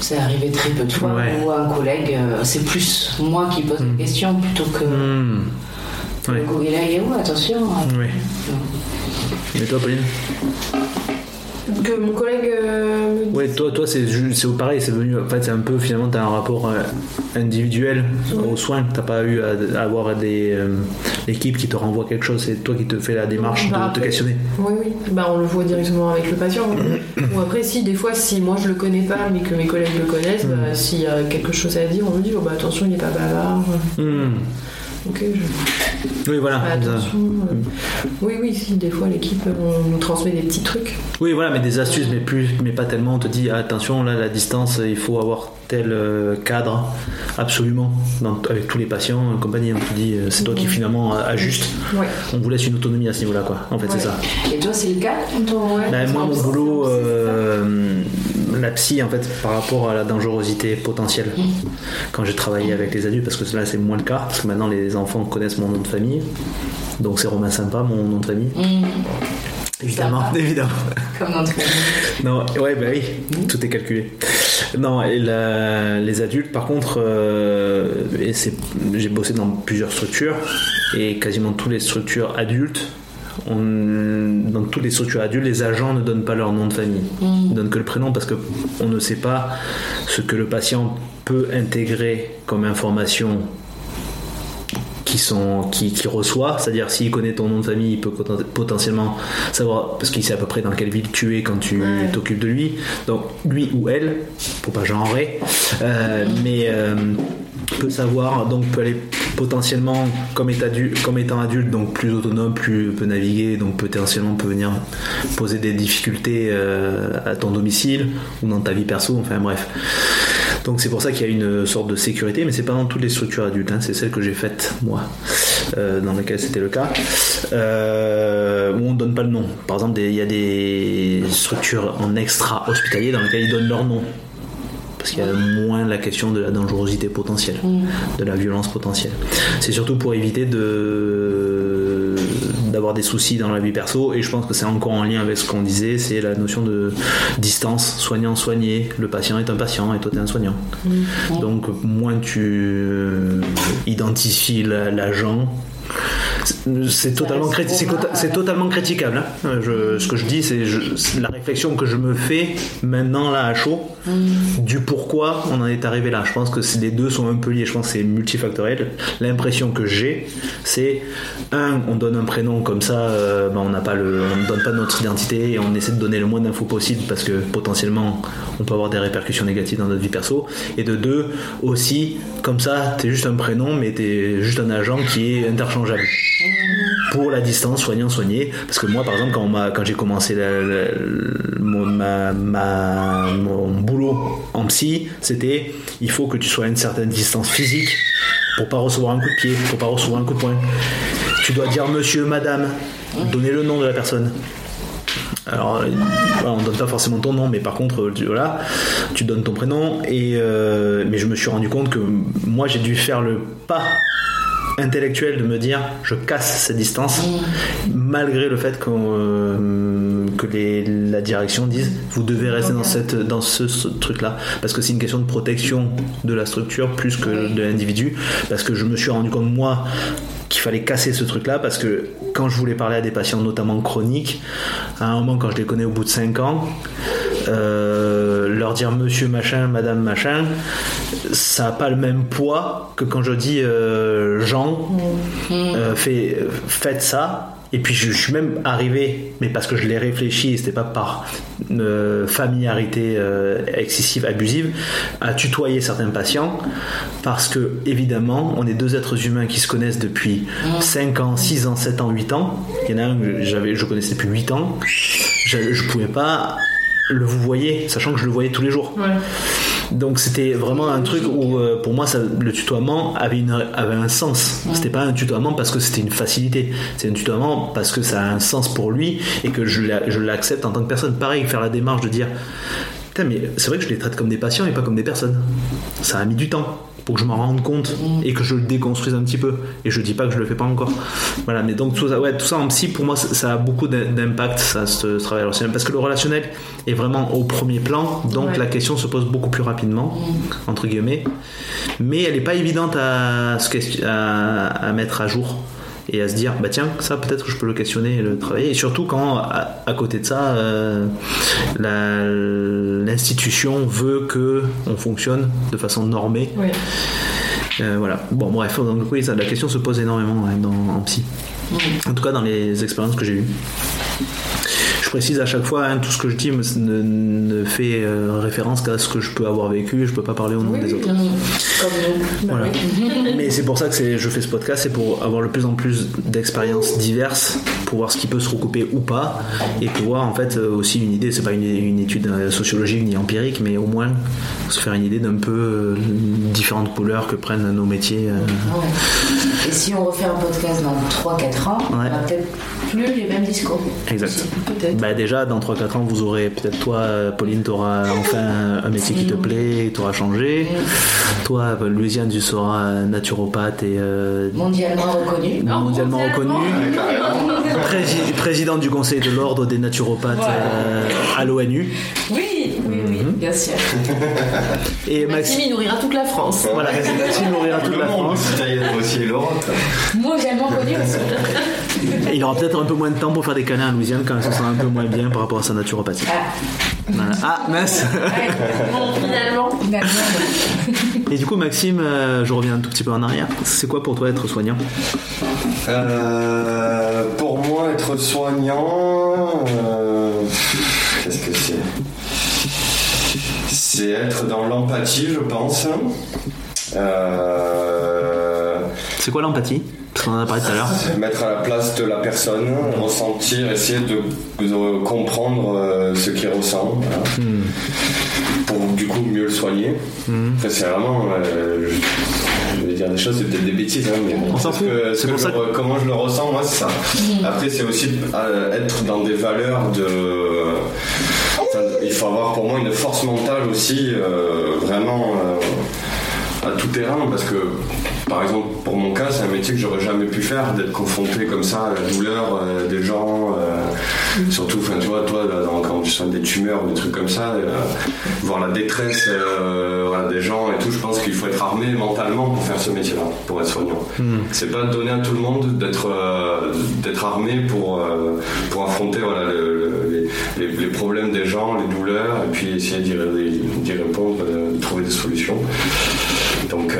C'est arrivé très peu de fois Ouais. où un collègue, euh, c'est plus moi qui pose des questions plutôt que le Ouais. goguet il est où? Attention. Ouais. Et toi, Pauline? Que mon collègue euh, me Ouais, toi, toi c'est pareil, c'est venu. En fait, c'est un peu finalement, t'as un rapport euh, individuel aux soins. T'as pas eu à, à avoir des euh, équipes qui te renvoient quelque chose. C'est toi qui te fais la démarche Bah, de te questionner. Oui, oui. Bah, on le voit directement avec le patient. Ou après, si, des fois, si moi je le connais pas, mais que mes collègues le connaissent, Mm. bah, s'il y a quelque chose à dire, on me dit oh, bah, attention, il est pas bavard. Hmm. Ok, je Oui, voilà. attention. euh. Oui, oui, si, des fois l'équipe on nous transmet des petits trucs. Oui, voilà, mais des astuces, mais plus, mais pas tellement. On te dit ah, attention, là, la distance, il faut avoir tel euh, cadre, absolument, dans- avec tous les patients, et compagnie. On te dit, euh, c'est toi qui finalement euh, ajuste. Ouais. On vous laisse une autonomie à ce niveau-là, quoi. En fait, c'est ça. Et toi, c'est le cas Ton- ouais, Ben, moi, mon boulot, euh, la psy, en fait, par rapport à la dangerosité potentielle, quand j'ai travaillé avec les adultes, parce que là, c'est moins le cas, parce que maintenant, les enfants connaissent mon nom de famille. Donc, c'est Romain Sympa, mon nom de famille. Mmh, Évidemment, évidemment. Comme dans les Non, ouais, bah oui, tout est calculé. Non, et la- les adultes, par contre, euh, et c'est, j'ai bossé dans plusieurs structures, et quasiment toutes les structures adultes, on- dans toutes les structures adultes, les agents ne donnent pas leur nom de famille. Ils donnent que le prénom parce que on ne sait pas ce que le patient peut intégrer comme information qui sont qui, qui reçoit, c'est-à-dire s'il connaît ton nom de famille, il peut poten- potentiellement savoir parce qu'il sait à peu près dans quelle ville tu es quand tu Ouais. t'occupes de lui. Donc lui ou elle, faut pas genrer, euh, mais euh, peut savoir donc peut aller potentiellement comme étant adulte, comme étant adulte donc plus autonome, plus peut naviguer, donc potentiellement peut venir poser des difficultés euh, à ton domicile ou dans ta vie perso, enfin bref. Donc c'est pour ça qu'il y a une sorte de sécurité, mais c'est pas dans toutes les structures adultes, hein, c'est celle que j'ai faite moi, euh, dans laquelle c'était le cas, euh, où on donne pas le nom. Par exemple, il y a des structures en extra hospitalier dans lesquelles ils donnent leur nom. Parce qu'il y a moins la question de la dangerosité potentielle, de la violence potentielle. C'est surtout pour éviter de d'avoir des soucis dans la vie perso et je pense que c'est encore en lien avec ce qu'on disait c'est la notion de distance soignant soigné. Le patient est un patient et toi tu es un soignant. Donc moins tu euh, identifies la- l'agent c'est- totalement, criti- c'est totalement critiquable. hein. Euh, je- ce que je dis, c'est la réflexion que je me fais maintenant là à chaud du pourquoi on en est arrivé là. Je pense que les deux sont un peu liés. Je pense que c'est multifactoriel. L'impression que j'ai, c'est un, on donne un prénom comme ça, euh, ben, on n'a pas le, on ne donne pas notre identité et on essaie de donner le moins d'infos possible parce que potentiellement on peut avoir des répercussions négatives dans notre vie perso. Et de deux, aussi, comme ça, t'es juste un prénom, mais t'es juste un agent qui est interchangeable pour la distance soignant soigné. Parce que moi par exemple quand, quand j'ai commencé la- mon, boulot en psy c'était il faut que tu sois à une certaine distance physique pour pas recevoir un coup de pied pour pas recevoir un coup de poing. Tu dois dire monsieur madame donner le nom de la personne. Alors, on donne pas forcément ton nom, mais par contre, tu, voilà, tu donnes ton prénom. Et euh, mais je me suis rendu compte que moi, j'ai dû faire le pas intellectuel de me dire, je casse cette distance, malgré le fait euh, que les, la direction dise, vous devez rester dans cette, dans ce, ce truc-là, parce que c'est une question de protection de la structure plus que de l'individu, parce que je me suis rendu compte moi qu'il fallait casser ce truc-là. Parce que quand je voulais parler à des patients notamment chroniques, à un moment quand je les connais au bout de 5 ans, euh, leur dire monsieur machin, madame machin, ça n'a pas le même poids que quand je dis euh, Jean, euh, fait, faites ça. Et puis je, je suis même arrivé, mais parce que je l'ai réfléchi, et c'était pas par familiarité excessive, abusive, à tutoyer certains patients, parce que évidemment, on est deux êtres humains qui se connaissent depuis 5 ans, 6 ans, 7 ans, 8 ans. Il y en a un que je connaissais depuis 8 ans. Je, je pouvais pas le vous voyez, sachant que je le voyais tous les jours. Ouais. Donc c'était vraiment un truc où euh, pour moi ça, le tutoiement avait, une, avait un sens. C'était pas un tutoiement parce que c'était une facilité. C'est un tutoiement parce que ça a un sens pour lui et que je l'a- je l'accepte en tant que personne. Pareil, faire la démarche de dire mais c'est vrai que je les traite comme des patients et pas comme des personnes. Ça a mis du temps pour que je m'en rende compte et que je le déconstruise un petit peu. Et je dis pas que je le fais pas encore. Voilà, mais donc tout ça, ouais, tout ça en psy, pour moi, ça, ça a beaucoup d'im- d'impact, ça, ce, ce travail relationnel. Parce que le relationnel est vraiment au premier plan, donc Ouais. la question se pose beaucoup plus rapidement, entre guillemets. Mais elle n'est pas évidente à, à, à mettre à jour et à se dire bah tiens ça peut-être que je peux le questionner et le travailler. Et surtout quand à, à côté de ça euh, l'institution veut que on fonctionne de façon normée. Euh, voilà. Bon bref donc oui ça, la question se pose énormément ouais, dans, en psy. En tout cas dans les expériences que j'ai eues je précise à chaque fois, hein, tout ce que je dis ne, ne fait euh, référence qu'à ce que je peux avoir vécu. Je peux pas parler au nom des autres. Comme nous. Voilà. Mais c'est pour ça que je fais ce podcast, c'est pour avoir le plus en plus d'expériences diverses, pour voir ce qui peut se recouper ou pas, et pouvoir en fait euh, aussi une idée, c'est pas une, une étude euh, sociologique ni empirique, mais au moins se faire une idée d'un peu euh, différentes couleurs que prennent nos métiers. euh. Ouais. Et si on refait un podcast dans 3-4 ans, on va peut-être plus les mêmes discours. Exact. Bah déjà, dans 3-4 ans, vous aurez peut-être toi, Pauline, tu auras enfin un métier qui te plaît, tu auras changé. Toi, euh, Louisiane, tu seras naturopathe et euh, Mondialement reconnu. mondialement mondialement. reconnu. Prési- président du conseil de l'ordre des naturopathes Voilà. euh, à l'ONU. Oui, bien sûr. Et Maxime, il nourrira toute la France. voilà, Maxime nourrira toute Le la monde, France. aussi l'Europe. Mondialement reconnu aussi. Et il aura peut-être un peu moins de temps pour faire des câlins à Louisiane quand elle se sent un peu moins bien par rapport à sa naturopathie. Ah, Voilà. Ah, mince ouais. Bon, finalement. Finalement, Et du coup, Maxime, euh, je reviens un tout petit peu en arrière. C'est quoi pour toi être soignant? Euh, pour moi, être soignant, l'empathie, je pense. Euh, C'est quoi l'empathie Parce qu'on en a parlé tout à l'heure. mettre à la place de la personne, ressentir, essayer de, de comprendre euh, ce qu'il ressent, voilà. Hmm. pour du coup mieux le soigner. Hmm. Après, c'est vraiment. euh, je, je vais dire des choses, c'est peut-être des bêtises, hein, mais bon, On s'en ce fout. que- ce C'est que pour je ça que- re- comment je le ressens, moi, c'est ça. Après, c'est aussi être dans des valeurs de. Il faut avoir pour moi une force mentale aussi, euh, vraiment euh, à tout terrain, parce que. Par exemple, pour mon cas, c'est un métier que j'aurais jamais pu faire, d'être confronté comme ça à la douleur euh, des gens, surtout, enfin, tu vois, toi, là, dans- quand tu soignes des tumeurs ou des trucs comme ça, euh, voir la détresse euh, voilà, des gens et tout, je pense qu'il faut être armé mentalement pour faire ce métier-là, pour être soignant. C'est pas donné à tout le monde d'être euh, d'être armé pour pour affronter voilà le- le- les, les- problèmes des gens, les douleurs, et puis essayer d'y répondre, de, trouver des solutions. Donc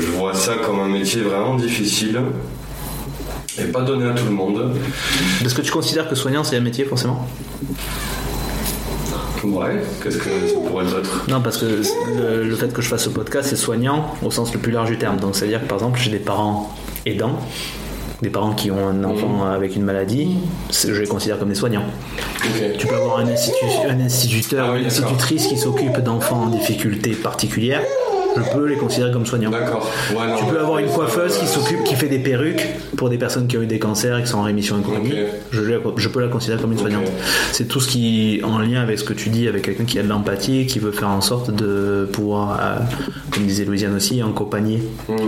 je vois ça comme un métier vraiment difficile et pas donné à tout le monde. Est-ce que tu considères que soignant c'est un métier forcément Ouais, qu'est-ce que ça pourrait être Non, parce que le, le fait que je fasse ce podcast, c'est soignant au sens le plus large du terme. Donc, c'est-à-dire que par exemple, j'ai des parents aidants, des parents qui ont un enfant avec une maladie, je les considère comme des soignants. Tu peux avoir un, institu- un instituteur Ah oui, une institutrice qui s'occupe d'enfants en difficulté particulière, je peux les considérer comme soignants. D'accord. Ouais, Tu peux avoir une ça, coiffeuse qui euh, s'occupe, qui fait des perruques pour des personnes qui ont eu des cancers et qui sont en rémission et compagnie. Je, peux la considérer comme une soignante. C'est tout ce qui est en lien avec ce que tu dis, avec quelqu'un qui a de l'empathie, qui veut faire en sorte de pouvoir, euh, comme disait Louisiane aussi, accompagner. vois.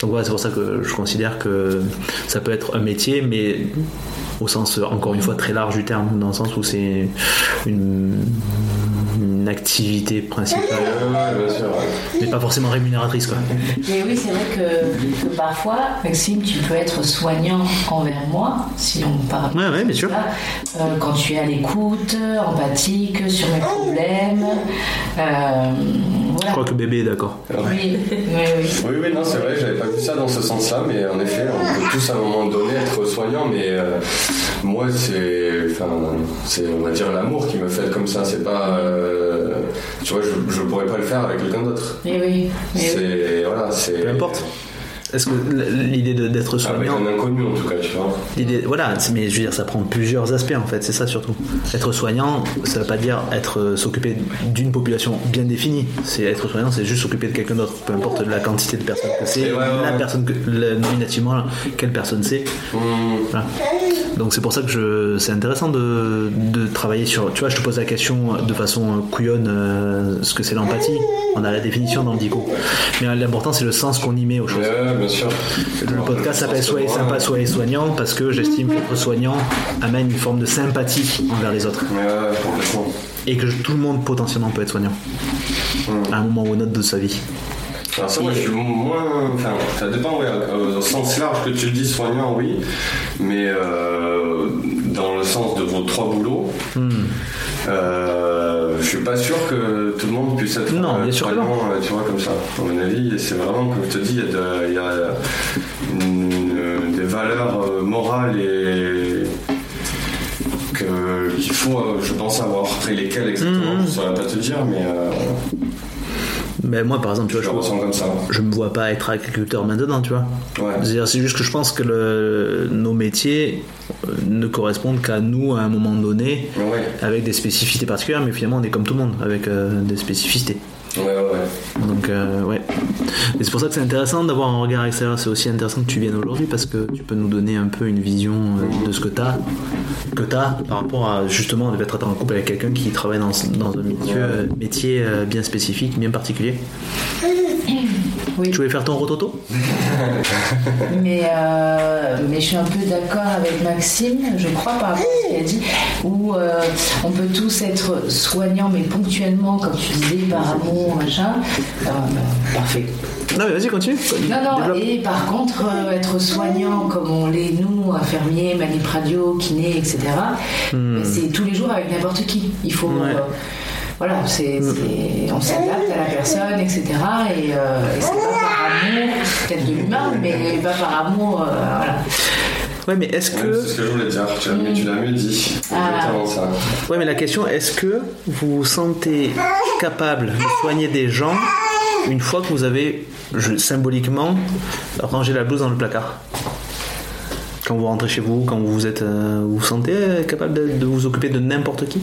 Donc voilà, c'est pour ça que je considère que ça peut être un métier, mais au sens encore une fois très large du terme, dans le sens où c'est une, une activité principale, Ouais, ouais, bien sûr. ouais. mais pas forcément rémunératrice quoi. Mais oui, c'est vrai que, que parfois, Maxime, tu peux être soignant envers moi, si on parle Ouais, ouais, bien sûr. ça, euh, quand tu es à l'écoute, empathique sur mes problèmes. Euh, Je voilà. crois que bébé est d'accord. Oui, oui, oui. Oui, oui, non, c'est vrai, j'avais pas vu ça dans ce sens-là, mais en effet, on peut tous à un moment donné être soignant, mais euh, moi, c'est, enfin, c'est, on va dire, l'amour qui me fait comme ça, c'est pas, euh, tu vois, je, je pourrais pas le faire avec quelqu'un d'autre. Oui, oui. oui, oui. C'est, voilà, c'est. Peu importe. Est-ce que l'idée de- d'être soignant, un inconnu, en tout cas, tu vois. l'idée, voilà, mais je veux dire, ça prend plusieurs aspects en fait, c'est ça surtout. Être soignant, ça veut pas dire être euh, s'occuper d'une population bien définie. C'est être soignant, c'est juste s'occuper de quelqu'un d'autre, peu importe la quantité de personnes que c'est, Et ouais, ouais, la ouais. personne que, nominativement, quelle personne c'est. Voilà. Donc c'est pour ça que je, c'est intéressant de, de travailler sur. Tu vois, je te pose la question de façon couillonne, euh, ce que c'est l'empathie. On a la définition dans le dico, mais l'important c'est le sens qu'on y met aux choses. Bien sûr. Le podcast s'appelle Soyez sympa, soyez soignant parce que j'estime qu'être soignant amène une forme de sympathie envers les autres Ouais, ouais, complètement. et que tout le monde potentiellement peut être soignant à un moment ou un autre de sa vie. Alors ça, moi, je suis moins... Enfin, ça dépend, ouais, euh, au sens large que tu dis soignant, oui, mais euh, dans le sens de vos trois boulots, euh, je suis pas sûr que tout le monde puisse être Non, euh, bien sûr que soignant, euh, tu vois, comme ça. À mon avis, c'est vraiment, comme je te dis, il y a, de- il y a une- des valeurs euh, morales et qu'il faut, je pense, avoir. Après lesquels exactement, Mhm. je saurais pas te dire, mais euh, Mais moi, par exemple, tu je vois, je, ressens comme ça. je me vois pas être agriculteur maintenant, tu vois. Ouais. C'est juste que je pense que le- nos métiers euh, ne correspondent qu'à nous à un moment donné, ouais, avec des spécificités particulières, mais finalement, on est comme tout le monde, avec euh, des spécificités. Ouais, ouais. ouais. Donc, euh, ouais. Et c'est pour ça que c'est intéressant d'avoir un regard extérieur. C'est aussi intéressant que tu viennes aujourd'hui parce que tu peux nous donner un peu une vision euh, de ce que tu as, que as par rapport à justement d'être en couple avec quelqu'un qui travaille dans, dans un métier, euh, métier euh, bien spécifique, bien particulier. Oui. Tu voulais faire ton rototo? Mais, euh, mais je suis un peu d'accord avec Maxime, je crois, par rapport à ce qu'il a dit, où euh, on peut tous être soignants, mais ponctuellement, comme tu disais, par amour, machin. Euh, bah, parfait. Non, mais vas-y, continue. Non, non, Développe. et par contre, euh, être soignant comme on l'est nous, infirmiers, manip radio, kiné, etc., Hmm. c'est tous les jours avec n'importe qui. Il faut. Ouais. Voilà, c'est, on s'adapte à la personne, etc. Et, euh, et c'est pas par amour, peut-être de l'humain, mais pas par amour, euh, voilà. Ouais, mais est-ce Ouais, que. C'est ce que je voulais dire, tu l'as tu l'as mieux dit. Ah. exactement ça. Ouais, mais la question, est-ce que vous vous sentez capable de soigner des gens une fois que vous avez je- symboliquement rangé la blouse dans le placard? Quand vous rentrez chez vous, quand vous êtes, euh, vous vous sentez capable de, de vous occuper de n'importe qui?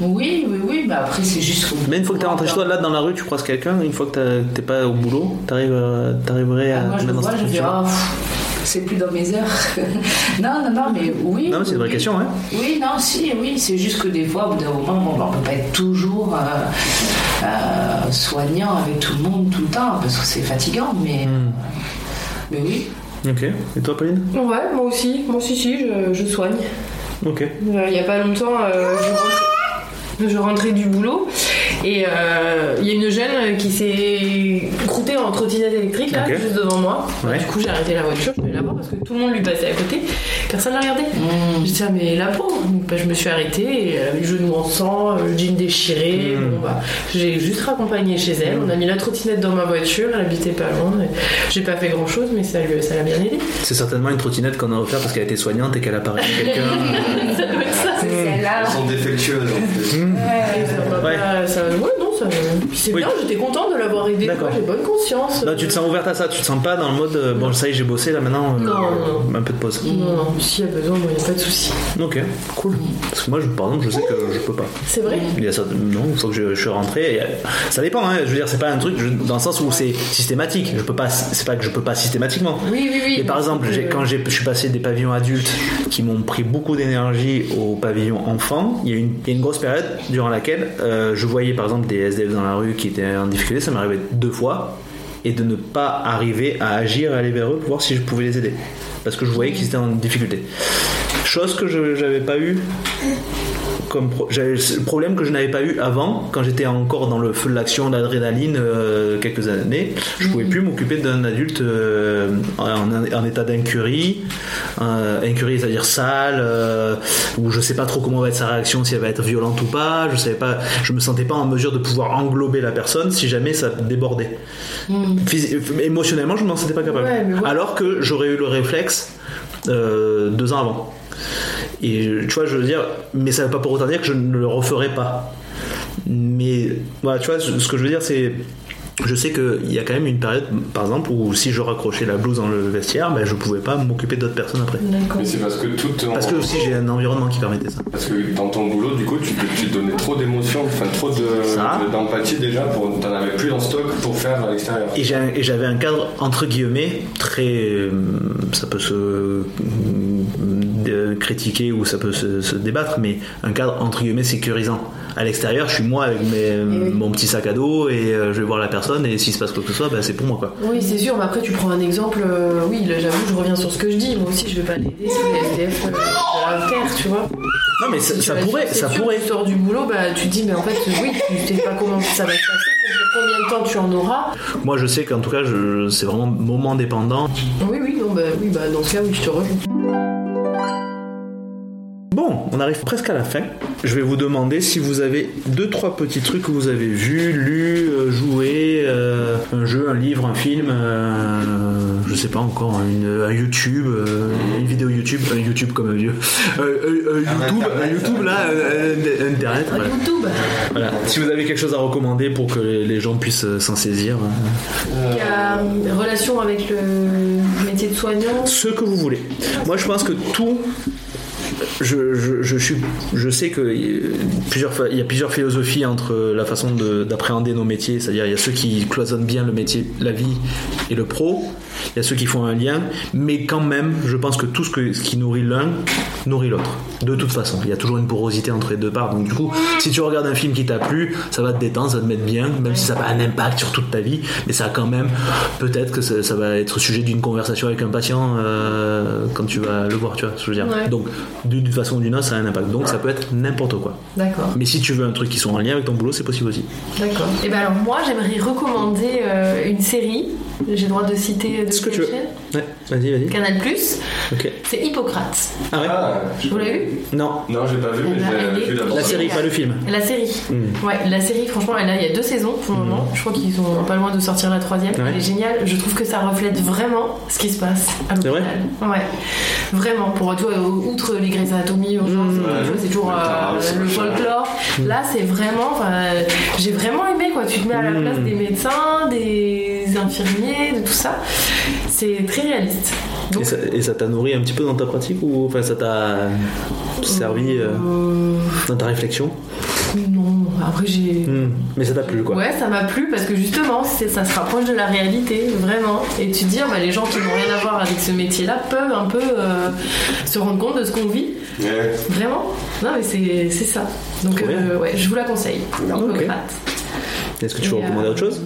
Oui, oui, oui, bah après c'est juste. Mais une fois que t'es rentré chez toi, là dans la rue, tu croises quelqu'un, une fois que t'as- t'es pas au boulot, t'arrives, euh, t'arriverais à Ah, moi te je le mettre dans vois, cette je oh, pff, c'est plus dans mes heures. non, non, non, mais oui. Non, mais c'est une vraie oui. question, hein. Oui, non, si, oui, c'est juste que des fois, au bout d'un moment, bon, on peut pas être toujours euh, euh, soignant avec tout le monde tout le temps, parce que c'est fatigant, mais, Hmm. mais oui. Ok. Et toi, Pauline? Ouais, moi aussi, moi aussi, si, je, je soigne. Ok. Euh, Il y a pas longtemps, euh, je, je rentrais du boulot et euh, il y a une jeune qui s'est croûtée en trottinette électrique là, juste devant moi. Ouais. Du coup, j'ai arrêté la voiture, je suis allée la voir parce que tout le monde lui passait à côté. Personne ne la regardait. Hmm. Je dis, ah, mais la pauvre. Donc, bah, je me suis arrêtée et le genou en sang, le jean déchiré. Mm. Bon, bah, j'ai juste raccompagné chez elle. On a mis la trottinette dans ma voiture, elle habitait pas loin. J'ai pas fait grand chose, mais ça lui- ça l'a bien aidé. C'est certainement une trottinette qu'on a offert parce qu'elle était soignante et qu'elle a parlé à quelqu'un. ça doit être ça. C'est celle-là. Elles sont défectueuses en plus. Et ça m'a Ouais. pas- ça- ouais, ça. Puis c'est Oui. bien, j'étais contente de l'avoir aidé. J'ai bonne conscience. Non, tu te sens ouverte à ça, tu te sens pas dans le mode euh, bon, ça y est, j'ai bossé là maintenant, euh, Non, non, un peu de pause. Non, non, s'il y a besoin, il n'y a pas de souci. Ok, cool. Parce que moi, je, par exemple, je sais que je peux pas. C'est vrai Il y a ça, non, il faut que je, je suis rentré. euh, ça dépend, hein, je veux dire, c'est pas un truc je- dans le sens où c'est systématique. Je peux pas, c'est pas que je peux pas systématiquement. Oui, oui, oui. Mais par exemple, quand j'ai- je suis passé des pavillons adultes qui m'ont pris beaucoup d'énergie au pavillon enfant, il y a une, il y a une grosse période durant laquelle euh, je voyais par exemple des Dans la rue qui étaient en difficulté, ça m'arrivait deux fois, et de ne pas arriver à agir, à aller vers eux pour voir si je pouvais les aider. Parce que je voyais qu'ils étaient en difficulté. Chose que je n'avais pas eu comme pro- le problème que je n'avais pas eu avant quand j'étais encore dans le feu de l'action l'adrénaline euh, quelques années je pouvais plus m'occuper d'un adulte euh, en, en état d'incurie euh, incurie c'est à dire sale où je sais pas trop comment va être sa réaction si elle va être violente ou pas je savais pas je me sentais pas en mesure de pouvoir englober la personne si jamais ça débordait. Phys- émotionnellement je m'en sentais pas capable. Ouais, alors que j'aurais eu le réflexe deux ans avant et tu vois, je veux dire, mais ça veut pas pour autant dire que je ne le referai pas. Mais voilà, tu vois, ce que je veux dire, c'est. Je sais qu'il y a quand même une période, par exemple, où si je raccrochais la blouse dans le vestiaire, ben, je pouvais pas m'occuper d'autres personnes après. D'accord. Mais c'est parce que tout ton- Parce que aussi j'ai un environnement qui permettait ça. Parce que dans ton boulot, du coup, tu, te- tu te donnais trop d'émotions, enfin trop de- d'empathie déjà, pour t'en avais plus en stock pour faire à l'extérieur. Et j'ai un- et j'avais un cadre, entre guillemets, très. euh, Ça peut se critiquer ou ça peut se, se débattre, mais un cadre, entre guillemets, sécurisant. À l'extérieur, je suis moi avec mes- oui. mon petit sac à dos et euh, je vais voir la personne et s'il se passe quoi que ce soit, ben, c'est pour moi quoi. Oui, c'est sûr, mais après tu prends un exemple, euh, oui, là j'avoue, je reviens sur ce que je dis, moi aussi je vais pas l'aider, c'est des SDF euh, de la terre, tu vois. Non mais ça, Si pourrait, ça sûr, pourrait. Tu sors du boulot, bah tu te dis, mais en fait, oui, tu sais pas comment ça va se passer, combien de temps tu en auras. Moi je sais qu'en tout cas je- c'est vraiment moment dépendant. Oui, oui, non, bah, oui, bah dans ce cas, oui, je te rejoins. Bon, on arrive presque à la fin. Je vais vous demander si vous avez deux trois petits trucs que vous avez vus, lus, euh, joués, euh, un jeu, un livre, un film, euh, je sais pas encore, une, un YouTube, euh, une vidéo YouTube, un YouTube comme un vieux, Euh, euh, un YouTube, un YouTube là, euh, un- Internet. Voilà. YouTube. Voilà. Si vous avez quelque chose à recommander pour que les gens puissent s'en saisir, euh, Il y a euh, relation avec le métier de soignant. ce que vous voulez. Moi, je pense que tout. Je, je, je, suis, je sais que euh, y a plusieurs philosophies entre la façon de- d'appréhender nos métiers, c'est-à-dire il y a ceux qui cloisonnent bien le métier, la vie et le pro, il y a ceux qui font un lien, mais quand même, je pense que tout ce, que, ce qui nourrit l'un nourrit l'autre. De toute façon, il y a toujours une porosité entre les deux parts. Donc du coup, si tu regardes un film qui t'a plu, ça va te détendre, ça va te mettre bien, même si ça n'a pas un impact sur toute ta vie, mais ça a quand même, peut-être que ça, ça va être sujet d'une conversation avec un patient euh, quand tu vas le voir, tu vois ce que je veux dire. Ouais. Donc d'une façon ou d'une autre, ça a un impact. Donc ça peut être n'importe quoi. D'accord. Mais si tu veux un truc qui soit en lien avec ton boulot, c'est possible aussi. D'accord. Et ben alors moi j'aimerais recommander euh, une série. J'ai le droit de citer de Ce que tu veux. Ouais, vas-y, vas-y. Canal Ok. C'est Hippocrate. Ah ouais Ah, Vous l'avez vu Non, Non, j'ai pas vu, mais j'ai vu la série, pas le film. La série. Hmm. Ouais, la série, franchement, elle a, il y a deux saisons pour le moment. Je crois qu'ils sont pas loin de sortir la troisième. Ouais. Elle est géniale. Je trouve que ça reflète vraiment ce qui se passe à C'est vrai l'hôpital. Ouais. Vraiment. Pour toi, outre les Grey's Anatomy, Hmm. c'est toujours Le euh, le folklore. Là, c'est vraiment. J'ai vraiment aimé quoi. Tu te mets à la Hmm. place des médecins, des infirmiers, de tout ça. C'est très réaliste. Donc, Et ça- t'a nourri un petit peu dans ta pratique ou enfin ça t'a servi euh, euh, dans ta réflexion? non. Après, j'ai. Hmm. Mais ça t'a plu quoi. Ouais, ça m'a plu parce que justement, ça se rapproche de la réalité, vraiment. Et tu te dis, ah, bah, les gens qui n'ont rien à voir avec ce métier-là peuvent un peu euh, se rendre compte de ce qu'on vit. Ouais. Vraiment? Non, mais c'est c'est ça. Donc, euh, ouais, je vous la conseille. Est-ce que tu veux recommander euh, autre chose?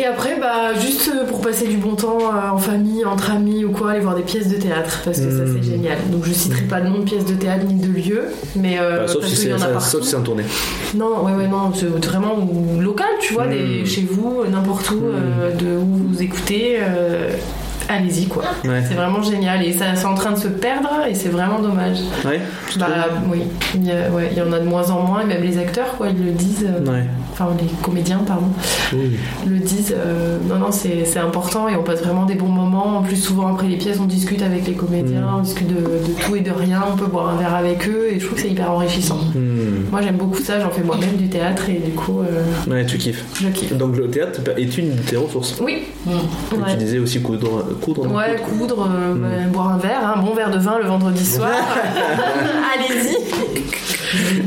Et après, bah, juste euh, pour passer du bon temps euh, en famille, entre amis ou quoi, aller voir des pièces de théâtre parce que ça Hmm. c'est génial. Donc je citerai pas de nom de pièces de théâtre ni de lieu, mais euh, Bah, Sauf parce si qu'il y c'est en a sauf si c'est en tournée. Non, ouais, ouais, non, c'est vraiment local, tu vois, des, Hmm. chez vous, n'importe où, euh, de où vous écoutez. Allez-y quoi. Ouais. C'est vraiment génial et ça c'est en train de se perdre et c'est vraiment dommage. Ouais. Bah oui, il y, a, ouais, il y en a de moins en moins et même les acteurs quoi ils le disent. euh. Enfin les comédiens pardon Oui. le disent. euh, non non c'est important et on passe vraiment des bons moments. En plus souvent après les pièces on discute avec les comédiens, Mm. on discute de, de tout et de rien. On peut boire un verre avec eux et je trouve que c'est hyper enrichissant. Hmm. Moi j'aime beaucoup ça, j'en fais moi-même du théâtre et du coup euh, Ouais, tu kiffes. je kiffe. Donc le théâtre est une de tes ressources. Oui. Mm. Et. Tu disais aussi coudre. Coudre Ouais, coudre, euh, bah, boire un verre, un bon verre de vin le vendredi soir. Allez-y.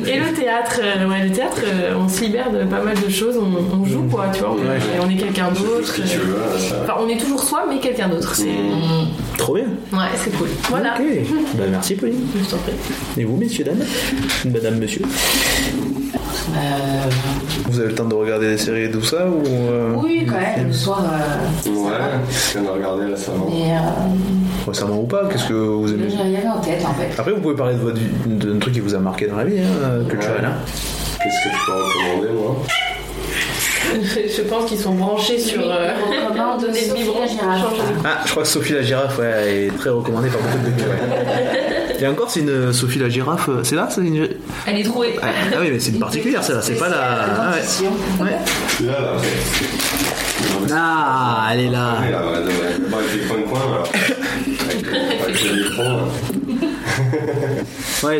Et le théâtre, euh, ouais, le théâtre, euh, on se libère de pas mal de choses. On, on joue quoi, tu vois. Ouais. Et on est quelqu'un d'autre. ça. Enfin, on est toujours soi, mais quelqu'un d'autre. C'est... Mm. Trop bien. Ouais, c'est cool. Voilà. Ok. Bah, merci Pauline. Je t'en prie. Et vous, messieurs, dames? Madame, monsieur? Euh, Vous avez le temps de regarder des séries et tout ça ou euh, oui, quand même, le soir. euh, Ouais, ce qu'on a regardé récemment. mais euh, Récemment ou pas Qu'est-ce que vous aimez j'ai rien en tête en fait. Après, vous pouvez parler de votre vie- d'un truc qui vous a marqué dans la vie, hein, euh, culturel. Ouais. Hein. Qu'est-ce que je peux recommander, moi Je pense qu'ils sont branchés sur. euh, on recommande donner le Sophie biberon. Ah, je crois que Sophie la girafe ouais, est très recommandée par beaucoup de béquilles. Et encore, c'est une Sophie la girafe. euh, C'est là c'est une... Elle est trouée. Ah ah oui, mais c'est une particulière, celle-là. C'est pas la. Ah, ouais. Dentition. Ouais. Là, là. Ah, elle est là. Ouais, là,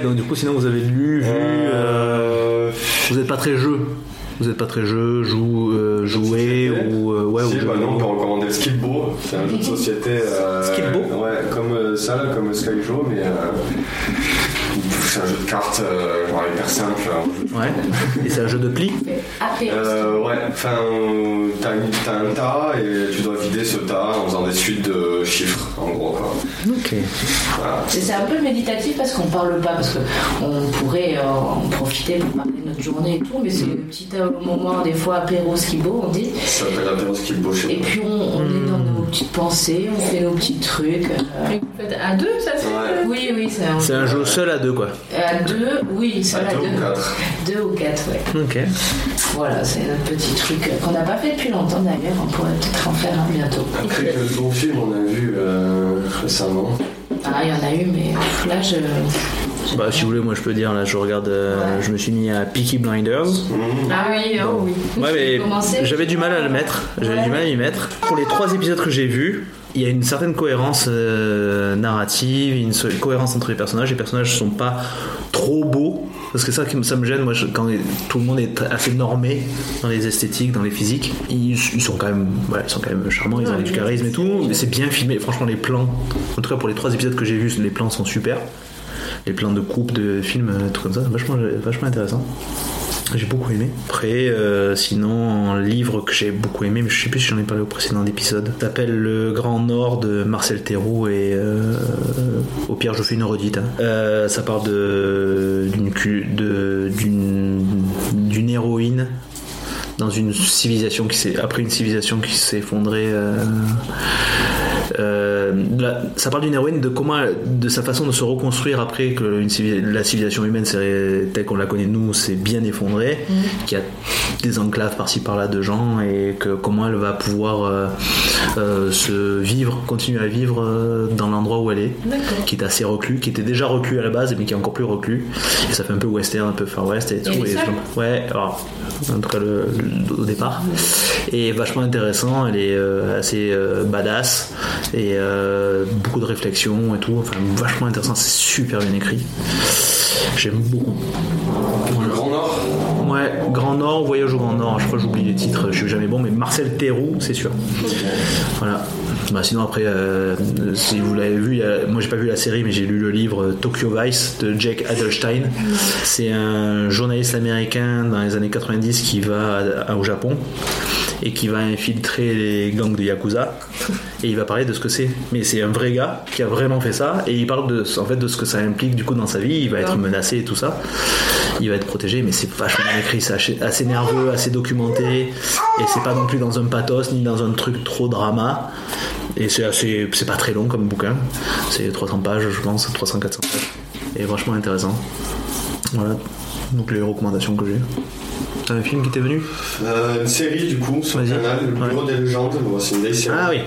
donc du coup, sinon vous avez lu, vu. euh, Euh, Vous n'êtes pas très jeu. Vous n'êtes pas très jeu, joue, euh, jouer ou. euh, ouais, si, ou bah non, on peut recommander le Skipbo. C'est un jeu de société. Euh, Skipbo Ouais, comme euh, ça, là, comme Skyjo, mais. Euh, c'est un jeu de cartes, euh, genre hyper simple. hein. Ouais. Et c'est un jeu de pli. Apéro. Euh, ouais, enfin, euh, t'as un tas et tu dois vider ce tas en faisant des suites de chiffres, en gros. Quoi. Ok. Voilà. C'est c'est un peu méditatif parce qu'on parle pas, parce qu'on pourrait euh, en profiter pour parler de notre journée et tout, mais c'est le petit euh, moment, des fois apéro skibo, on dit. Ça s'appelle l'apéro Skipbo chez Et puis on, on est dans nos petites pensées, on fait nos petits trucs. euh. Et vous faites à deux, ça se fait Ouais. Oui, oui, c'est un C'est un jeu seul à deux, quoi. À deux, oui, c'est À à deux ou deux. quatre. Deux ou quatre, ouais. Ok. Voilà, c'est notre petit truc euh, qu'on n'a pas fait depuis longtemps d'ailleurs, on pourrait peut-être en faire un bientôt. Après, quel bon film on a vu euh, récemment Ah, il y en a eu, mais là, je. Bah, si vous voulez, moi je peux dire, là, je regarde, euh, je me suis mis à Peaky Blinders. Ah oui, oh oui. Ouais, mais j'avais du mal à le mettre. J'avais Ouais. du mal à y mettre. Pour les trois épisodes que j'ai vus, il y a une certaine cohérence euh, narrative, une cohérence entre les personnages. Les personnages sont pas trop beaux. Parce que ça, ça me gêne, moi, je- quand tout le monde est assez normé dans les esthétiques, dans les physiques, ils, ils sont quand même, ils sont quand même charmants, ils ont du charisme et tout. C'est bien filmé. Franchement, les plans, en tout cas pour les trois épisodes que j'ai vus, les plans sont super. Les plans de coupe, de films, euh, tout comme ça, c'est vachement, vachement intéressant. J'ai beaucoup aimé. Après, euh, sinon, un livre que j'ai beaucoup aimé, mais je sais plus si j'en ai parlé au précédent épisode, s'appelle Le Grand Nord de Marcel Théroux et euh, au pire, je fais une redite. hein. Euh, ça parle d'une d'une héroïne dans une civilisation qui s'est après une civilisation qui s'est effondrée. Euh, ça parle d'une héroïne de comment, de sa façon de se reconstruire après que une civil- la civilisation humaine telle qu'on la connaît nous s'est bien effondrée, qu'il y a des enclaves par-ci par-là de gens et que comment elle va pouvoir euh, euh, se vivre, continuer à vivre dans l'endroit où elle est, qui est assez reclus, qui était déjà reclus à la base mais qui est encore plus reclus. Et ça fait un peu western, un peu far west et tout. et je- ouais, alors en tout cas le- le- au départ. Et vachement intéressant, elle est assez badass et euh, beaucoup de réflexion et tout. Enfin, vachement intéressant, c'est super bien écrit. J'aime beaucoup. Le Grand Nord? Ouais, Grand Nord, Voyage au Grand Nord, je crois que j'oublie les titres, je suis jamais bon, mais Marcel Théroux, c'est sûr. Voilà. Bah, sinon après, euh, si vous l'avez vu, il y a- moi j'ai pas vu la série, mais j'ai lu le livre euh, Tokyo Vice de Jake Adelstein. C'est un journaliste américain dans les années 90 qui va au Japon et qui va infiltrer les gangs de Yakuza et il va parler de ce que c'est. Mais c'est un vrai gars qui a vraiment fait ça et il parle de, en fait, de ce que ça implique du coup dans sa vie. Il va être menacé et tout ça. Il va être protégé, mais c'est vachement bien écrit, c'est assez nerveux, assez documenté et c'est pas non plus dans un pathos ni dans un truc trop drama. Et c'est assez, c'est pas très long comme bouquin. C'est 300 pages, je pense, 300-400 pages. Et vachement intéressant. Voilà. Donc les recommandations que j'ai. T'as un film qui t'est venu Euh, Une série du coup sur le canal, Le Bureau des légendes. Bon, c'est une vieille série. Ah oui.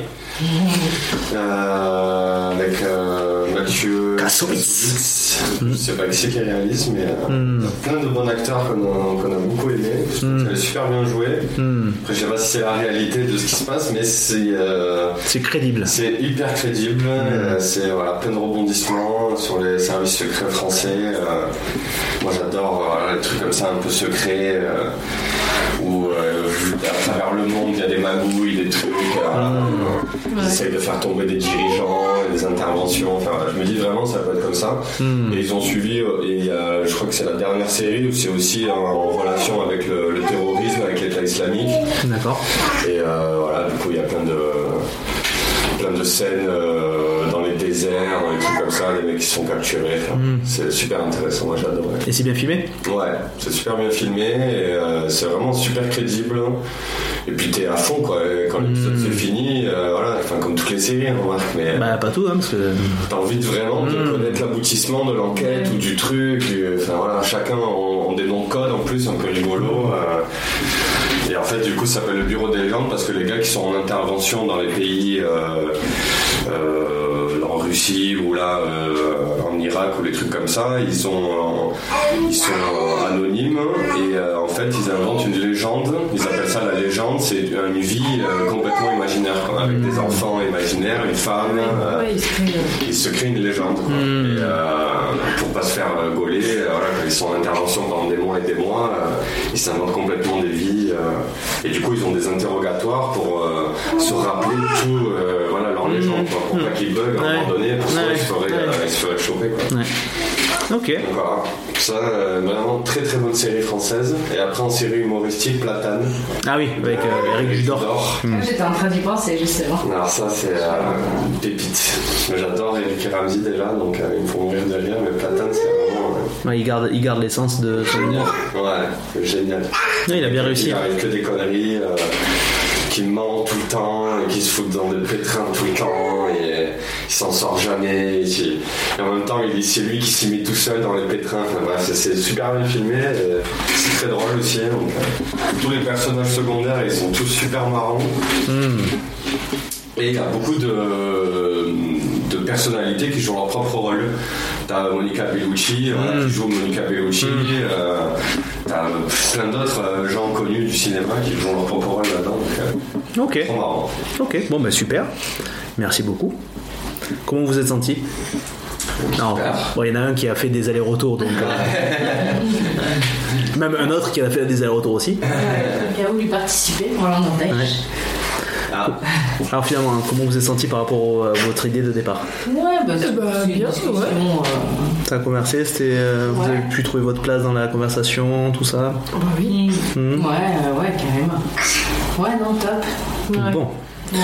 Euh, avec euh, Mathieu Kassovitz. Je sais pas qui c'est qui réalise, mais a plein de bons acteurs qu'on a, qu'on a beaucoup aimé. Je trouve qu'elle est super bien jouée. Hmm. Après, je sais pas si c'est la réalité de ce qui se passe, mais c'est euh, C'est crédible. c'est hyper crédible. C'est voilà, plein de rebondissements sur les services secrets français. Euh, moi, j'adore euh, les trucs comme ça, un peu secrets. euh, où euh, à travers le monde il y a des magouilles, des trucs, euh, ils essayent de faire tomber des dirigeants, des interventions. Enfin, je me dis vraiment ça peut être comme ça. Hmm. Et ils ont suivi, et euh, je crois que c'est la dernière série où c'est aussi en, relation avec le, le terrorisme, avec l'État islamique. D'accord. Et voilà, du coup il y a plein de plein de scènes dans les trucs comme ça, les mecs qui sont capturés. Enfin, C'est super intéressant, moi j'adore. Et c'est bien filmé? Ouais, c'est super bien filmé et euh, c'est vraiment super crédible. Et puis t'es à fond quoi. Et Quand l'épisode c'est fini, euh, voilà, enfin comme toutes les séries, hein, remarque, mais Bah pas tout, hein, parce que. t'as envie de vraiment de connaître l'aboutissement de l'enquête ou du truc. Enfin voilà, chacun ont, ont des noms de code en plus, un peu rigolo. euh. et en fait, du coup, ça s'appelle le bureau des légendes parce que les gars qui sont en intervention dans les pays. euh, euh, en Russie ou là euh, en Irak ou les trucs comme ça, ils sont euh, ils sont euh, anonymes et euh, en fait ils inventent une légende. Ils appellent ça la légende. C'est une vie euh, complètement imaginaire, quoi, avec des enfants imaginaires, une femme. euh, Ouais, il se crée, euh, il se crée une légende quoi. Et, euh, pour pas se faire euh, gauler voilà, quand ils sont en intervention pendant des mois et des mois euh, ils s'inventent complètement des vies euh, et du coup ils ont des interrogatoires pour euh, se rappeler tout euh, voilà leur légende quoi, pour pas qu'ils bug à un moment donné parce qu'ils Ouais. se Ouais. euh, se choper quoi. Ouais. Ok. Donc voilà, ça euh, vraiment très très bonne série française et après en série humoristique Platane Ah oui, avec euh, Eric Judor. J'étais en train d'y penser justement. Alors ça c'est euh, une pépite. Mais J'adore Eric et Ramsey déjà, donc euh, il me faut mourir de rire, mais Platane c'est vraiment... euh, Ouais, il garde, il garde l'essence de son humour. Ouais, c'est génial. Ouais, il a bien réussi. Il arrive que des conneries, euh, qui ment tout le temps, et qui se fout dans des pétrins tout le temps, et il s'en sort jamais. Et, qui- et en même temps, il- c'est lui qui s'y met tout seul dans les pétrins. Enfin bref, c'est- super bien filmé, c'est très drôle aussi. Donc, euh, tous les personnages secondaires, ils sont tous super marrants. Hmm. Et il y a beaucoup de personnalités qui jouent leur propre rôle. T'as Monica Bellucci voilà, Mm. qui joue Monica Bellucci. euh, T'as plein d'autres euh, gens connus du cinéma qui jouent leur propre rôle là-dedans. donc, euh, Ok, trop marrant. ok, bon bah super. Merci beaucoup. Comment vous êtes senti? Non, bon, il y en a un qui a fait des allers-retours, donc. euh, Même un autre qui a fait des allers-retours aussi. Qui a voulu participer Ouais. Ah, Alors finalement, hein, comment vous êtes senti par rapport au- à votre idée de départ Ouais, bah, c'est bah, c'est une bien, discussion, ouais. euh, Ça a conversé, c'était, euh, vous Ouais. avez pu trouver votre place dans la conversation, tout ça. Bah oui. Hmm. Ouais, euh, ouais, carrément. Ouais, non, top. Ouais. Bon, Ouais.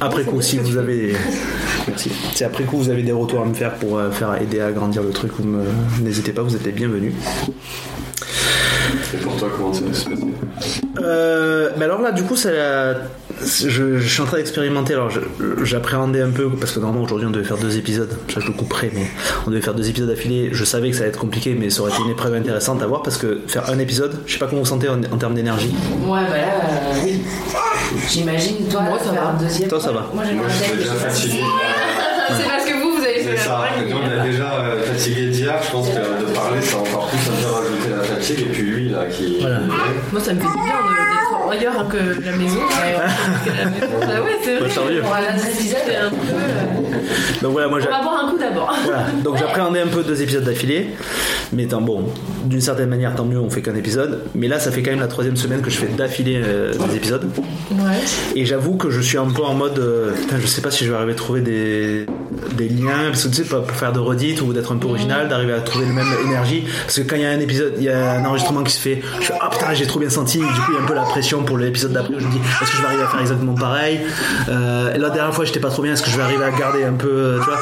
après coup, si vous avez, merci. Si après coup vous avez des retours à me faire pour euh, faire aider à agrandir le truc, vous me- n'hésitez pas, vous êtes les bienvenus. Et pour toi, comment ça va se passer Euh, mais alors là, du coup, ça, je, je suis en train d'expérimenter. Alors, j'appréhendais un peu parce que normalement aujourd'hui on devait faire deux épisodes. Ça, je le couperai, mais on devait faire deux épisodes d'affilée. Je savais que ça allait être compliqué, mais ça aurait été une épreuve intéressante à voir parce que faire un épisode, je sais pas comment vous sentez en, en termes d'énergie. Ouais, bah là, euh, oui. J'imagine, toi, Moi, ça faire va. un deuxième. Toi, ça va. Moi, j'ai Moi, je suis déjà fatigué. C'est parce que vous, vous avez fait C'est la ça, nous on est déjà euh, fatigué d'hier, je pense que de parler ça a encore plus un peu rajouter la fatigue et puis là qui... Voilà. Moi, ça me fait du bien d'être ailleurs que la maison. Ouais, que la maison. Ouais, c'est Ouais, vrai. un peu. euh, Donc voilà, moi On j'ai. va boire un coup d'abord. Voilà. Donc j'appréhendais un peu deux épisodes d'affilée, mais tant bon, d'une certaine manière tant mieux, on fait qu'un épisode. Mais là, ça fait quand même la troisième semaine que je fais d'affilée euh, des épisodes, Ouais. et j'avoue que je suis un peu en mode, euh, putain, je sais pas si je vais arriver à trouver des des liens, parce que tu sais, pas pour faire de redite ou d'être un peu original, d'arriver à trouver la même énergie. Parce que quand il y a un épisode, il y a un enregistrement qui se fait, je fais ah putain, j'ai trop bien senti. Du coup, il y a un peu la pression pour l'épisode d'après. où Je me dis, est-ce que je vais arriver à faire exactement pareil euh, La dernière fois, j'étais pas trop bien. Est-ce que je vais arriver à garder un peu, euh, tu vois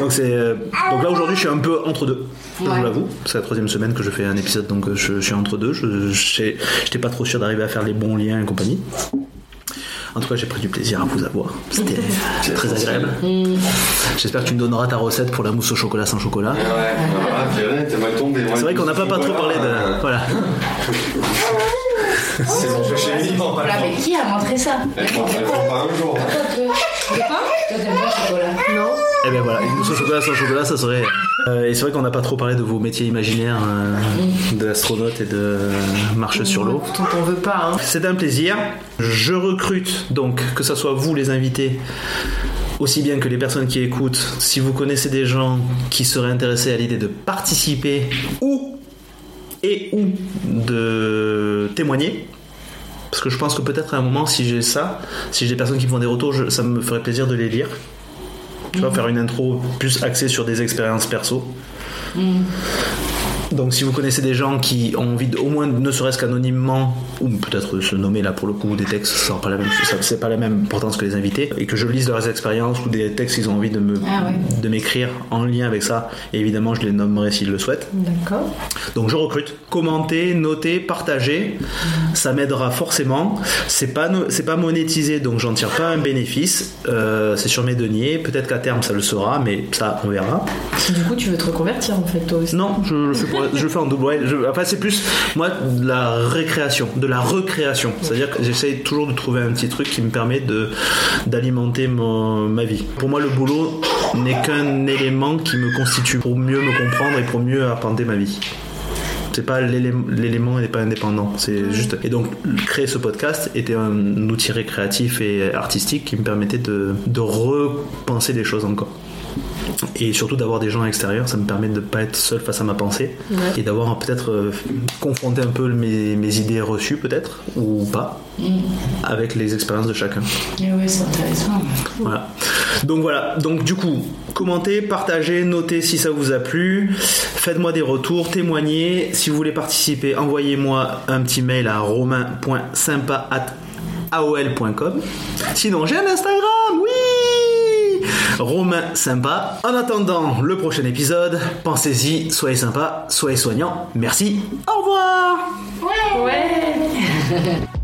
Donc c'est euh, donc là aujourd'hui, je suis un peu entre deux. Je vous Ouais. l'avoue, c'est la troisième semaine que je fais un épisode, donc je, je suis entre deux. Je je j'étais pas trop sûr d'arriver à faire les bons liens et compagnie. En tout cas, j'ai pris du plaisir à vous avoir. C'était très agréable. J'espère que tu me donneras ta recette pour la mousse au chocolat sans chocolat. Ouais, C'est vrai qu'on n'a pas, pas trop parlé de. Voilà. C'est mon péché mignon, Voilà, mais qui a montré ça Elle prend pas un jour. Toi, t'aimes le chocolat Non Et bien voilà, une mousse au chocolat sans chocolat, ça serait. Euh, et c'est vrai qu'on n'a pas trop parlé de vos métiers imaginaires, euh, de l'astronaute et de marche sur l'eau. Tant qu'on veut pas. Hein. C'est un plaisir. Je recrute donc que ce soit vous les invités, aussi bien que les personnes qui écoutent. Si vous connaissez des gens qui seraient intéressés à l'idée de participer ou et ou de témoigner. Parce que je pense que peut-être à un moment, si j'ai ça, si j'ai des personnes qui me font des retours, je- ça me ferait plaisir de les lire. Tu vois, faire une intro plus axée sur des expériences perso. Donc si vous connaissez des gens qui ont envie de, au moins ne serait-ce qu'anonymement ou peut-être se nommer là pour le coup des textes, ça pas la même c'est pas la même importance que les invités et que je lise leurs expériences ou des textes qu'ils ont envie de me Ah ouais. de m'écrire en lien avec ça et évidemment je les nommerai s'ils le souhaitent. D'accord. Donc je recrute. Commentez, notez, partagez. Ça m'aidera forcément. C'est pas c'est pas monétisé donc j'en tire pas un bénéfice. Euh, c'est sur mes deniers. Peut-être qu'à terme ça le sera, mais ça on verra. Du coup, tu veux te reconvertir en fait, toi aussi. Non, je le fais, pour- je fais en double. Je- enfin, c'est plus moi de la récréation, de la recréation. C'est-à-dire que j'essaye toujours de trouver un petit truc qui me permet de d'alimenter ma vie. Pour moi, le boulot n'est qu'un élément qui me constitue pour mieux me comprendre et pour mieux arpenter ma vie. C'est pas l'élément l'élément n'est pas indépendant. C'est juste. Et donc créer ce podcast était un outil récréatif et artistique qui me permettait de, de repenser les choses encore. Et surtout d'avoir des gens extérieurs, ça me permet de ne pas être seul face à ma pensée Ouais. et d'avoir peut-être euh, confronté un peu mes, mes idées reçues, peut-être, ou pas, avec les expériences de chacun. Eh ouais, c'est intéressant. Voilà. Donc voilà. Donc du coup, commentez, partagez, notez si ça vous a plu. Faites-moi des retours, témoignez. Si vous voulez participer, envoyez-moi un petit mail à romain.sympa@aol.com. Sinon, j'ai un Instagram. Oui. Romain sympa. En attendant le prochain épisode, pensez-y, soyez sympa, soyez soignants. Merci. Au revoir. Ouais